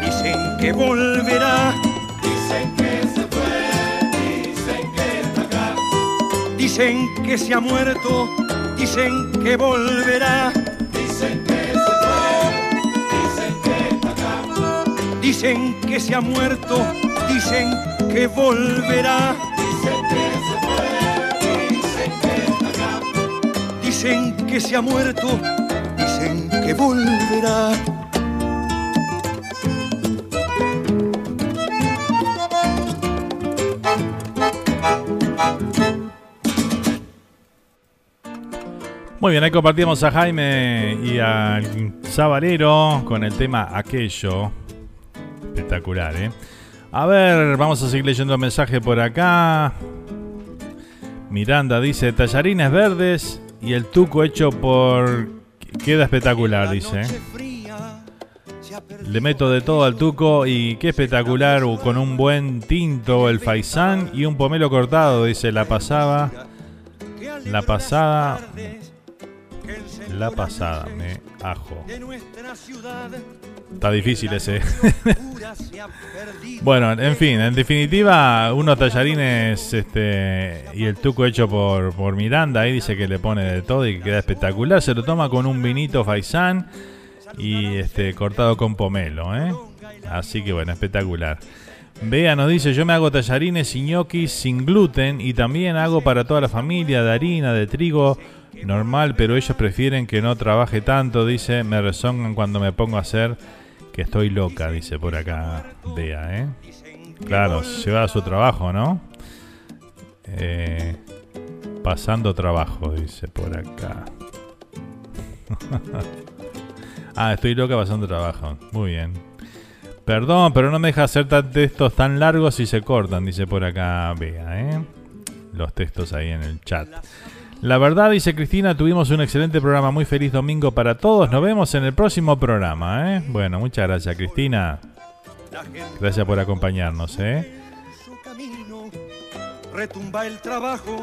Speaker 32: dicen que volverá.
Speaker 10: Dicen que se fue, dicen que está acá.
Speaker 32: Dicen que se ha muerto, dicen que volverá.
Speaker 10: Dicen que se fue, dicen que está acá.
Speaker 32: Dicen que se ha muerto, dicen que volverá.
Speaker 10: Dicen que se fue, dicen que está acá.
Speaker 32: Dicen que se ha muerto, dicen que volverá.
Speaker 2: Muy bien, ahí compartimos a Jaime y al Sabalero con el tema Aquello. Espectacular, ¿eh? A ver, vamos a seguir leyendo el mensaje por acá. Miranda dice, tallarines verdes y el tuco hecho por... Queda espectacular, dice. Le meto de todo al tuco y qué espectacular con un buen tinto, el faisán y un pomelo cortado, dice, la pasaba. La pasada... La pasada, me ajo. Está difícil ese. bueno, en fin, en definitiva, unos tallarines este, y el tuco hecho por, por Miranda, ahí dice que le pone de todo y que queda espectacular. Se lo toma con un vinito faisán y este, cortado con pomelo. ¿eh? Así que bueno, espectacular. Bea nos dice, yo me hago tallarines y ñoquis sin gluten y también hago para toda la familia de harina, de trigo, normal, pero ellos prefieren que no trabaje tanto, dice, me rezongan cuando me pongo a hacer que estoy loca, dice por acá Bea, ¿eh? Claro, lleva a su trabajo, ¿no? Eh, pasando trabajo, dice por acá. ah, estoy loca pasando trabajo. Muy bien. Perdón, pero no me deja hacer textos tan largos y se cortan, dice por acá Bea, ¿eh? Los textos ahí en el chat. La verdad, dice Cristina, tuvimos un excelente programa. Muy feliz domingo para todos. Nos vemos en el próximo programa. ¿eh? Bueno, muchas gracias, Cristina. Gracias por acompañarnos. ¿eh?
Speaker 32: Retumba el trabajo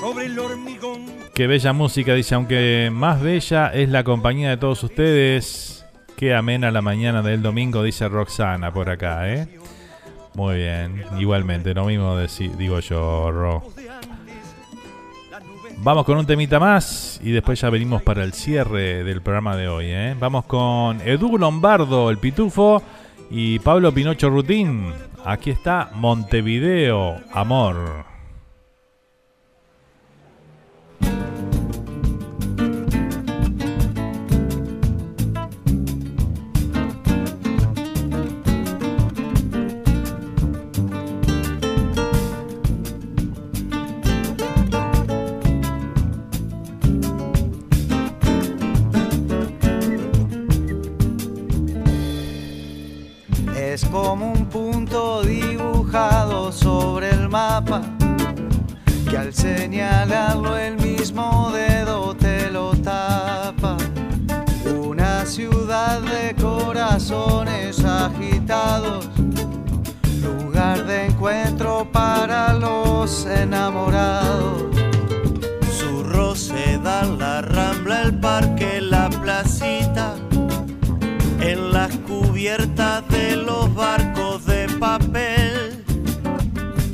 Speaker 32: sobre el hormigón.
Speaker 2: Qué bella música, dice, aunque más bella es la compañía de todos ustedes. Qué amena la mañana del domingo, dice Roxana por acá, ¿eh? Muy bien, igualmente, lo mismo digo yo, Ro. Vamos con un temita más y después ya venimos para el cierre del programa de hoy. ¿eh? Vamos con Edu Lombardo, el Pitufo, y Pablo Pinocho Rutín. Aquí está Montevideo, Amor.
Speaker 33: Como un punto dibujado sobre el mapa que al señalarlo el mismo dedo te lo tapa. Una ciudad de corazones agitados, lugar de encuentro para los enamorados.
Speaker 10: Su roseda, la rambla, el parque, la placita, en las de los barcos de papel,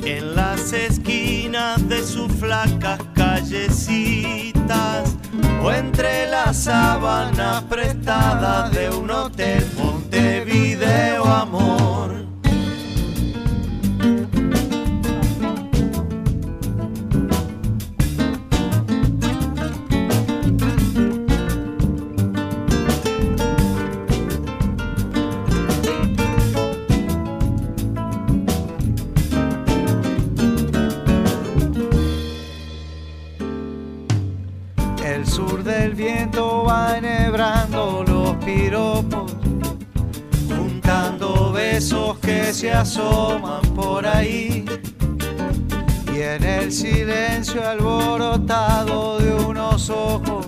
Speaker 10: en las esquinas de sus flacas callecitas, o entre las sábanas prestadas de un hotel Montevideo amor.
Speaker 33: Viento va enhebrando los piropos, juntando besos que se asoman por ahí. Y en el silencio alborotado de unos ojos,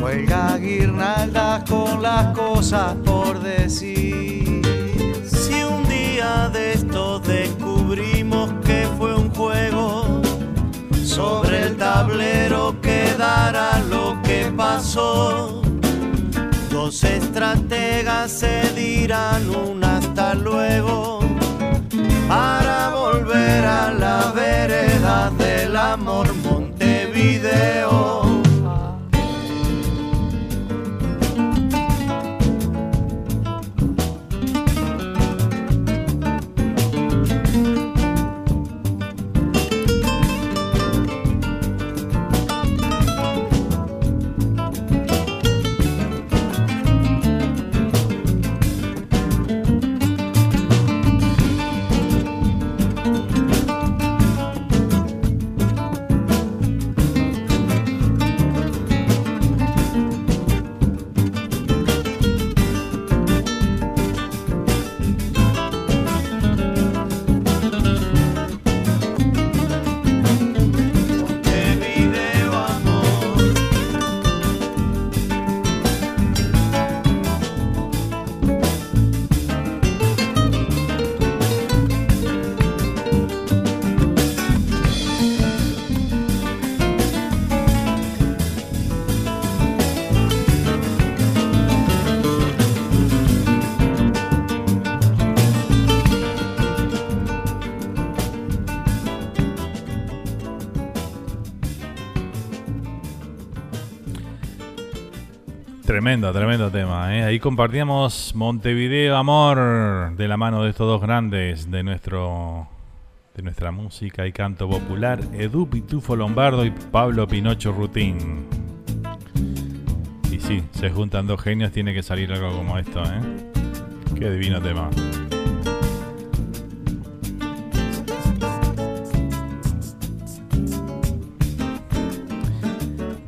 Speaker 33: Huelga guirnaldas con las cosas por decir.
Speaker 10: Si un día de estos descubrimos que fue un juego, sobre el tablero quedará lo que pasó. Dos estrategas se dirán un hasta luego para volver a la vereda del amor Montevideo.
Speaker 2: Tremendo, tremendo tema. ¿eh? Ahí compartíamos Montevideo Amor de la mano de estos dos grandes de nuestro de nuestra música y canto popular, Edu Pitufo Lombardo y Pablo Pinocho Rutín. Y sí, se juntan dos genios, tiene que salir algo como esto, ¿eh? Qué divino tema.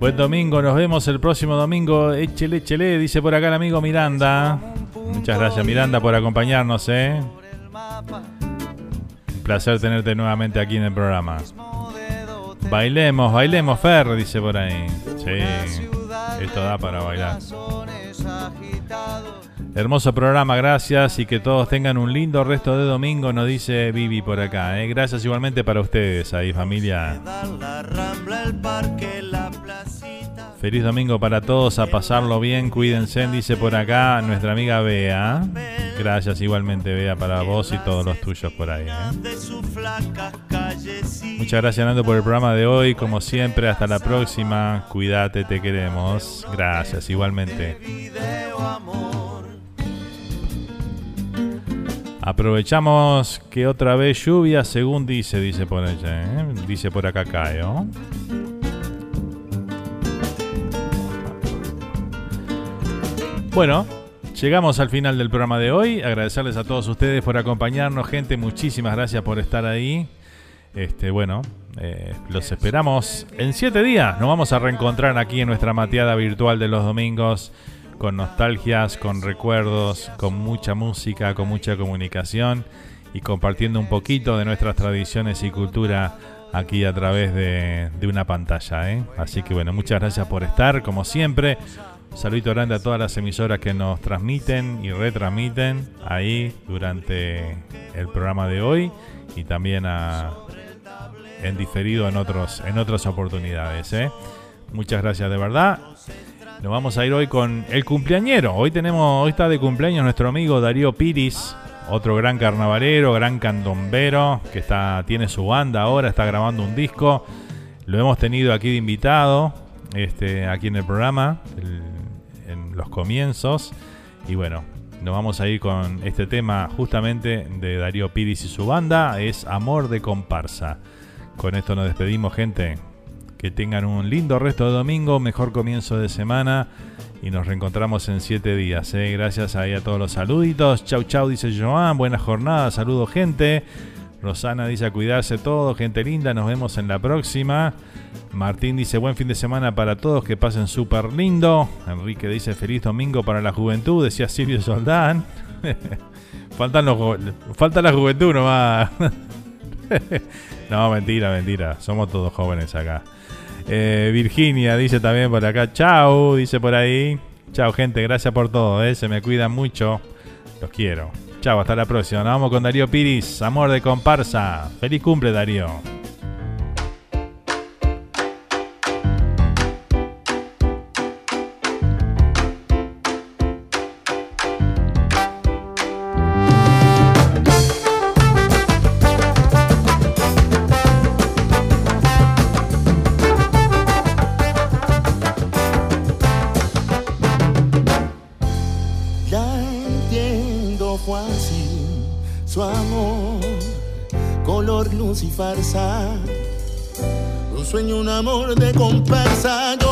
Speaker 2: Buen domingo, nos vemos el próximo domingo. Échele, échele, dice por acá el amigo Miranda. Muchas gracias Miranda por acompañarnos, ¿eh? Un placer tenerte nuevamente aquí en el programa. Bailemos, bailemos, Fer, dice por ahí. Sí, esto da para bailar. Hermoso programa, gracias y que todos tengan un lindo resto de domingo, nos dice Vivi por acá. ¿eh? Gracias igualmente para ustedes ahí, familia. Feliz domingo para todos, a pasarlo bien, cuídense, dice por acá nuestra amiga Bea. Gracias igualmente Bea para vos y todos los tuyos por ahí. ¿eh? Muchas gracias Nando por el programa de hoy, como siempre, hasta la próxima, cuídate, te queremos. Gracias igualmente. Aprovechamos que otra vez lluvia, según dice, dice por allá, ¿eh? dice por acá Caio. Bueno, llegamos al final del programa de hoy. Agradecerles a todos ustedes por acompañarnos, gente. Muchísimas gracias por estar ahí. Este, bueno, eh, los esperamos en siete días. Nos vamos a reencontrar aquí en nuestra mateada virtual de los domingos con nostalgias, con recuerdos, con mucha música, con mucha comunicación y compartiendo un poquito de nuestras tradiciones y cultura aquí a través de, una pantalla. ¿eh? Así que bueno, muchas gracias por estar, como siempre. Saludito grande a todas las emisoras que nos transmiten y retransmiten ahí durante el programa de hoy y también a, en diferido en, otros, en otras oportunidades. ¿eh? Muchas gracias de verdad. Nos vamos a ir hoy con el cumpleañero. Hoy tenemos, hoy está de cumpleaños nuestro amigo Darío Piris, otro gran carnavalero, gran candombero, que está, tiene su banda ahora, está grabando un disco. Lo hemos tenido aquí de invitado, este, aquí en el programa los comienzos. Y bueno, nos vamos a ir con este tema justamente de Darío Piris y su banda, es Amor de Comparsa. Con esto nos despedimos, gente. Que tengan un lindo resto de domingo, mejor comienzo de semana y nos reencontramos en siete días. ¿eh? Gracias a todos los saluditos. Chau, chau, dice Joan. Buena jornada, saludo, gente. Rosana dice a cuidarse todo, gente linda, nos vemos en la próxima. Martín dice buen fin de semana para todos, que pasen súper lindo. Enrique dice feliz domingo para la juventud, decía Silvio Soldán. Faltan los, falta la juventud nomás. no, mentira, mentira. Somos todos jóvenes acá. Eh, Virginia dice también por acá. Chao, dice por ahí. Chao, gente. Gracias por todo. Eh. Se me cuidan mucho. Los quiero. Chao, hasta la próxima. Nos vamos con Darío Piris. Amor de comparsa. Feliz cumple, Darío.
Speaker 24: Amor de comparsa. Yo